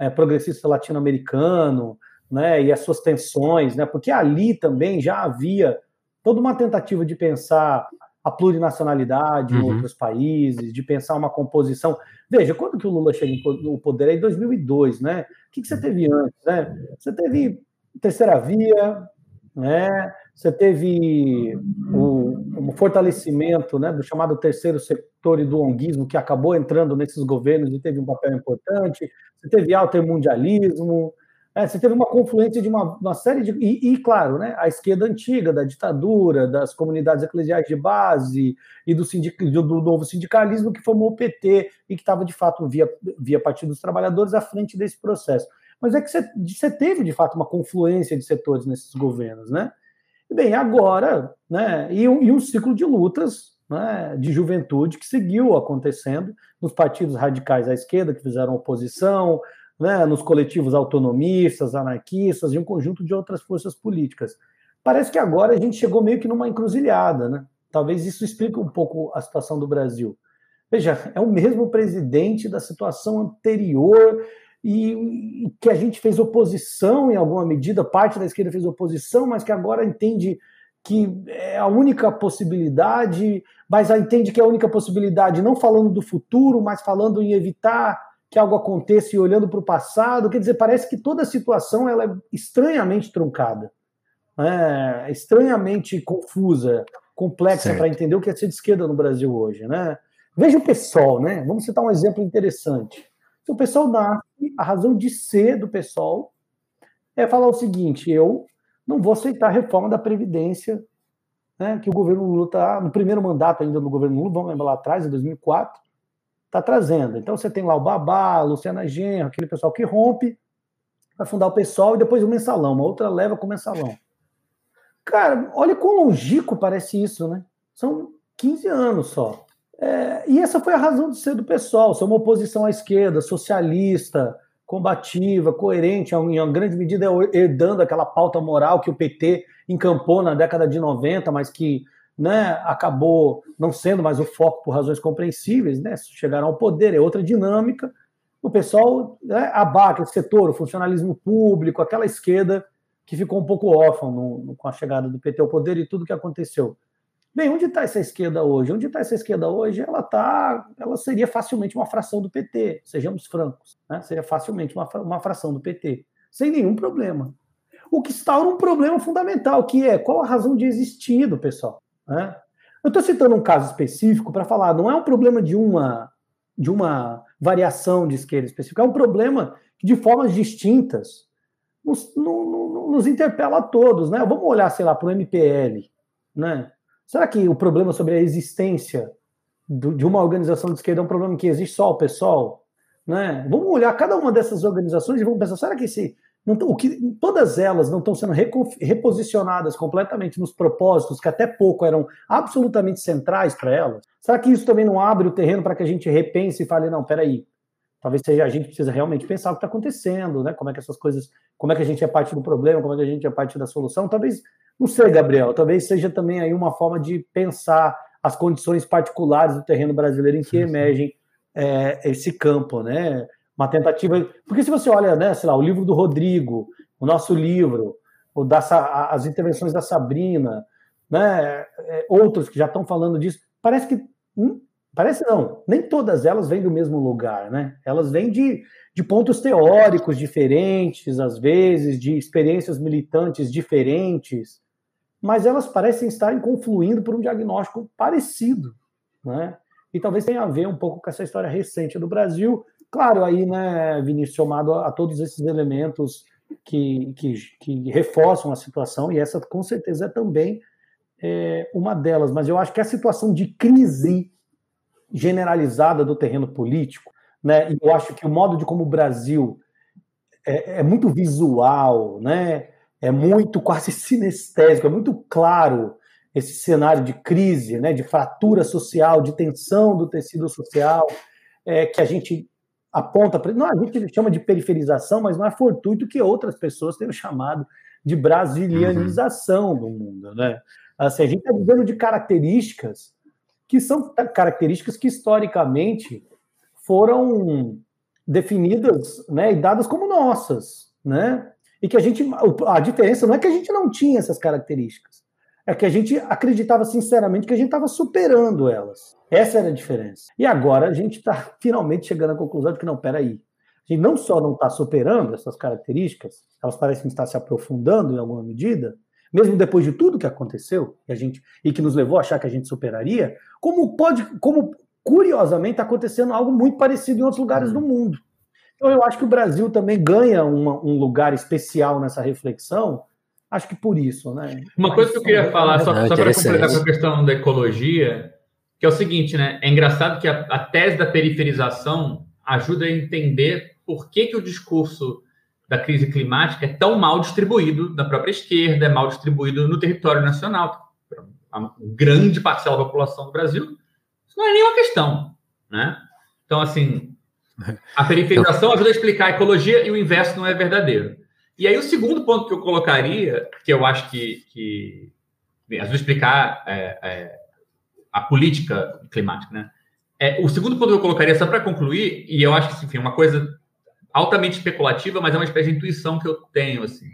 é, progressista latino-americano, né? E as suas tensões, né? Porque ali também já havia toda uma tentativa de pensar a plurinacionalidade uhum. em outros países, de pensar uma composição. Veja, quando que o Lula chega no poder? É em 2002, né? O que, que você teve antes, né? Você teve terceira via, né? Você teve o, fortalecimento né, do chamado terceiro setor e do onguismo, que acabou entrando nesses governos e teve um papel importante. Você teve altermundialismo, é, você teve uma confluência de uma, uma série de. E, e, claro, né, a esquerda antiga, da ditadura, das comunidades eclesiais de base e do, sindic, do, do novo sindicalismo que formou o PT e que estava, de fato, via, via Partido dos Trabalhadores à frente desse processo. Mas é que você, você teve, de fato, uma confluência de setores nesses governos, né? Bem, agora, né, e um, e um ciclo de lutas né, de juventude que seguiu acontecendo nos partidos radicais à esquerda, que fizeram oposição, né, nos coletivos autonomistas, anarquistas e um conjunto de outras forças políticas. Parece que agora a gente chegou meio que numa encruzilhada, né? Talvez isso explique um pouco a situação do Brasil. Veja, é o mesmo presidente da situação anterior, e, que a gente fez oposição em alguma medida, parte da esquerda fez oposição, mas que agora entende que é a única possibilidade, mas entende que é a única possibilidade, não falando do futuro, mas falando em evitar que algo aconteça e olhando para o passado. Quer dizer, parece que toda a situação ela é estranhamente truncada, é, estranhamente confusa, complexa para entender o que é ser de esquerda no Brasil hoje. Né? Veja o pessoal, né? Vamos citar um exemplo interessante. Se o pessoal nasce, a razão de ser do pessoal é falar o seguinte: eu não vou aceitar a reforma da Previdência, né, que o governo Lula está, no primeiro mandato ainda do governo Lula, vamos lembrar lá atrás, em 2004, está trazendo. Então você tem lá o Babá, a Luciana Genro, aquele pessoal que rompe, vai fundar o pessoal e depois o mensalão, uma outra leva com o mensalão. Cara, olha quão longínquo parece isso, né? São 15 anos só. É, e essa foi a razão de ser do pessoal, ser uma oposição à esquerda, socialista, combativa, coerente, em uma grande medida herdando aquela pauta moral que o PT encampou na década de 90, mas que né, acabou não sendo mais o foco por razões compreensíveis, né, chegaram ao poder, é outra dinâmica. O pessoal né, abaca esse setor, o funcionalismo público, aquela esquerda que ficou um pouco órfã no, no, com a chegada do PT ao poder e tudo que aconteceu. Bem, onde está essa esquerda hoje? Onde está essa esquerda hoje? Ela tá, ela seria facilmente uma fração do PT, sejamos francos, né? Seria facilmente uma, uma fração do PT, sem nenhum problema. O que instaura um problema fundamental, que é qual a razão de existir do pessoal. Né? Eu estou citando um caso específico para falar, não é um problema de uma de uma variação de esquerda específica, é um problema que de formas distintas nos, nos, nos interpela a todos, né? Vamos olhar, sei lá, para o MPL, né? Será que o problema sobre a existência do, de uma organização de esquerda é um problema que existe só o pessoal? Né? Vamos olhar cada uma dessas organizações e vamos pensar, será que esse, não, o que, todas elas não estão sendo reposicionadas completamente nos propósitos que até pouco eram absolutamente centrais para elas? Será que isso também não abre o terreno para que a gente repense e fale, não, peraí, talvez seja, a gente precisa realmente pensar o que está acontecendo, né? Como é que essas coisas, como é que a gente é parte do problema, como é que a gente é parte da solução? Talvez não sei, Gabriel, talvez seja também aí uma forma de pensar as condições particulares do terreno brasileiro em que sim, emergem é, esse campo, né? Uma tentativa. Porque se você olha, né, sei lá, o livro do Rodrigo, o nosso livro, o da, as intervenções da Sabrina, né, é, outros que já estão falando disso, parece que. Hum, parece não, nem todas elas vêm do mesmo lugar, né? Elas vêm de, de pontos teóricos diferentes, às vezes, de experiências militantes diferentes mas elas parecem estar confluindo por um diagnóstico parecido, né? E talvez tenha a ver um pouco com essa história recente do Brasil. Claro, aí, né, Vinícius, somado a, a todos esses elementos que, que, que, reforçam a situação, e essa com certeza é também é, uma delas. Mas eu acho que a situação de crise generalizada do terreno político, né, eu acho que o modo de como o Brasil é, é muito visual, né? É muito quase sinestésico, é muito claro esse cenário de crise, né, de fratura social, de tensão do tecido social, é, que a gente aponta para. Não, a gente chama de periferização, mas não é fortuito que outras pessoas tenham chamado de brasilianização uhum. do mundo. Né? Assim, a gente está vivendo de características que são características que historicamente foram definidas né, e dadas como nossas. Né? E que a gente. A diferença não é que a gente não tinha essas características, é que a gente acreditava sinceramente que a gente estava superando elas. Essa era a diferença. E agora a gente está finalmente chegando à conclusão de que não, peraí. A gente não só não está superando essas características, elas parecem estar se aprofundando em alguma medida, mesmo depois de tudo que aconteceu e, a gente, e que nos levou a achar que a gente superaria, como pode, como curiosamente está acontecendo algo muito parecido em outros lugares do mundo. Então, eu acho que o Brasil também ganha uma, um lugar especial nessa reflexão. Acho que por isso, né?
Uma coisa que eu queria falar, só, só para completar com a questão da ecologia, que é o seguinte, né? É engraçado que a, a, tese da periferização ajuda a entender por que, que o discurso da crise climática é tão mal distribuído na própria esquerda, é mal distribuído no território nacional. A grande parcela da população do Brasil, isso não é nenhuma questão, né? Então, assim, a periferização ajuda a explicar a ecologia e o inverso não é verdadeiro. E aí o segundo ponto que eu colocaria, que eu acho que, que ajuda a explicar é, é, a política climática, né? É, o segundo ponto que eu colocaria, só para concluir, e eu acho que enfim, uma coisa altamente especulativa, mas é uma espécie de intuição que eu tenho, assim.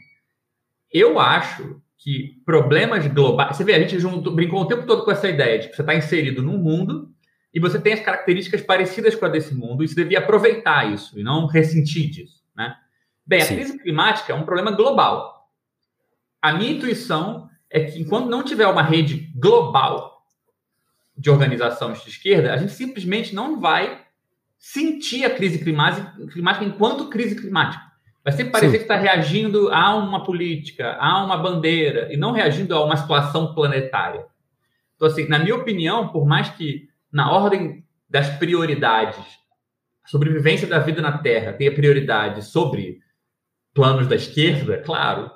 Eu acho que problemas globais. Você vê, a gente junto, brincou o tempo todo com essa ideia de que você está inserido num mundo e você tem as características parecidas com a desse mundo, e você devia aproveitar isso e não ressentir disso. Né? Bem, a Sim. crise climática é um problema global. A minha intuição é que enquanto não tiver uma rede global de organizações de esquerda, a gente simplesmente não vai sentir a crise climática enquanto crise climática. Vai sempre parecer Sim. que está reagindo a uma política, a uma bandeira, e não reagindo a uma situação planetária. Então, assim, na minha opinião, por mais que na ordem das prioridades, a sobrevivência da vida na Terra tenha prioridade sobre planos da esquerda, claro,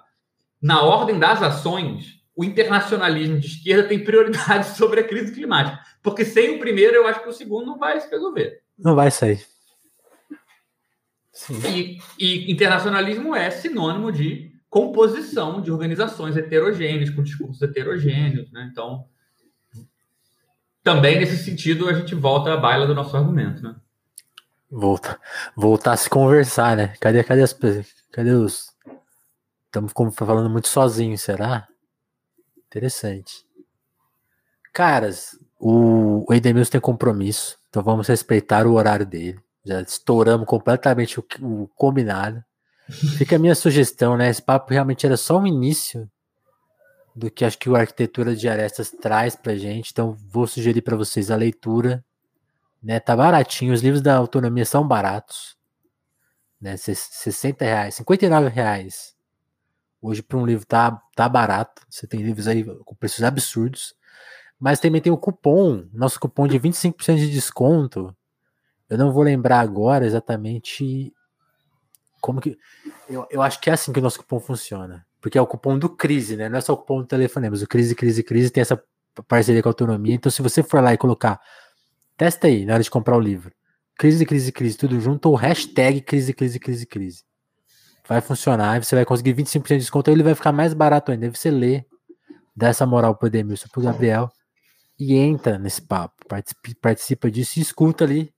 na ordem das ações, o internacionalismo de esquerda tem prioridade sobre a crise climática. Porque sem o primeiro, eu acho que o segundo não vai se resolver.
Não vai sair.
E, e, internacionalismo é sinônimo de composição de organizações heterogêneas, com discursos heterogêneos. Né? Então, também nesse sentido, a gente volta à baila do nosso argumento. Né?
Volta, voltar a se conversar, né? Cadê, cadê as Cadê os. Estamos falando muito sozinhos, será? Interessante. Caras, o, Edemilson tem compromisso, então vamos respeitar o horário dele. Já estouramos completamente o, o combinado. Fica a minha sugestão, né? Esse papo realmente era só o início do que acho que o Arquitetura de Arestas traz pra gente. Então, vou sugerir para vocês a leitura. Né? Tá baratinho, os livros da autonomia são baratos. Né? 60 reais, 59 reais. Hoje, para um livro, tá, tá barato. Você tem livros aí com preços absurdos. Mas também tem o cupom, nosso cupom de 25% de desconto eu não vou lembrar agora exatamente como que. Eu, eu acho que é assim que o nosso cupom funciona. Porque é o cupom do Crise, né? Não é só o cupom do telefone, mas o Crise, Crise, Crise tem essa parceria com a autonomia. Então, se você for lá e colocar, testa aí na hora de comprar o livro. Crise, crise, crise, tudo junto, ou hashtag crise, crise, crise, crise. Vai funcionar você vai conseguir 25% de desconto, ele vai ficar mais barato ainda. Aí você lê, dá essa moral pro Edemilson, pro Gabriel, e entra nesse papo, participa, disso e escuta ali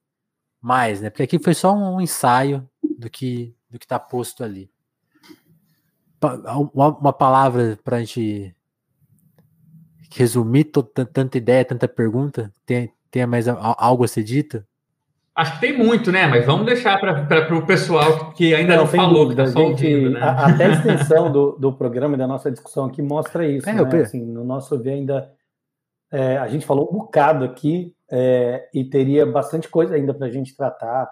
mais, né? Porque aqui foi só um ensaio do que do que está posto ali. Uma, uma palavra para a gente resumir tanta ideia, tanta pergunta? Tem, tem mais algo a ser dito?
Acho que tem muito, né? Mas vamos deixar para o pessoal que ainda não, não falou, dúvida, que tá
gente, ouvindo, né? a, Até a extensão do, do programa e da nossa discussão aqui mostra isso. É, né? assim, no nosso ver ainda, é, a gente falou um bocado aqui é, e teria bastante coisa ainda para a gente tratar,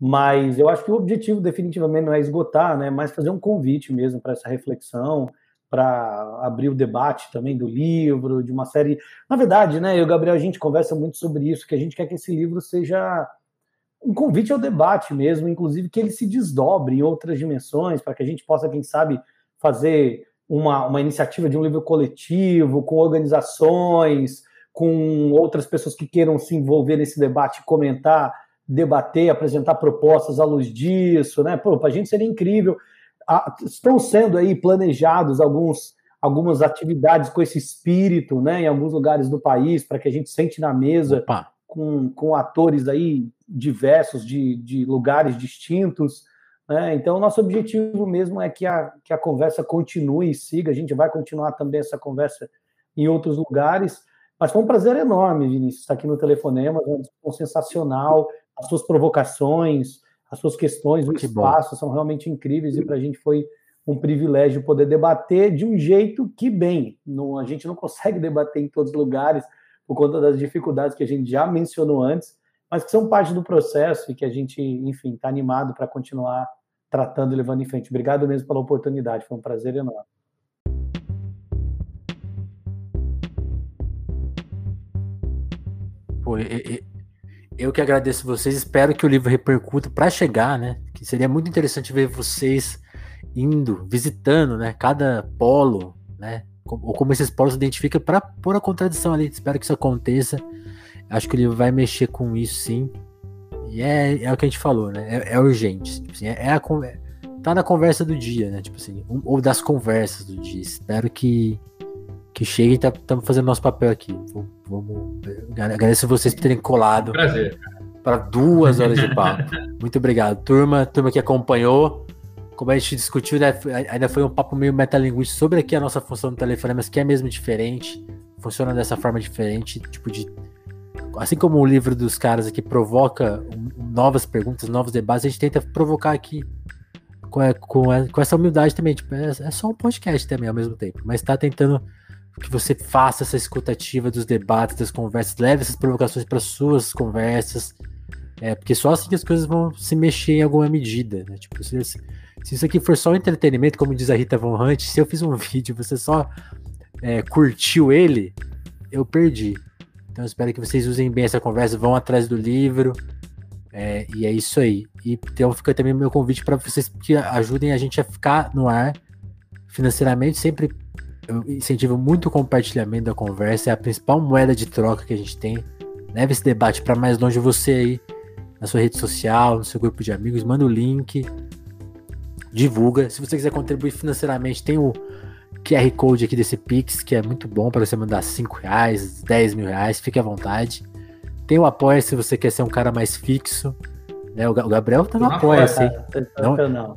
mas eu acho que o objetivo definitivamente não é esgotar, né, mas fazer um convite mesmo para essa reflexão, para abrir o debate também do livro, de uma série. Na verdade, né, eu e o Gabriel, a gente conversa muito sobre isso, que a gente quer que esse livro seja um convite ao debate mesmo, inclusive que ele se desdobre em outras dimensões, para que a gente possa, quem sabe, fazer uma, uma iniciativa de um livro coletivo, com organizações, com outras pessoas que queiram se envolver nesse debate, comentar, debater, apresentar propostas à luz disso, né? Para a gente seria incrível. Ah, estão sendo aí planejados alguns, algumas atividades com esse espírito, né? Em alguns lugares do país, para que a gente sente na mesa com, com atores aí diversos de, de lugares distintos. Né? Então, nosso objetivo mesmo é que a, que a conversa continue e siga. A gente vai continuar também essa conversa em outros lugares. Mas foi um prazer enorme, Vinícius, estar aqui no Telefonema, uma discussão sensacional, as suas provocações, as suas questões, o que espaço bom. são realmente incríveis e para a gente foi um privilégio poder debater de um jeito que, bem, não, a gente não consegue debater em todos os lugares por conta das dificuldades que a gente já mencionou antes, mas que são parte do processo e que a gente, enfim, está animado para continuar tratando e levando em frente. Obrigado mesmo pela oportunidade, foi um prazer enorme.
Pô, eu que agradeço vocês, espero que o livro repercuta para chegar, né? Que seria muito interessante ver vocês indo, visitando, né? Cada polo, né? Ou como esses polos se identificam para pôr a contradição ali. Espero que isso aconteça. Acho que o livro vai mexer com isso, sim. E é, é o que a gente falou, né? É, é urgente. Tipo assim, é, é a, tá na conversa do dia, né? Tipo assim, um, ou das conversas do dia. Espero que que chegue e estamos tá, fazendo nosso papel aqui. Vamos, agradeço vocês por terem colado.
Prazer.
para duas horas de papo. Muito obrigado, turma, turma que acompanhou. Como a gente discutiu, né, ainda foi um papo meio metalinguístico sobre aqui a nossa função do telefonemas, que é mesmo diferente, funciona dessa forma diferente, tipo de assim como o livro dos caras aqui provoca novas perguntas, novos debates, a gente tenta provocar aqui com, com, com essa humildade também. Tipo, é, é, só um podcast também ao mesmo tempo, mas está tentando que você faça essa escutativa dos debates, das conversas, leve essas provocações para suas conversas, é, porque só assim que as coisas vão se mexer em alguma medida. Né? Tipo, se, se, isso aqui for só entretenimento, como diz a Rita Von Hunt, se eu fiz um vídeo você só é, curtiu ele, eu perdi. Então espero que vocês usem bem essa conversa, vão atrás do livro. É, e é isso aí. E então fica também o meu convite para vocês que ajudem a gente a ficar no ar financeiramente. Sempre eu incentivo muito o compartilhamento da conversa, é a principal moeda de troca que a gente tem. Leve esse debate para mais longe você aí, na sua rede social, no seu grupo de amigos, manda o link, divulga. Se você quiser contribuir financeiramente, tem o QR Code aqui desse Pix, que é muito bom para você mandar 5 reais, 10 mil reais, fique à vontade. Tem o Apoia se você quer ser um cara mais fixo. Né? O Gabriel tá no Apoia-se. Não, não.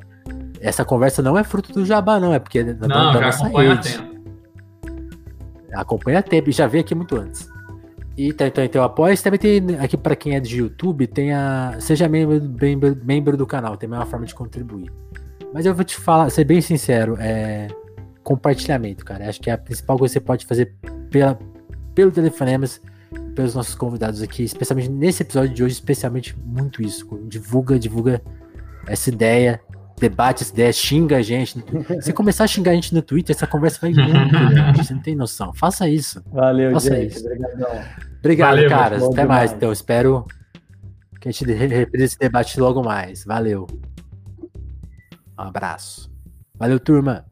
Essa conversa não é fruto do jabá, não, é porque é da,
não, da nossa rede. Tempo.
Acompanha tempo e já veio aqui muito antes. E tá, então, então apoia também tem aqui para quem é de YouTube, tem a seja membro, membro, membro do canal, tem uma forma de contribuir. Mas eu vou te falar, ser bem sincero, é compartilhamento, cara. Acho que é a principal coisa que você pode fazer pela, pelo Telefonemas, pelos nossos convidados aqui, especialmente nesse episódio de hoje, especialmente muito isso. Divulga, divulga essa ideia, debate essa ideia, xinga a gente. Se começar a xingar a gente no Twitter, essa conversa vai muito longe, você não tem noção. Faça isso.
Valeu,
Faça
gente.
Isso. Obrigado, Valeu, caras. Até demais. mais. Então, espero que a gente repita esse debate logo mais. Valeu. Um abraço. Valeu, turma.